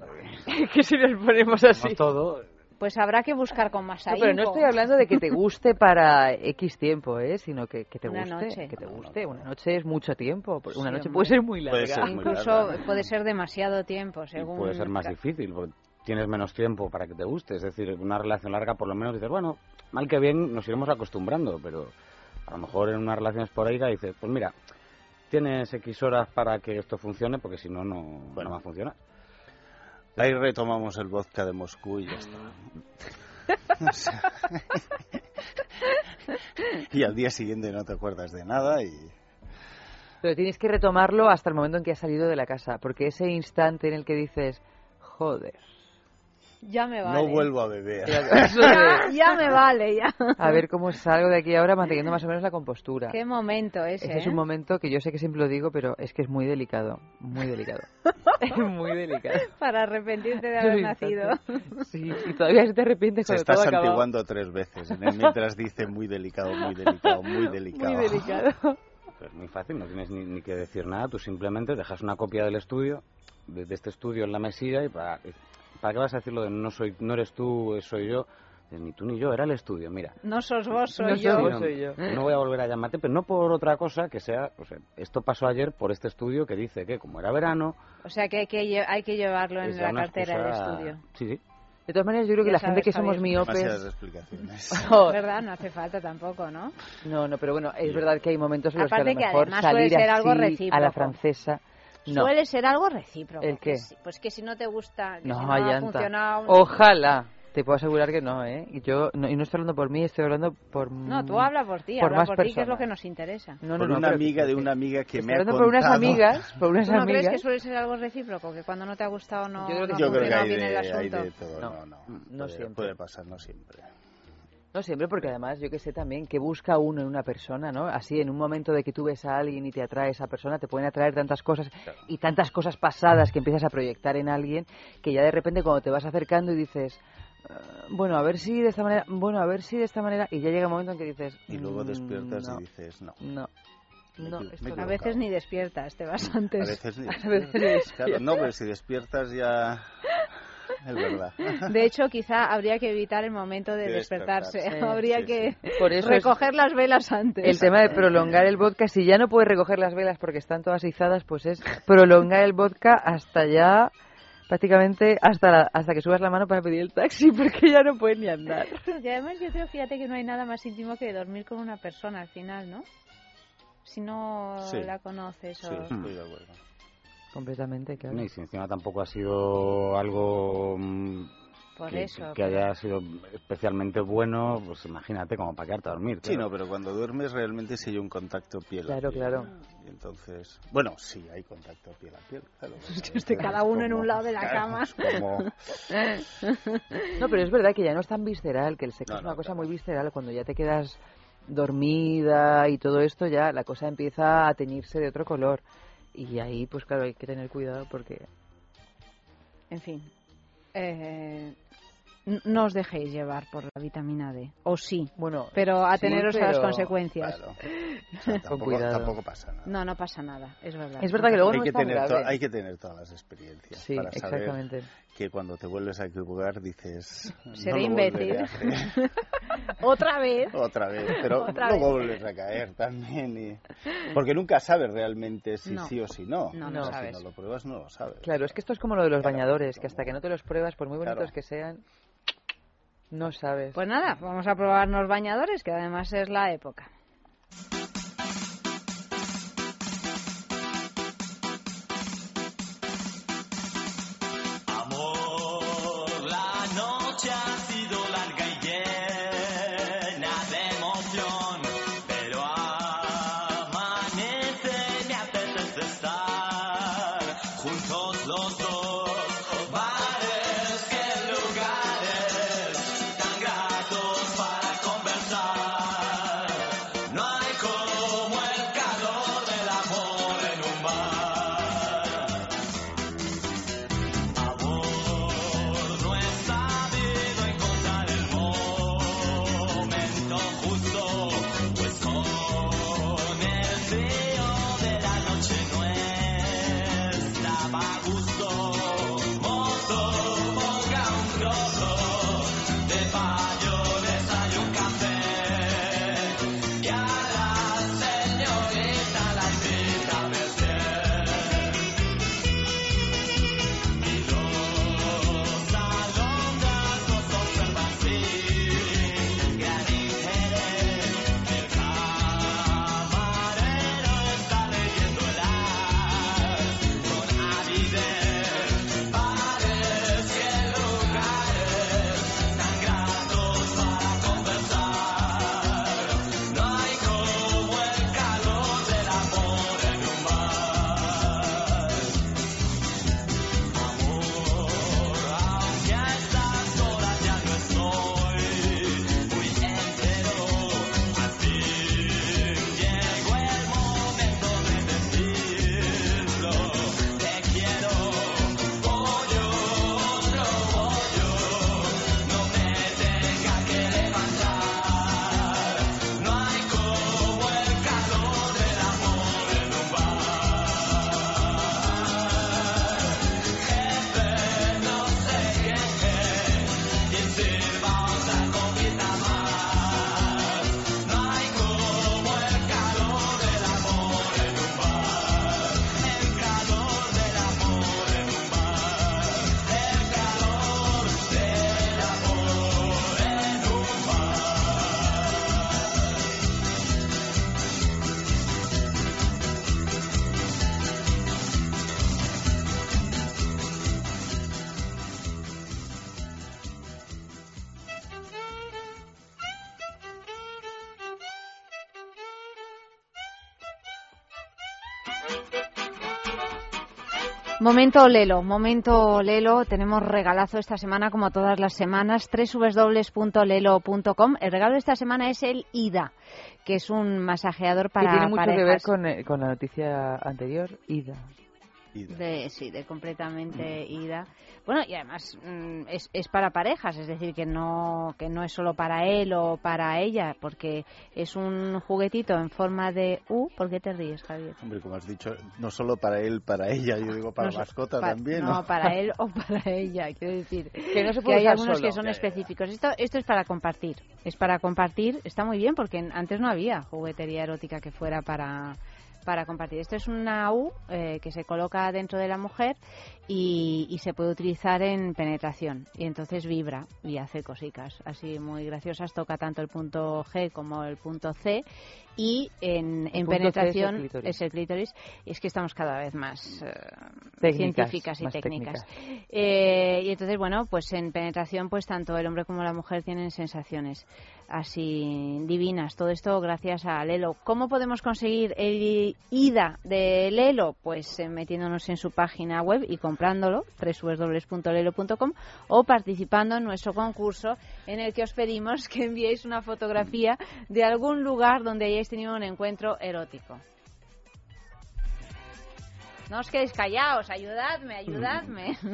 que si nos ponemos así... todo. Pues habrá que buscar con más No, pero no estoy hablando de que te guste para X tiempo, ¿eh? sino que, que te Una guste. noche. Que te guste. Una noche es mucho tiempo. Una Sí, noche hombre. puede ser muy larga. Puede ser muy Incluso larga. puede ser demasiado tiempo, Y según... puede ser más difícil, porque tienes menos tiempo para que te guste. Es decir, una relación larga, por lo menos dices, bueno, mal que bien nos iremos acostumbrando, pero a lo mejor en una relación esporádica dices, pues mira, tienes X horas para que esto funcione, porque si no, no, no va a funcionar. Ahí retomamos el vodka de Moscú y ya está. O sea, y al día siguiente no te acuerdas de nada y Pero tienes que retomarlo hasta el momento en que has salido de la casa, porque ese instante en el que dices, joder, Ya me vale. no vuelvo a beber. Ya, ya me vale, ya. a ver cómo salgo de aquí ahora manteniendo más o menos la compostura. Qué momento ese, Ese es ¿eh? un momento que yo sé que siempre lo digo, pero es que es muy delicado, muy delicado. Es muy delicado. Para arrepentirte de haber nacido. Sí, y todavía se te arrepientes Se cuando está todo ha acabado. santiguando tres veces en el mientras dice muy delicado, muy delicado, muy delicado. Muy delicado. Es muy fácil, no tienes ni, ni que decir nada, tú simplemente dejas una copia del estudio, de, de este estudio en la mesilla, y para, ¿para qué vas a decirlo de no, soy, no eres tú, soy yo? Ni tú ni yo, era el estudio, mira. No sos vos, soy No yo. soy no, soy yo. no voy a volver a llamarte, pero no por otra cosa que sea, o sea, esto pasó ayer por este estudio que dice que como era verano, O sea que hay que, lle- hay que llevarlo en la cartera del estudio. Sí, sí. De todas maneras, yo creo que Ya la gente sabes, que somos miopes... Demasiadas explicaciones. ¿Verdad? No hace falta tampoco, ¿no? No, no, pero bueno, es verdad que hay momentos en los Aparte que a que lo mejor suele salir ser algo así a la francesa... No, Suele ser algo recíproco. ¿El qué? que si- Pues que si no te gusta, que no, si no ha funcionado... no- Ojalá. Te puedo asegurar que no, ¿eh? Y yo, no, y no estoy hablando por mí, estoy hablando por... No, tú habla por ti, por habla más por ti, que es lo que nos interesa. No, no, por no, una amiga que- de una amiga que me ha contado... por unas amigas, por unas ¿Tú no crees amigas... que suele ser algo recíproco? Que cuando no te ha gustado no, Yo creo que Yo creo que hay de, hay de todo. No, No, no. no puede, siempre. Puede pasar, no siempre. No siempre, porque además yo que sé también que busca uno en una persona, ¿no? Así, en un momento de que tú ves a alguien y te atrae a esa persona, te pueden atraer tantas cosas y tantas cosas pasadas que empiezas a proyectar en alguien que ya de repente cuando te vas acercando y dices, bueno, a ver si de esta manera, bueno, a ver si de esta manera, y ya llega un momento en que dices... Y luego despiertas y dices, no. No. No, a veces ni despiertas, te vas antes. A veces ni, despiertas. Claro, no, pero si despiertas ya es verdad. De hecho, quizá habría que evitar el momento de, despertarse. habría que recoger las velas antes. El tema de prolongar el vodka, si ya no puedes recoger las velas porque están todas izadas, pues es prolongar el vodka hasta ya prácticamente hasta hasta que subas la mano para pedir el taxi porque ya no puedes ni andar. Y además yo creo, fíjate que no hay nada más íntimo que dormir con una persona al final, ¿no? Si no la conoces o... Sí, estoy de acuerdo. Completamente, claro. y si encima tampoco ha sido algo mm, que, haya sido especialmente bueno, pues imagínate como para quedarte a dormir. Sí, no, pero cuando duermes realmente sí hay un contacto piel claro, a piel. Claro, Y entonces, bueno, sí hay contacto piel a piel, claro. cada uno en un lado de la cama. no, pero es verdad que ya no es tan visceral, que el sexo es una cosa muy visceral. Cuando ya te quedas dormida y todo esto, ya la cosa empieza a teñirse de otro color. Y ahí, pues claro, hay que tener cuidado porque... En fin, eh, no os dejéis llevar por la vitamina D. O sí, bueno, pero ateneros a las consecuencias. tampoco, pasa nada. No, no pasa nada, es verdad. Es verdad que luego hay, no que tener hay que tener todas las experiencias sí, para saber. Que cuando te vuelves a equivocar dices... Seré imbécil. Otra vez. Otra vez, pero luego vuelves a caer también. Y... Porque nunca sabes realmente si sí o si no. No, no, sabes. Si no lo pruebas, no lo sabes. Claro, es que esto es como lo de los bañadores, que hasta que no te los pruebas, por muy bonitos que sean, no sabes. Pues nada, vamos a probarnos bañadores, que además es la época. Momento Lelo, momento Lelo. Tenemos regalazo esta semana, como todas las semanas, www.lelo.com. El regalo de esta semana es el IDA, que es un masajeador para que tiene mucho que ver con, eh, con la noticia anterior, IDA. De, sí, de completamente ida. Bueno, y además mm, es, es para parejas, es decir, que no, que no es solo para él o para ella, porque es un juguetito en forma de U. ¿Por qué te ríes, Javier? Hombre, como has dicho, no solo para él, para ella, yo digo para mascota también. ¿no? para él o para ella, quiero decir. Que no se puede hay algunos que son específicos. Esto, esto es para compartir, es para compartir, está muy bien, porque antes no había juguetería erótica que fuera para para compartir. Esto es una U eh, que se coloca dentro de la mujer y, se puede utilizar en penetración. Y entonces vibra y hace cositas así muy graciosas. Toca tanto el punto G como el punto C. Y en, penetración es el, clítoris. Y es que estamos cada vez más eh, científicas y técnicas. Eh, y entonces, bueno, pues en penetración, pues tanto el hombre como la mujer tienen sensaciones así divinas. Todo esto gracias a Lelo. ¿Cómo podemos conseguir el IDA de Lelo? Pues eh, metiéndonos en su página web y comprándolo, www.lelo.com, o participando en nuestro concurso en el que os pedimos que enviéis una fotografía de algún lugar donde hayáis tenido un encuentro erótico. No os quedéis callados, ayudadme, ayudadme.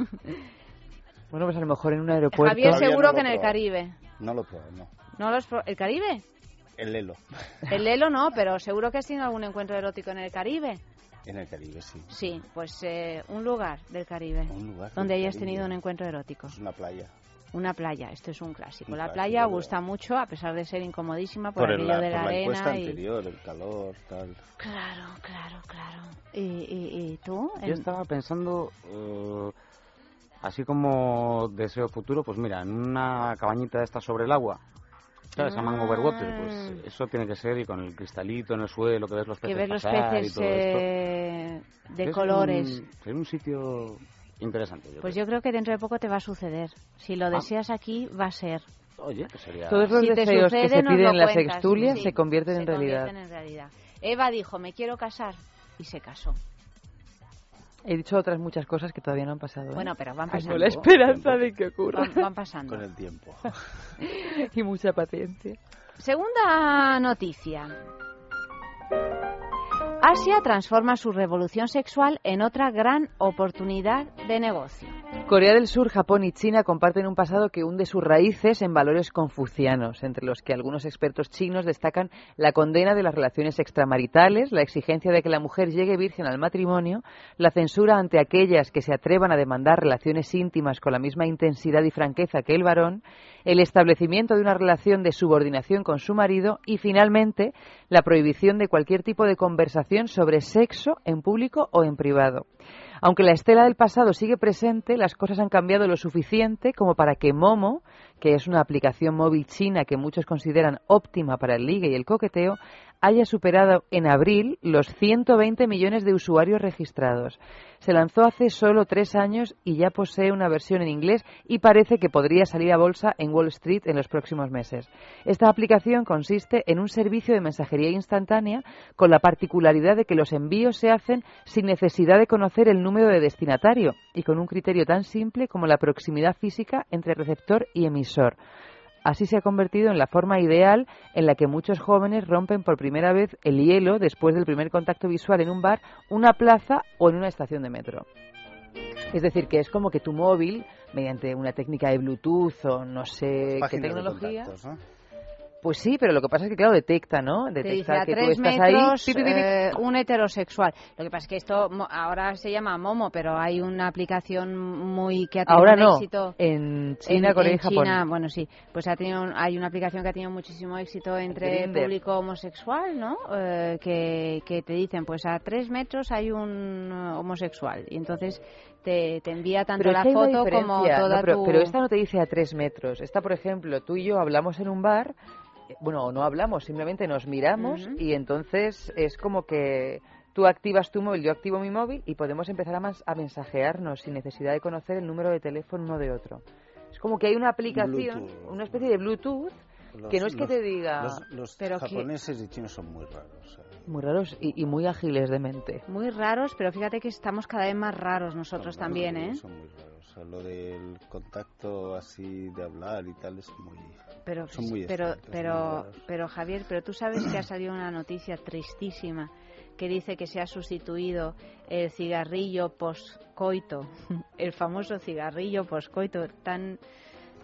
Bueno, pues a lo mejor en un aeropuerto. Javier, seguro que en el Caribe. No lo puedo, no. ¿No los ¿El Caribe? El Lelo. El Lelo no, pero seguro que has tenido algún encuentro erótico en el Caribe. En el Caribe, sí. Sí, pues eh, un lugar del Caribe. Un lugar donde hayas tenido un encuentro erótico. Es una playa. Una playa, esto es un clásico. la playa gusta mucho, a pesar de ser incomodísima por, el aquello de la, arena. y... anterior, el calor, tal. Claro, claro, claro. ¿Y, y, tú? Yo estaba pensando, uh, así como deseo futuro, pues mira, en una cabañita de esta sobre el agua, ¿sabes? A mango overwater, pues mm. eso tiene que ser y con el cristalito en el suelo, que ves los peces, los peces y todo eh, de colores. Es un sitio interesante. pues yo creo que dentro de poco te va a suceder. Si lo ah. deseas aquí, va a ser. Oye, que sería... Todos los deseos que se piden en la sextulia se convierten en realidad. en realidad. Eva dijo, me quiero casar, y se casó. He dicho otras muchas cosas que todavía no han pasado. ¿eh? Bueno, pero van pasando. Con la esperanza de que ocurra. Van, pasando. Con el tiempo. y mucha paciencia. Segunda noticia. Asia transforma su revolución sexual en otra gran oportunidad de negocio. Corea del Sur, Japón y China comparten un pasado que hunde sus raíces en valores confucianos, entre los que algunos expertos chinos destacan la condena de las relaciones extramaritales, la exigencia de que la mujer llegue virgen al matrimonio, la censura ante aquellas que se atrevan a demandar relaciones íntimas con la misma intensidad y franqueza que el varón, el establecimiento de una relación de subordinación con su marido y, finalmente, la prohibición de cualquier tipo de conversación sobre sexo en público o en privado. Aunque la estela del pasado sigue presente, las cosas han cambiado lo suficiente como para que Momo, que es una aplicación móvil china que muchos consideran óptima para el ligue y el coqueteo, haya superado en abril los 120 millones de usuarios registrados. Se lanzó hace solo tres años y ya posee una versión en inglés y parece que podría salir a bolsa en Wall Street en los próximos meses. Esta aplicación consiste en un servicio de mensajería instantánea con la particularidad de que los envíos se hacen sin necesidad de conocer el número de destinatario y con un criterio tan simple como la proximidad física entre receptor y emisor. Así se ha convertido en la forma ideal en la que muchos jóvenes rompen por primera vez el hielo después del primer contacto visual en un bar, una plaza o en una estación de metro. Es decir, que es como que tu móvil, mediante una técnica de Bluetooth o no sé qué tecnología, pues sí, pero lo que pasa es que, claro, detecta, ¿no? Detecta que tú estás metros, ahí. Eh, un heterosexual. Lo que pasa es que esto ahora se llama Momo, pero hay una aplicación muy que ha tenido ahora no. éxito. En China, Corea y Japón. China, bueno, sí. Pues ha tenido, hay una aplicación que ha tenido muchísimo éxito entre el público homosexual, ¿no? Eh, que, que te dicen, pues a tres metros hay un homosexual. Y entonces te, te, envía tanto la foto como toda pero, tu... pero esta no te dice a tres metros. Esta, por ejemplo, tú y yo hablamos en un bar bueno, no hablamos, simplemente nos miramos y entonces es como que tú activas tu móvil, yo activo mi móvil y podemos empezar a, a mensajearnos sin necesidad de conocer el número de teléfono uno de otro. Es como que hay una aplicación, una especie de Bluetooth que no es que te diga... Los, japoneses y chinos son muy raros. ¿eh? Muy raros y, muy ágiles de mente. Muy raros, pero fíjate que estamos cada vez más raros nosotros también, ¿eh? Son muy raros. lo del contacto así de hablar y tal es muy... Pero, pero, pero, pero Javier, pero tú sabes que ha salido una noticia tristísima que dice que se ha sustituido el cigarrillo poscoito, el famoso cigarrillo poscoito tan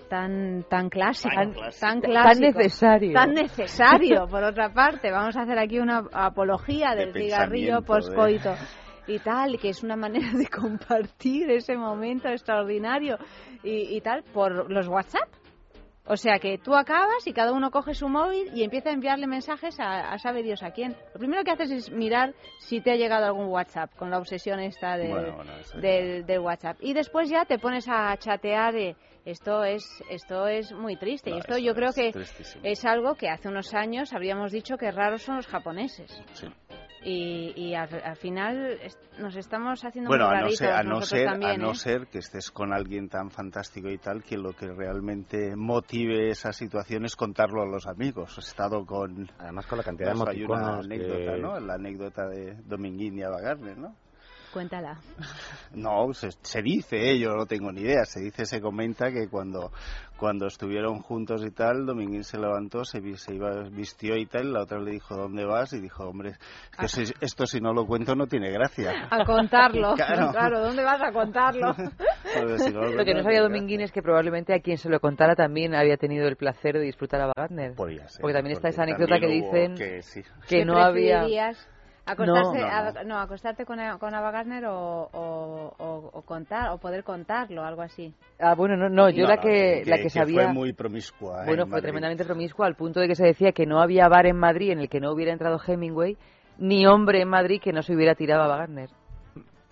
tan tan clásico, tan, necesario, tan necesario. Por otra parte, vamos a hacer aquí una apología del cigarrillo poscoito y tal, que es una manera de compartir ese momento extraordinario y, y tal por los WhatsApp. O sea que tú acabas y cada uno coge su móvil y empieza a enviarle mensajes a, sabe Dios a quién. Lo primero que haces es mirar si te ha llegado algún WhatsApp con la obsesión esta del, del, WhatsApp. Y después ya te pones a chatear de esto es esto es muy triste. Y esto yo creo que es algo que hace unos años habríamos dicho que raros son los japoneses y, al, final nos estamos haciendo bueno, muy a no ser, a no, ser, a no ¿eh? ser que estés con alguien tan fantástico y tal que lo que realmente motive esa situación es contarlo a los amigos. He estado con... Además con la cantidad de emoticonos anécdota, ¿no? La anécdota de Dominguín y Abagarne, ¿no? Cuéntala. No, se, se, dice, yo no tengo ni idea, se dice, se comenta que cuando, cuando estuvieron juntos y tal, Dominguín se levantó, se, se iba, vistió y tal, la otra le dijo, ¿dónde vas? Y dijo, hombre, que esto si no lo cuento no tiene gracia. A contarlo, claro, ¿dónde vas a contarlo? lo, que no sabía Dominguín es que probablemente a quien se lo contara también había tenido el placer de disfrutar a Wagner. Porque también está esa anécdota que dicen que, que no había Acostarse, no, acostarte con, con Ava Gardner o, o, contar o poder contarlo, algo así. Ah, bueno, no, no, yo la que, la que, sabía. fue muy promiscua. Bueno, fue tremendamente promiscua al punto de que se decía que no había bar en Madrid en el que no hubiera entrado Hemingway, ni hombre en Madrid que no se hubiera tirado a Ava Gardner.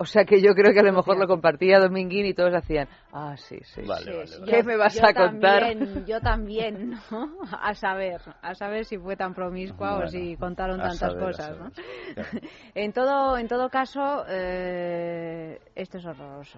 O sea que yo creo que a lo mejor lo compartía Dominguín y todos hacían, ah, sí, sí. Vale, ¿Qué me vas a contar? También, yo también, ¿no? A saber, a saber si fue tan promiscua o si contaron tantas cosas, ¿no? en, todo, en todo caso, eh, esto es horroroso.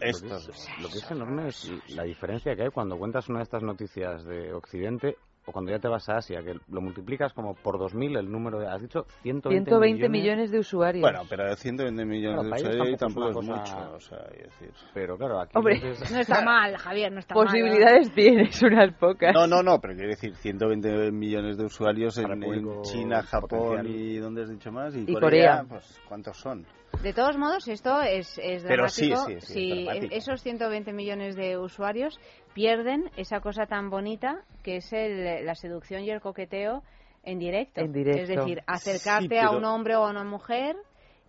Esto lo que es enorme es la diferencia que hay cuando cuentas una de estas noticias de Occidente o cuando ya te vas a Asia, que lo multiplicas como por 2.000 el número de... Has dicho 120, 120 millones. de usuarios. Bueno, pero 120 millones de usuarios tampoco, es mucho, o sea, decir... Pero claro, aquí... Hombre, no está mal, Javier, no está mal. Posibilidades tienes, unas pocas. No, no, no, pero quiero decir 120 millones de usuarios en, China, Japón y... ¿Dónde has dicho más? Y, Corea, Pues, ¿cuántos son? De todos modos, esto es, es Pero sí, sí, sí, si esos 120 millones de usuarios pierden esa cosa tan bonita que es el, la seducción y el coqueteo en directo. En directo. Es decir, acercarte a un hombre o a una mujer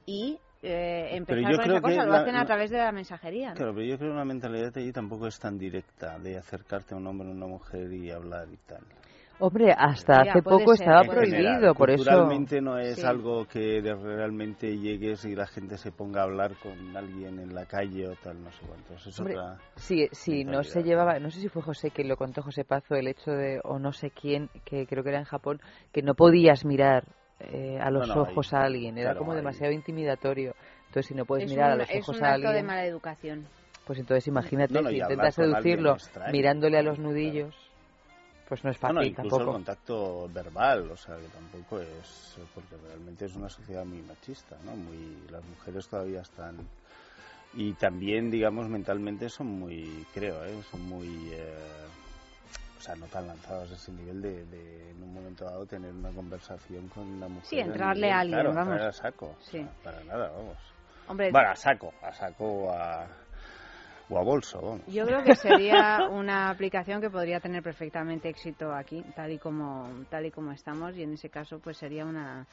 y eh, empezar con esa cosa, lo hacen a través de la mensajería. Claro, pero yo creo que una mentalidad allí tampoco es tan directa de acercarte a un hombre o una mujer y hablar y tal. Hombre, hasta hace poco estaba prohibido, por eso. Realmente no es algo que realmente llegues y la gente se ponga a hablar con alguien en la calle o tal, no sé cuánto. Es Hombre, sí, sí, no se llevaba, no sé si fue José que lo contó José Pazo, el hecho de, o no sé quién, que creo que era en Japón, que no podías mirar eh, a los ojos a alguien, era como demasiado intimidatorio. Entonces, si no puedes mirar a los ojos a alguien. de mala educación. Pues entonces imagínate, si intentas seducirlo mirándole a los nudillos pues no es fácil incluso tampoco. el contacto verbal, o sea, que tampoco es, porque realmente es una sociedad muy machista, ¿no? Muy, las mujeres todavía están y también, digamos, mentalmente son muy, creo, ¿eh? son muy, eh, o sea, no tan lanzados a ese nivel de, de, en un momento dado tener una conversación con una mujer. Sí, entrarle a alguien, claro, vamos. a saco, sí. para nada, vamos. Hombre, bueno, a saco, a saco, a o a bolso. Yo creo que sería una aplicación que podría tener perfectamente éxito aquí, tal y como tal y como estamos, y en ese caso pues sería una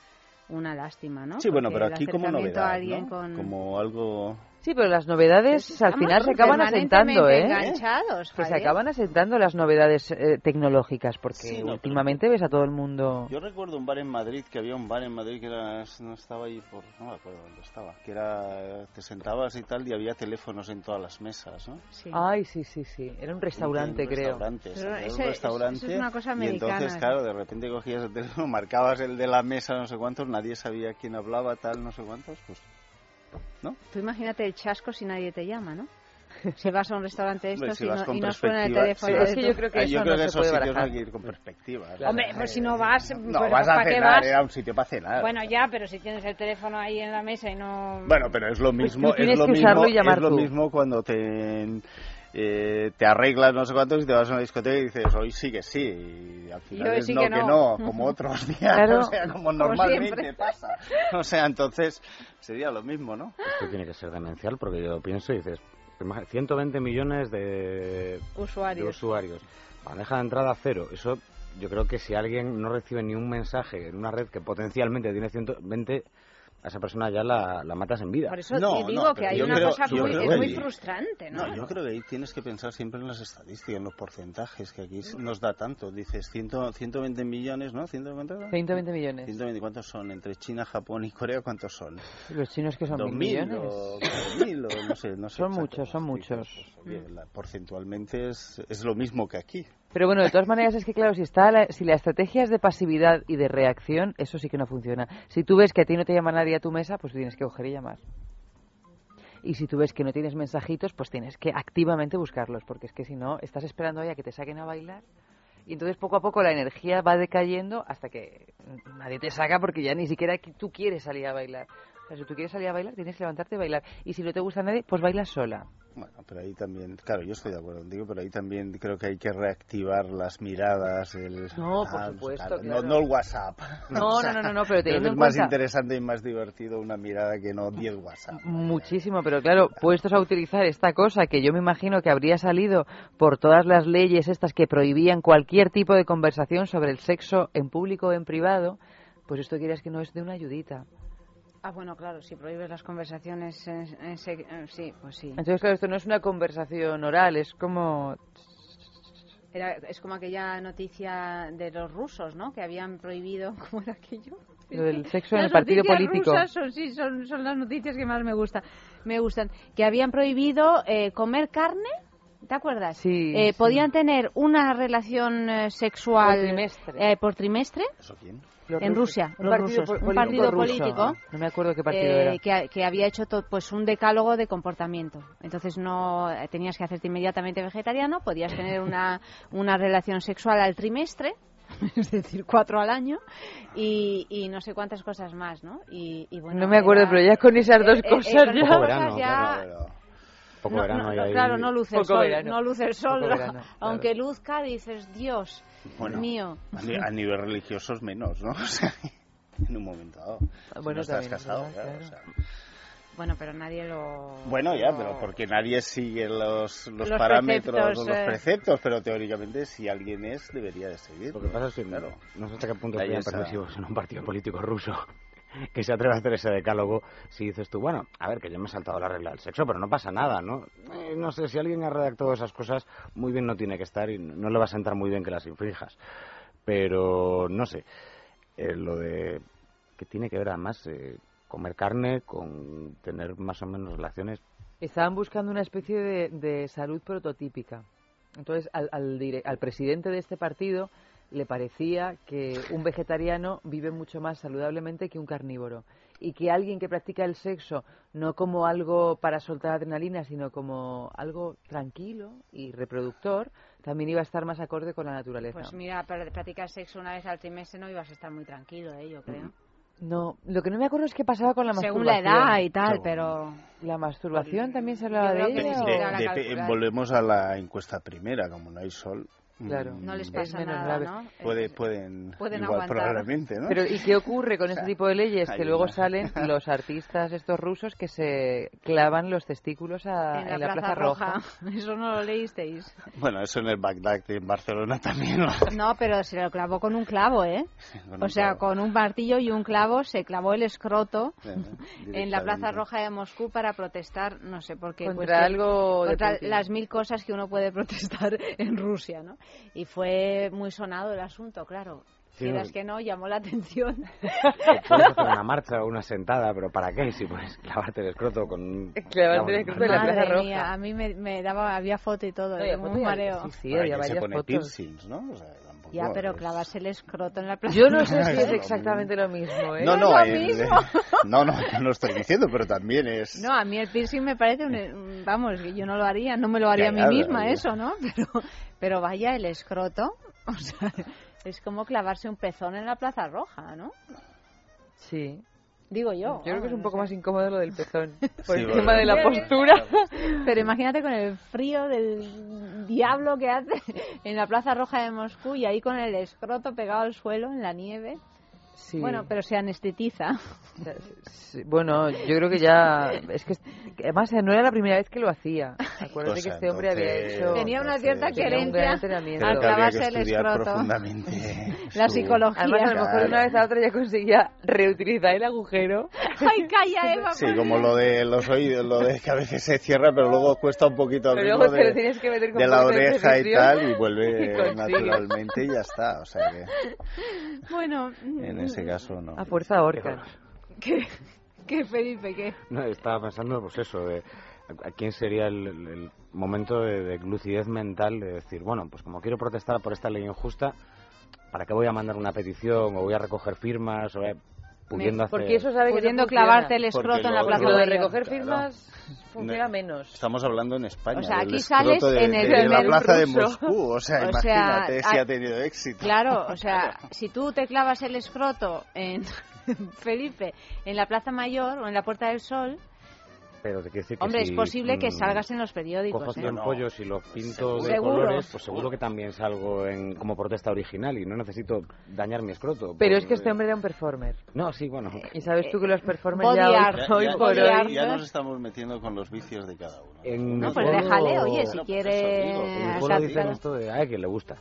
una lástima, ¿no? Sí, bueno, pero aquí como novedad, ¿no? Como algo Sí, pero las novedades al final se acaban asentando, ¿eh? Enganchados, que se acaban asentando las novedades eh, tecnológicas, porque últimamente ves a todo el mundo... Yo recuerdo un bar en Madrid, que había un bar en Madrid que era, no estaba ahí por... no me acuerdo dónde estaba, que era... te sentabas y tal y había teléfonos en todas las mesas, ¿no? Sí. Ay, sí, sí, sí, era un restaurante, un creo. Restaurante, era un restaurante, eso es una cosa americana. Y entonces, claro, de repente cogías el teléfono, marcabas el de la mesa, no sé cuántos, nadie sabía quién hablaba, tal, no sé cuántos, pues ¿no? Tú imagínate el chasco si nadie te llama, ¿no? Si vas a un restaurante de estos si y, no, suena el teléfono. es que yo creo que eso no se puede barajar. hay que ir con perspectiva. Hombre, pues si no vas... No, pues vas a ¿para cenar, vas? era un sitio para cenar. Bueno, ya, pero si tienes el teléfono ahí en la mesa y no... Bueno, pero es lo pues mismo, es, lo mismo es lo mismo cuando te eh, te arreglas no sé cuántos y te vas a una discoteca y dices, hoy sí que sí. Y al final es no que, no. como otros días, o sea, como normalmente pasa. O sea, entonces sería lo mismo, ¿no? Esto tiene que ser demencial porque yo pienso y dices, 120 millones de usuarios. De usuarios. Maneja de entrada cero. Eso yo creo que si alguien no recibe ni un mensaje en una red que potencialmente tiene 120 a esa persona ya la, matas en vida. Por eso digo que hay una cosa muy, es muy frustrante, ¿no? Yo creo que ahí tienes que pensar siempre en las estadísticas, en los porcentajes, que aquí nos da tanto. Dices 120 millones, ¿no? 120, 120 millones. 120, ¿cuántos son? Entre China, Japón y Corea, ¿cuántos son? Los chinos que son mil millones. O, mil, o no sé, no sé Son muchos, son muchos. Pues, porcentualmente es, es lo mismo que aquí. Pero bueno, de todas maneras es que claro, si está la, si la estrategia es de pasividad y de reacción, eso sí que no funciona. Si tú ves que a ti no te llama nadie a tu mesa, pues tienes que coger y llamar. Y si tú ves que no tienes mensajitos, pues tienes que activamente buscarlos, porque es que si no, estás esperando a que te saquen a bailar y entonces poco a poco la energía va decayendo hasta que nadie te saca porque ya ni siquiera tú quieres salir a bailar. O sea, si tú quieres salir a bailar, tienes que levantarte y bailar. Y si no te gusta nadie, pues bailas sola. Bueno, pero ahí también, claro, yo estoy de acuerdo contigo, pero ahí también creo que hay que reactivar las miradas, el... No, por ah, supuesto, claro. no, el WhatsApp. No, no, no, no, pero teniendo es más interesante y más divertido una mirada que no 10 WhatsApp. Muchísimo, pero claro, puestos a utilizar esta cosa que yo me imagino que habría salido por todas las leyes estas que prohibían cualquier tipo de conversación sobre el sexo en público o en privado, pues esto quieras que no es de una ayudita. Ah, bueno, claro, si prohíbes las conversaciones, en, sí, pues sí. Entonces, claro, esto no es una conversación oral, es como... Era, es como aquella noticia de los rusos, ¿no? Que habían prohibido, ¿cómo era aquello? Lo del sexo en el partido político. Rusas son, sí, son, son las noticias que más me gustan. Me gustan. Que habían prohibido eh, comer carne ¿Te acuerdas? Sí, eh, Podían tener una relación eh, sexual por trimestre. por trimestre. ¿Eso quién? en Rusia, un partido, un partido político, no me acuerdo qué partido eh, era. Que, había hecho pues un decálogo de comportamiento. Entonces no eh, tenías que hacerte inmediatamente vegetariano, podías tener una, una relación sexual al trimestre, es decir, cuatro al año, y, y no sé cuántas cosas más, ¿no? Y, bueno, no me acuerdo, pero ya con esas dos cosas ya... Poco verano claro, no luce el sol, no luce el sol, aunque luzca dices, Dios, bueno, mío. A, nivel religioso es menos, ¿no? O sea, en un momento dado. bueno, no estás casado, claro. Bueno, pero nadie lo... Bueno, ya, pero porque nadie sigue los, los, parámetros o los eh. preceptos, pero teóricamente si alguien es, debería de seguir. Lo que pasa es que, claro, no sé hasta qué punto serían permisivos en un partido político ruso que se atreve a hacer ese decálogo si dices tú, bueno, a ver, que yo me he saltado la regla del sexo, pero no pasa nada, ¿no? Eh, no sé, si alguien ha redactado esas cosas, muy bien no tiene que estar y no le va a sentar muy bien que las infrinjas. Pero, no sé, eh, lo de que tiene que ver además eh, comer carne con tener más o menos relaciones. Estaban buscando una especie de, de salud prototípica. Entonces, al, al, al presidente de este partido le parecía que un vegetariano vive mucho más saludablemente que un carnívoro y que alguien que practica el sexo no como algo para soltar adrenalina, sino como algo tranquilo y reproductor, también iba a estar más acorde con la naturaleza. Pues mira, para practicar sexo una vez al trimestre no ibas a estar muy tranquilo, ¿eh? yo creo. No, lo que no me acuerdo es qué pasaba con la masturbación. Según la edad y tal, pero... ¿La masturbación también se hablaba de ella? volvemos a la encuesta primera, como no hay sol, Claro. No les pasa nada, ¿no? Puede, pueden, pueden igual, probablemente, ¿no? Pero ¿y qué ocurre con este tipo de leyes? Que luego salen los artistas estos rusos que se clavan los testículos a, en, la, Plaza, Roja. Eso no lo leísteis. Bueno, eso en el Bagdad en Barcelona también. ¿no? no, pero se lo clavó con un clavo, ¿eh? o sea, con un martillo y un clavo se clavó el escroto en la Plaza Roja de Moscú para protestar, no sé por qué. Contra pues, algo... Contra las mil cosas que uno puede protestar en Rusia, ¿no? Y fue muy sonado el asunto, claro. Si es que no, llamó la atención. Puedes hacer una marcha o una sentada, pero ¿para qué? Si puedes clavarte el escroto con... Clavarte el escroto en la Plaza Roja. Mía, a mí me, daba, había foto y todo, no, un mareo. Sí, sí, había varias se pone fotos. piercings, ¿no? O sea, ya, pero clavarse el escroto en la plaza. Yo no sé si es exactamente lo mismo, ¿eh? No, no, no, no, no, no lo estoy diciendo, pero también es... No, a mí el piercing me parece un... Vamos, que yo no lo haría, no me lo haría a mí misma eso, ¿no? Pero, pero vaya, el escroto, o sea, es como clavarse un pezón en la Plaza Roja, ¿no? Sí. Digo yo. Yo creo que es un poco más incómodo lo del pezón, por el tema de la postura. Pero imagínate con el frío del diablo que hace en la Plaza Roja de Moscú y ahí con el escroto pegado al suelo en la nieve. Bueno, pero se anestetiza. bueno, yo creo que ya. Es que. Además, no era la primera vez que lo hacía. Acuérdate que este hombre había hecho. Tenía una cierta querencia al clavarse el escroto. la psicología. Además, a lo mejor una vez a otra ya conseguía reutilizar el agujero. ¡Ay, calla, Eva! Sí, como lo de los oídos, lo de que a veces se cierra, pero luego cuesta un poquito de, de la oreja y tal, y vuelve naturalmente y ya está. O sea que. Bueno. En ese caso, no. A fuerza orca. ¿Qué? ¿Qué, Felipe? ¿Qué? No, estaba pensando, pues eso, de a quién sería el, momento de, lucidez mental de decir, bueno, pues como quiero protestar por esta ley injusta, ¿para qué voy a mandar una petición o voy a recoger firmas o pudiendo hacer... Porque eso sabe pudiendo clavarte el escroto en la plaza de recoger firmas funciona menos. Estamos hablando en España. O sea, aquí sales en el de, la plaza de Moscú. O sea, imagínate si ha tenido éxito. Claro, o sea, si tú te clavas el escroto en Felipe, en la Plaza Mayor o en la Puerta del Sol, pero te decir que Hombre, es posible que salgas en los periódicos. Cojo ¿eh? pollos y los pinto de colores, pues seguro que también salgo en, como protesta original y no necesito dañar mi escroto. Pero es que este hombre era un performer. No, sí, bueno. Y sabes tú que los performers ya, hoy, por hoy... Ya nos estamos metiendo con los vicios de cada uno. no, pues déjale, oye, si quiere... En dicen esto de, a quien le gusta.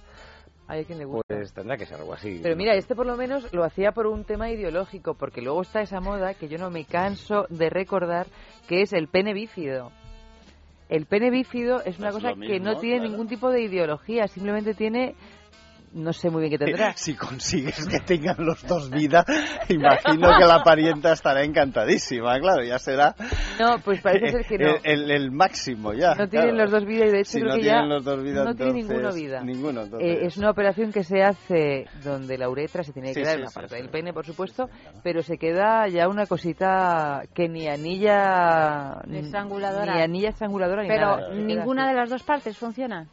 Hay quien le gusta. Pues tendrá que ser algo así. Pero mira, este por lo menos lo hacía por un tema ideológico, porque luego está esa moda que yo no me canso de recordar, que es el pene bífido. El pene bífido es una cosa que no tiene ningún tipo de ideología, simplemente tiene no sé muy bien qué tendrá. Si consigues que tengan los dos vida, imagino que la parienta estará encantadísima, claro, ya será. No, pues parece ser que no. El, máximo ya. No tienen los dos vidas y de hecho creo no que ya los dos vidas, no tiene ninguna vida. Ninguno, eh, es una operación que se hace donde la uretra se tiene que quedar en una parte del pene, por supuesto, pero se queda ya una cosita que ni anilla estranguladora, ni anilla estranguladora ni pero nada. ninguna de las dos partes funciona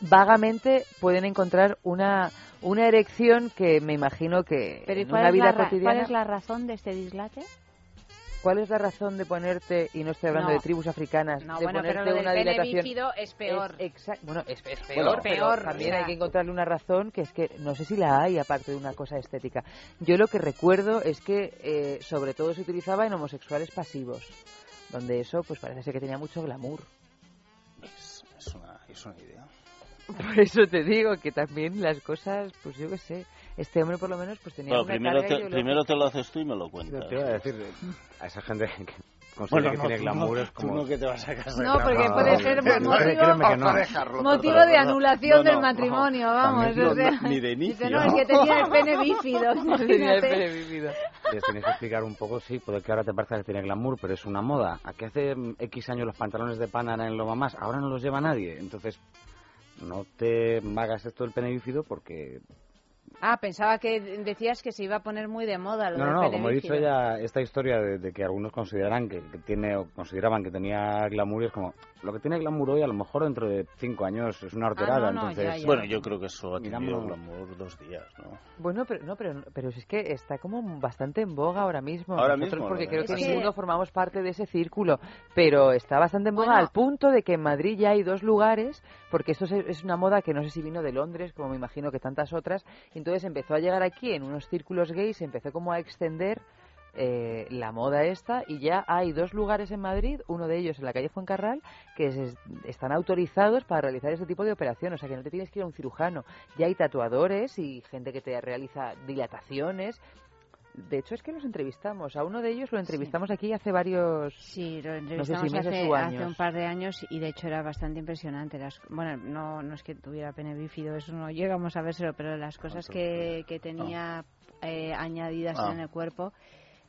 vagamente pueden encontrar una, una erección que me imagino que en una vida cotidiana... ¿Cuál es la razón de este dislate? ¿Cuál es la razón de ponerte, y no estoy hablando de tribus africanas, no, de bueno, ponerte pero lo una del dilatación? es peor. bueno, es, peor, peor también hay que encontrarle una razón que es que no sé si la hay aparte de una cosa estética. Yo lo que recuerdo es que eh, sobre todo se utilizaba en homosexuales pasivos, donde eso pues parece ser que tenía mucho glamour. Es, es, una, es una idea. Por eso te digo que también las cosas, pues yo qué sé, este hombre por lo menos pues tenía una primero carga te, primero te lo haces tú y me lo cuentas. Te iba a decir, a esa gente que considera que tiene glamour es como... no que te vas a casar. No, porque puede ser motivo, motivo de anulación del matrimonio, vamos. O sea, ni de inicio. Dice, no, es que tenía el pene bífido. tenía el pene bífido. Les tienes que explicar un poco, sí, puede que ahora te parezca que tiene glamour, pero es una moda. ¿A qué hace X años los pantalones de pana eran lo más? Ahora no los lleva nadie. Entonces, no te hagas esto del pene bífido porque Ah, pensaba que decías que se iba a poner muy de moda lo No, no, como he dicho ya, esta historia de, que algunos consideran que, tiene o consideraban que tenía glamour es como lo que tiene glamour hoy a lo mejor dentro de cinco años es una horterada, ah, entonces... Bueno, yo creo que eso ha tenido glamour dos días, ¿no? Bueno, pero no, pero, pero es que está como bastante en boga ahora mismo. Ahora Nosotros mismo, porque creo que, que ninguno formamos parte de ese círculo, pero está bastante en boga al punto de que en Madrid ya hay dos lugares, porque esto es una moda que no sé si vino de Londres, como me imagino que tantas otras, y entonces empezó a llegar aquí en unos círculos gays, empezó como a extender eh, la moda esta y ya hay dos lugares en Madrid, uno de ellos en la calle Fuencarral, que están autorizados para realizar este tipo de operaciones, o sea que no te tienes que ir a un cirujano, ya hay tatuadores y gente que te realiza dilataciones. De hecho, es que los entrevistamos. A uno de ellos lo entrevistamos aquí hace varios. Sí, lo entrevistamos hace, hace, un par de años y de hecho era bastante impresionante. Las, bueno, no, no es que tuviera pene bífido, eso no llegamos a vérselo, pero las cosas que, que tenía eh, añadidas ah. en el cuerpo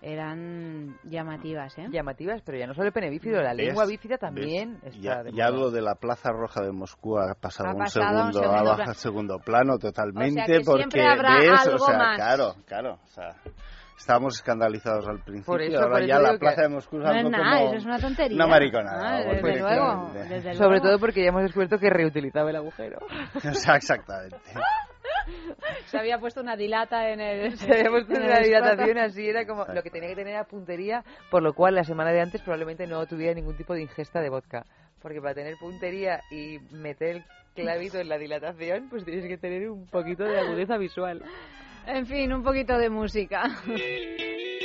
eran llamativas, ¿eh? Llamativas, pero ya no solo el pene bífido, la lengua bífida también está ya, lo de la Plaza Roja de Moscú ha pasado, un, segundo, a bajar segundo plano totalmente, porque ves, o sea, claro, claro, o sea, estábamos escandalizados al principio, ahora ya la Plaza de Moscú no es nada, eso es una tontería. Una mariconada. desde, luego, Sobre todo porque ya hemos descubierto que reutilizaba el agujero. o sea, exactamente. Se había puesto una dilata en el. Se había puesto una dilatación así, era como. Lo que tenía que tener era puntería, por lo cual la semana de antes probablemente no tuviera ningún tipo de ingesta de vodka. Porque para tener puntería y meter el clavito en la dilatación, pues tienes que tener un poquito de agudeza visual. En fin, un poquito de música.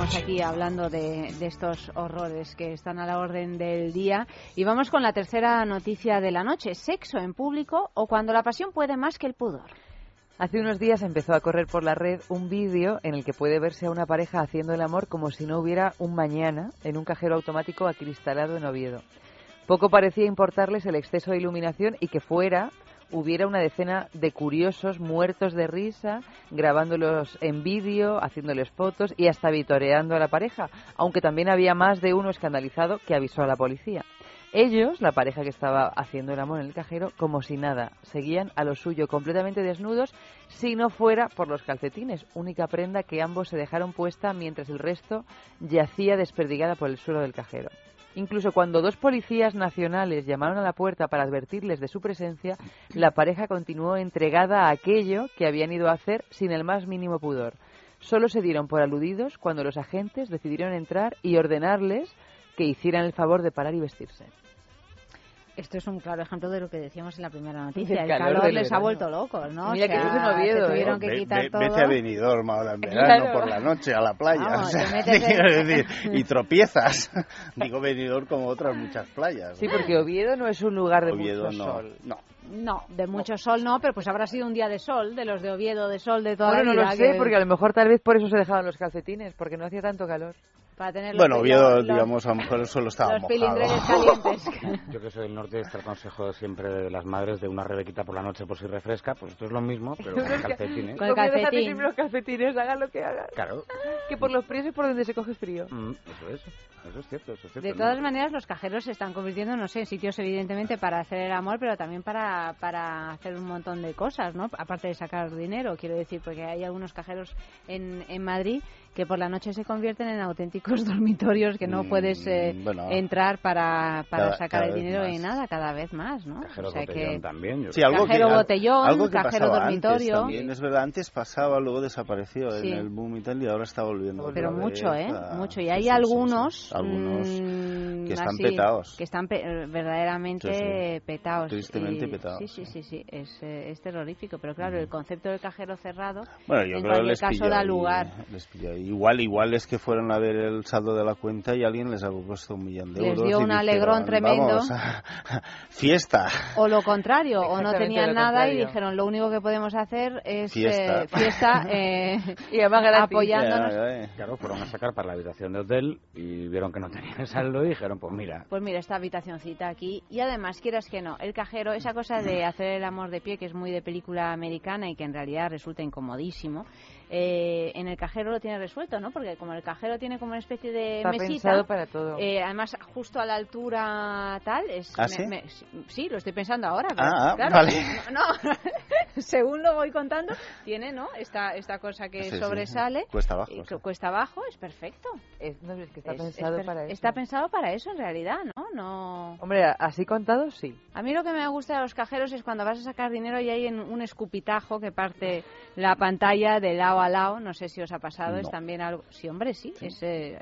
aquí hablando de, estos horrores que están a la orden del día. Y vamos con la tercera noticia de la noche. Sexo en público o cuando la pasión puede más que el pudor. Hace unos días empezó a correr por la red un vídeo en el que puede verse a una pareja haciendo el amor como si no hubiera un mañana en un cajero automático acristalado en Oviedo. Poco parecía importarles el exceso de iluminación y que fuera hubiera una decena de curiosos muertos de risa, grabándolos en vídeo, haciéndoles fotos y hasta vitoreando a la pareja, aunque también había más de uno escandalizado que avisó a la policía. Ellos, la pareja que estaba haciendo el amor en el cajero, como si nada, seguían a lo suyo completamente desnudos, si no fuera por los calcetines, única prenda que ambos se dejaron puesta mientras el resto yacía desperdigada por el suelo del cajero. Incluso cuando dos policías nacionales llamaron a la puerta para advertirles de su presencia, la pareja continuó entregada a aquello que habían ido a hacer sin el más mínimo pudor. Solo se dieron por aludidos cuando los agentes decidieron entrar y ordenarles que hicieran el favor de parar y vestirse. Esto es un claro ejemplo de lo que decíamos en la primera noticia. El, calor, les ha vuelto locos, ¿no? Mira que es un Oviedo, tuvieron que quitar todo. Vete a Benidorm ahora en verano por la noche a la playa. y tropiezas. Digo Benidorm como otras muchas playas. Sí, porque Oviedo no es un lugar de mucho sol. No. No, de mucho sol no, pero pues habrá sido un día de sol, de los de Oviedo, de sol de toda la vida. no lo sé, porque a lo mejor tal vez por eso se dejaban los calcetines, porque no hacía tanto calor. Bueno, Oviedo, digamos, a lo mejor solo estaba los calientes. Yo que soy del norte, este el consejo siempre de las madres de una rebequita por la noche por si refresca, pues esto es lo mismo, pero con calcetines. Con el calcetín. los calcetines, hagan lo que hagan. Claro. Que por los fríos es por donde se coge frío. Mm, eso es. Eso es cierto, eso es cierto. De todas maneras, los cajeros se están convirtiendo, no sé, en sitios evidentemente para hacer el amor, pero también para, para hacer un montón de cosas, ¿no? Aparte de sacar dinero, quiero decir, porque hay algunos cajeros en, en Madrid que por la noche se convierten en auténticos dormitorios que no mm, puedes eh, entrar para, para sacar el dinero y nada, cada vez más, ¿no? Cajero o sea botellón que, también. sí, algo cajero botellón, cajero dormitorio. también, es verdad, antes pasaba, luego desapareció en el boom y tal y ahora está volviendo. Pero mucho, ¿eh? Mucho. Y hay algunos... algunos mm, que están petados. Que están verdaderamente petados. Tristemente petados. Sí, sí, sí, sí. Es, eh, es terrorífico. Pero claro, el concepto del cajero cerrado bueno, yo en creo cualquier caso da lugar igual, igual es que fueron a ver el saldo de la cuenta y alguien les ha puesto un millón de euros. Les dio un alegrón tremendo. fiesta. O lo contrario, o no tenían nada y dijeron lo único que podemos hacer es fiesta, eh, fiesta eh, y además apoyándonos. Claro, fueron a sacar para la habitación de hotel y vieron que no tenían saldo dijeron, pues mira. Pues mira, esta habitacioncita aquí. Y además, quieras que no, el cajero, esa cosa de hacer el amor de pie, que es muy de película americana y que en realidad resulta incomodísimo, eh, en el cajero lo tiene resuelto, ¿no? Porque como el cajero tiene como una especie de Está mesita, pensado para todo. Eh, además justo a la altura tal, es, ¿Ah, sí? lo estoy pensando ahora. ah, ah vale. No, según lo voy contando, tiene, ¿no? Esta esta cosa que sobresale. Cuesta abajo. Cuesta abajo, es perfecto. Es, no, es que está pensado para eso. Está pensado para eso en realidad, ¿no? no Hombre, así contado sí. A mí lo que me gusta de los cajeros es cuando vas a sacar dinero y hay un escupitajo que parte la pantalla de lado a lado, no sé si os ha pasado, es también algo... Sí, hombre, sí, Es, eh,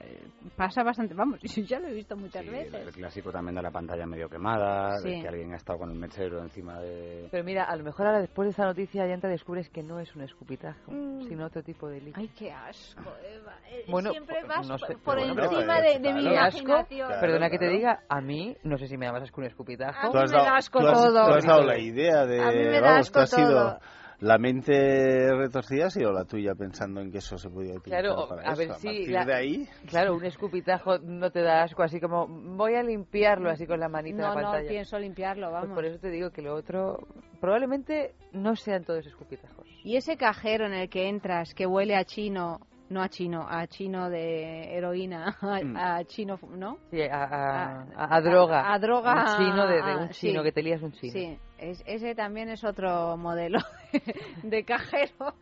pasa bastante, vamos, ya lo he visto muchas veces. El clásico también de la pantalla medio quemada, de que alguien ha estado con el mechero encima de... Pero mira, a lo mejor ahora después de esta noticia ya te descubres que no es un escupitajo, mm. sino otro tipo de líquido. Ay, qué asco, Eva. Eh, bueno, Siempre vas por encima de, mi imaginación. Perdona que te diga, a mí, no sé si me da más asco un escupitajo. A mí me da asco todo. Tú has dado la idea de... A mí me da asco todo la mente retorcida ha sido la tuya pensando en que eso se podía utilizar claro, para a ver si de ahí claro un escupitajo no te da asco así como voy a limpiarlo así con la manita no, en la pantalla no pienso limpiarlo pues vamos por eso te digo que lo otro probablemente no sean todos escupitajos y ese cajero en el que entras que huele a chino no a chino, a chino de heroína, a, mm. chino, ¿no? Sí, a, a, droga. A, droga. Un chino de, un chino, que te lías un chino. Sí, ese también es otro modelo de cajero.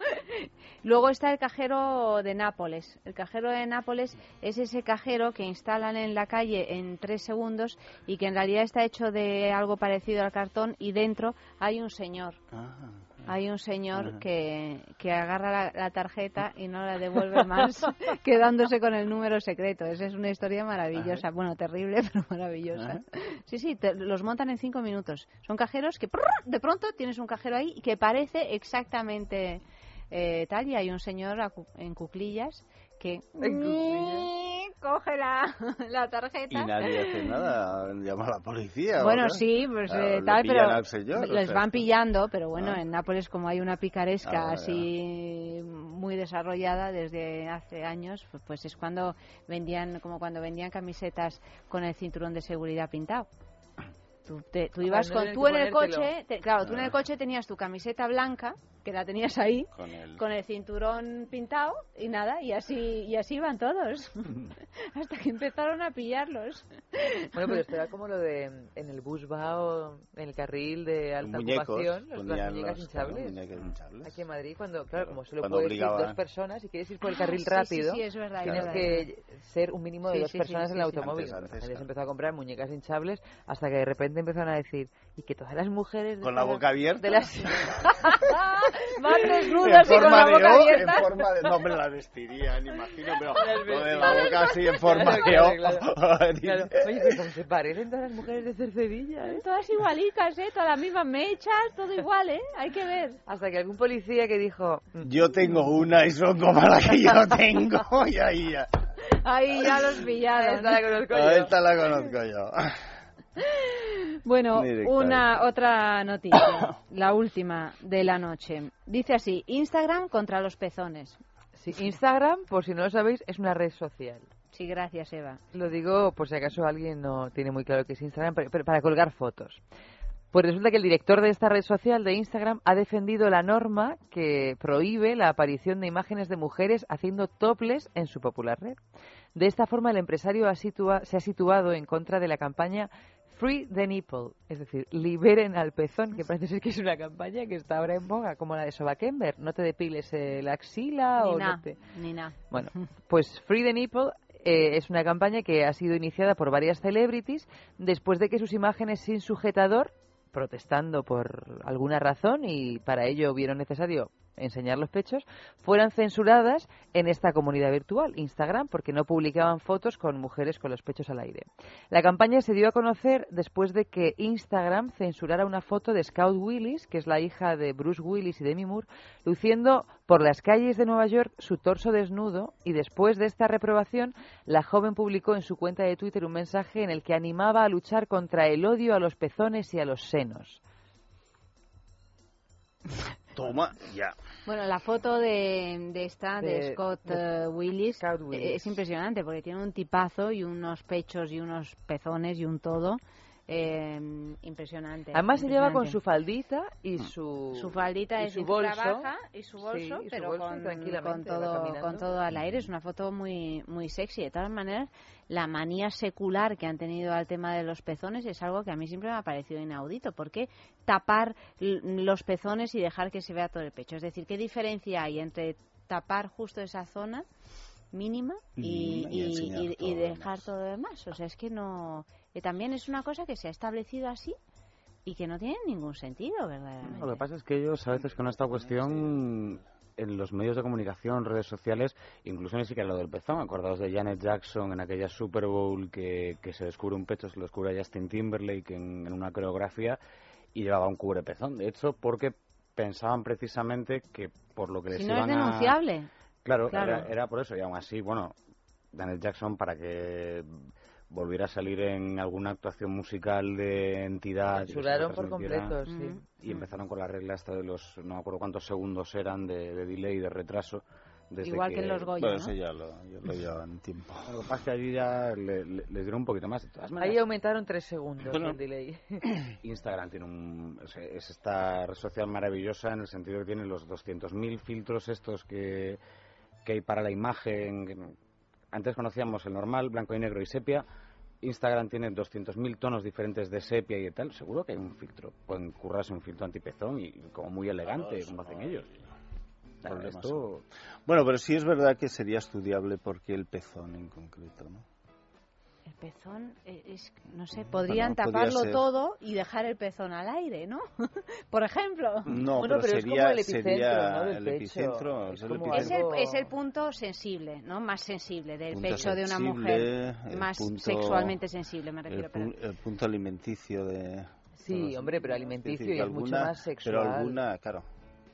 Luego está el cajero de Nápoles. El cajero de Nápoles es ese cajero que instalan en la calle en tres segundos y que en realidad está hecho de algo parecido al cartón y dentro hay un señor. Ah hay un señor que, que agarra la, tarjeta y no la devuelve más, quedándose con el número secreto. Esa es una historia maravillosa. Bueno, terrible, pero maravillosa. Sí, sí, los montan en cinco minutos. Son cajeros que de pronto tienes un cajero ahí que parece exactamente eh, tal y hay un señor en cuclillas que coge la, la, tarjeta. Y nadie hace nada, llama a la policía. Bueno, sí, pues eh, tal, pero les van pillando, pero bueno, ah. en Nápoles como hay una picaresca ah, así muy desarrollada desde hace años, pues, pues es cuando vendían, como cuando vendían camisetas con el cinturón de seguridad pintado. Tú, tú ibas con, tú en el coche, claro, tú en el ah. coche tenías tu camiseta blanca que la tenías ahí con el, cinturón pintado y nada, y así y así iban todos, hasta que empezaron a pillarlos. Bueno, pero esto era como lo de en el bus va en el carril de alta ocupación, las muñecas hinchables. Aquí en Madrid, cuando, claro, como solo puedes ir dos personas y quieres ir por el carril rápido, sí, es verdad, tienes que ser un mínimo de dos personas en el automóvil. Antes, empezó a comprar muñecas hinchables hasta que de repente empezaron a decir y que todas las mujeres... Con la boca abierta. De las... Van desnudas y con la boca abierta. En forma de... No me la vestirían, imagino, pero lo de la boca así en forma de O. Oye, pero cómo se parecen todas las mujeres de Cercedilla, ¿eh? Todas igualitas, ¿eh? Todas las mismas mechas, todo igual, ¿eh? Hay que ver. Hasta que algún policía que dijo... Mm, yo tengo una y son como la que yo tengo. Y ahí ya... Ahí ya los pillaron. Esta la conozco yo. Esta la conozco yo. Bueno, una otra noticia, la última de la noche. Dice así, Instagram contra los pezones. Sí, Instagram, por si no lo sabéis, es una red social. Sí, gracias, Eva. Lo digo por si acaso alguien no tiene muy claro qué es Instagram, pero para colgar fotos. Pues resulta que el director de esta red social de Instagram ha defendido la norma que prohíbe la aparición de imágenes de mujeres haciendo toples en su popular red. De esta forma, el empresario se ha situado en contra de la campaña Free the Nipple, es decir, liberen al pezón, que parece ser que es una campaña que está ahora en boga, como la de Sobakember. No te depiles la axila ni o no te... Ni nada. Bueno, pues Free the Nipple eh, es una campaña que ha sido iniciada por varias celebrities después de que sus imágenes sin sujetador protestando por alguna razón y para ello vieron necesario enseñar los pechos, fueran censuradas en esta comunidad virtual, Instagram, porque no publicaban fotos con mujeres con los pechos al aire. La campaña se dio a conocer después de que Instagram censurara una foto de Scout Willis, que es la hija de Bruce Willis y Demi Moore, luciendo por las calles de Nueva York su torso desnudo y después de esta reprobación, la joven publicó en su cuenta de Twitter un mensaje en el que animaba a luchar contra el odio a los pezones y a los senos. Toma, ya. Bueno, la foto de, esta, de, Scott eh, Willis, es impresionante porque tiene un tipazo y unos pechos y unos pezones y un todo eh, impresionante. Además se lleva con su faldita y mm. su su faldita y su bolso baja y su bolso, pero con, con, todo con todo al aire. Es una foto muy muy sexy. De todas maneras, la manía secular que han tenido al tema de los pezones es algo que a mí siempre me ha parecido inaudito. ¿Por qué tapar los pezones y dejar que se vea todo el pecho? Es decir, ¿qué diferencia hay entre tapar justo esa zona? mínima y, y, dejar todo lo demás. O sea, es que no. También es una cosa que se ha establecido así y que no tiene ningún sentido, verdaderamente. Lo que pasa es que ellos a veces con esta cuestión en los medios de comunicación, redes sociales, incluso ni siquiera lo del pezón. Acordados de Janet Jackson en aquella Super Bowl que, que se descubre un pecho, se lo descubre a Justin Timberlake en, en una coreografía y llevaba un cubrepezón. De hecho, porque pensaban precisamente que por lo que les si no es denunciable. Claro, Era, por eso, y aún así, bueno, Daniel Jackson para que volviera a salir en alguna actuación musical de entidad. Censuraron por completo, sí. Y empezaron con la regla hasta de los, no me acuerdo cuántos segundos eran de, de delay, de retraso. Igual que, en los Goya, bueno, eso ya lo, lo llevan tiempo. Lo que pasa es que allí ya le, les dieron un poquito más. Ahí aumentaron tres segundos el delay. Instagram tiene un, es esta red social maravillosa en el sentido que tiene los 200.000 filtros estos que que hay para la imagen. Antes conocíamos el normal, blanco y negro y sepia. Instagram tiene 200.000 tonos diferentes de sepia y tal. Seguro que hay un filtro. Pueden currarse un filtro antipezón y como muy elegante, como hacen ellos. Bueno, pero sí es verdad que sería estudiable porque el pezón en concreto, ¿no? El pezón, eh, es, no sé, podrían taparlo todo y dejar el pezón al aire, ¿no? Por ejemplo. No, pero, sería, el epicentro, Es, el, punto sensible, ¿no? Más sensible del pecho de una mujer. Más sexualmente sensible, me refiero. El, punto alimenticio de... Sí, hombre, pero alimenticio y es mucho más sexual. Pero alguna, claro.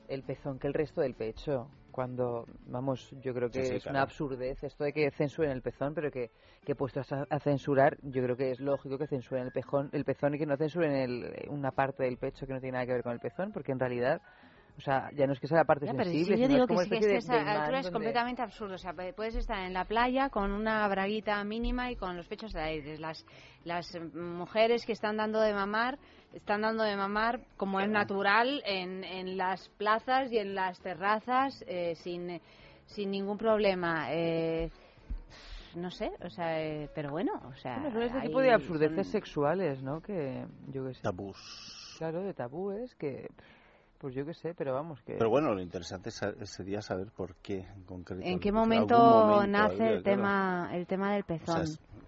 El pezón que el resto del pecho cuando, vamos, yo creo que es una absurdez esto de que censuren el pezón, pero que, que puestos a, censurar, yo creo que es lógico que censuren el, pezón, el pezón y que no censuren el, una parte del pecho que no tiene nada que ver con el pezón, porque en realidad o sea, ya no es que sea la parte sensible, yo digo que, es que esa altura es completamente absurdo. O sea, puedes estar en la playa con una braguita mínima y con los pechos de aire. Las, las mujeres que están dando de mamar, están dando de mamar como es natural en, en las plazas y en las terrazas eh, sin, sin ningún problema. Eh, no sé, o sea, eh, pero bueno, o sea... son este tipo de absurdeces sexuales, ¿no? Que, yo que sé. Tabús. Claro, de tabúes que... Pues yo qué sé, pero vamos que... Pero bueno, lo interesante sería saber por qué en concreto. ¿En qué momento, nace el, tema, el tema del pezón?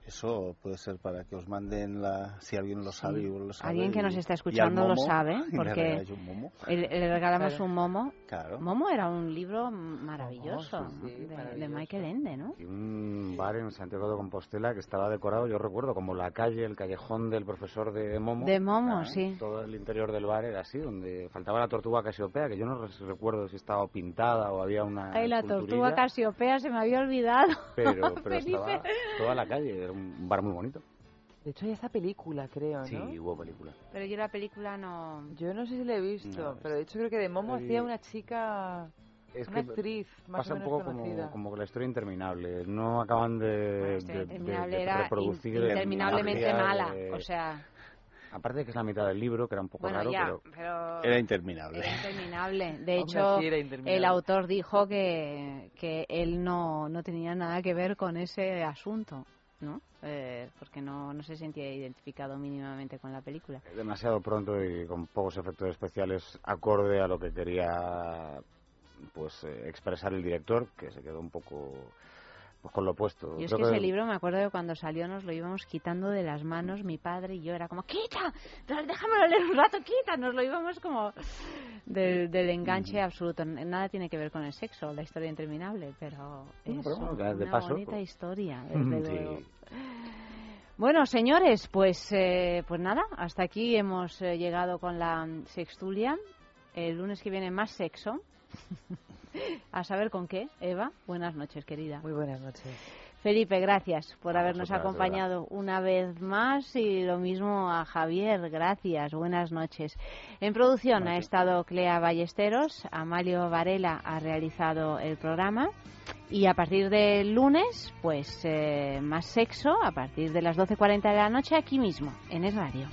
Eso puede ser para que os manden la... Si alguien lo sabe, lo sabe Alguien que nos está escuchando lo sabe, porque le, regalamos un momo. Claro. Momo era un libro maravilloso de, Michael Ende, ¿no? Y un bar en Santiago de Compostela que estaba decorado, yo recuerdo, como la calle, el callejón del profesor de Momo. De Momo, sí. Todo el interior del bar era así, donde faltaba la tortuga casiopea, que yo no recuerdo si estaba pintada o había una. Ay, la tortuga casiopea se me había olvidado. Pero, pero estaba toda la calle, un bar muy bonito. De hecho, hay esta película, creo, ¿no? Sí, hubo película. Pero yo la película no... Yo no sé si la he visto, pero de hecho creo que de Momo hacía una chica es que actriz pasa un poco como, como la historia interminable. No acaban de, de, reproducir. interminablemente mala. O sea. Aparte de que es la mitad del libro, que era un poco raro, pero... Era interminable. Era interminable. De hecho, el autor dijo que, que él no, no tenía nada que ver con ese asunto. ¿No? Eh, porque no, no se sentía identificado mínimamente con la película. Demasiado pronto y con pocos efectos especiales acorde a lo que quería pues eh, expresar el director, que se quedó un poco pues, con lo opuesto. Y es que, ese libro, me acuerdo que cuando salió nos lo íbamos quitando de las manos, mi padre y yo, era como, ¡quita! Déjamelo leer un rato, ¡quita! Nos lo íbamos como del enganche absoluto. Nada tiene que ver con el sexo, la historia interminable, pero es una bonita historia, Bueno, señores, pues, eh, pues nada, hasta aquí hemos eh, llegado con la sextulia. El lunes que viene más sexo. A saber con qué, Eva. Buenas noches, querida. Muy buenas noches. Felipe, gracias por habernos acompañado una vez más y lo mismo a Javier, gracias, buenas noches. En producción ha estado Clea Ballesteros, Amalio Varela ha realizado el programa y a partir del lunes, pues eh, más sexo, a partir de las 12.40 de la noche aquí mismo, en el radio.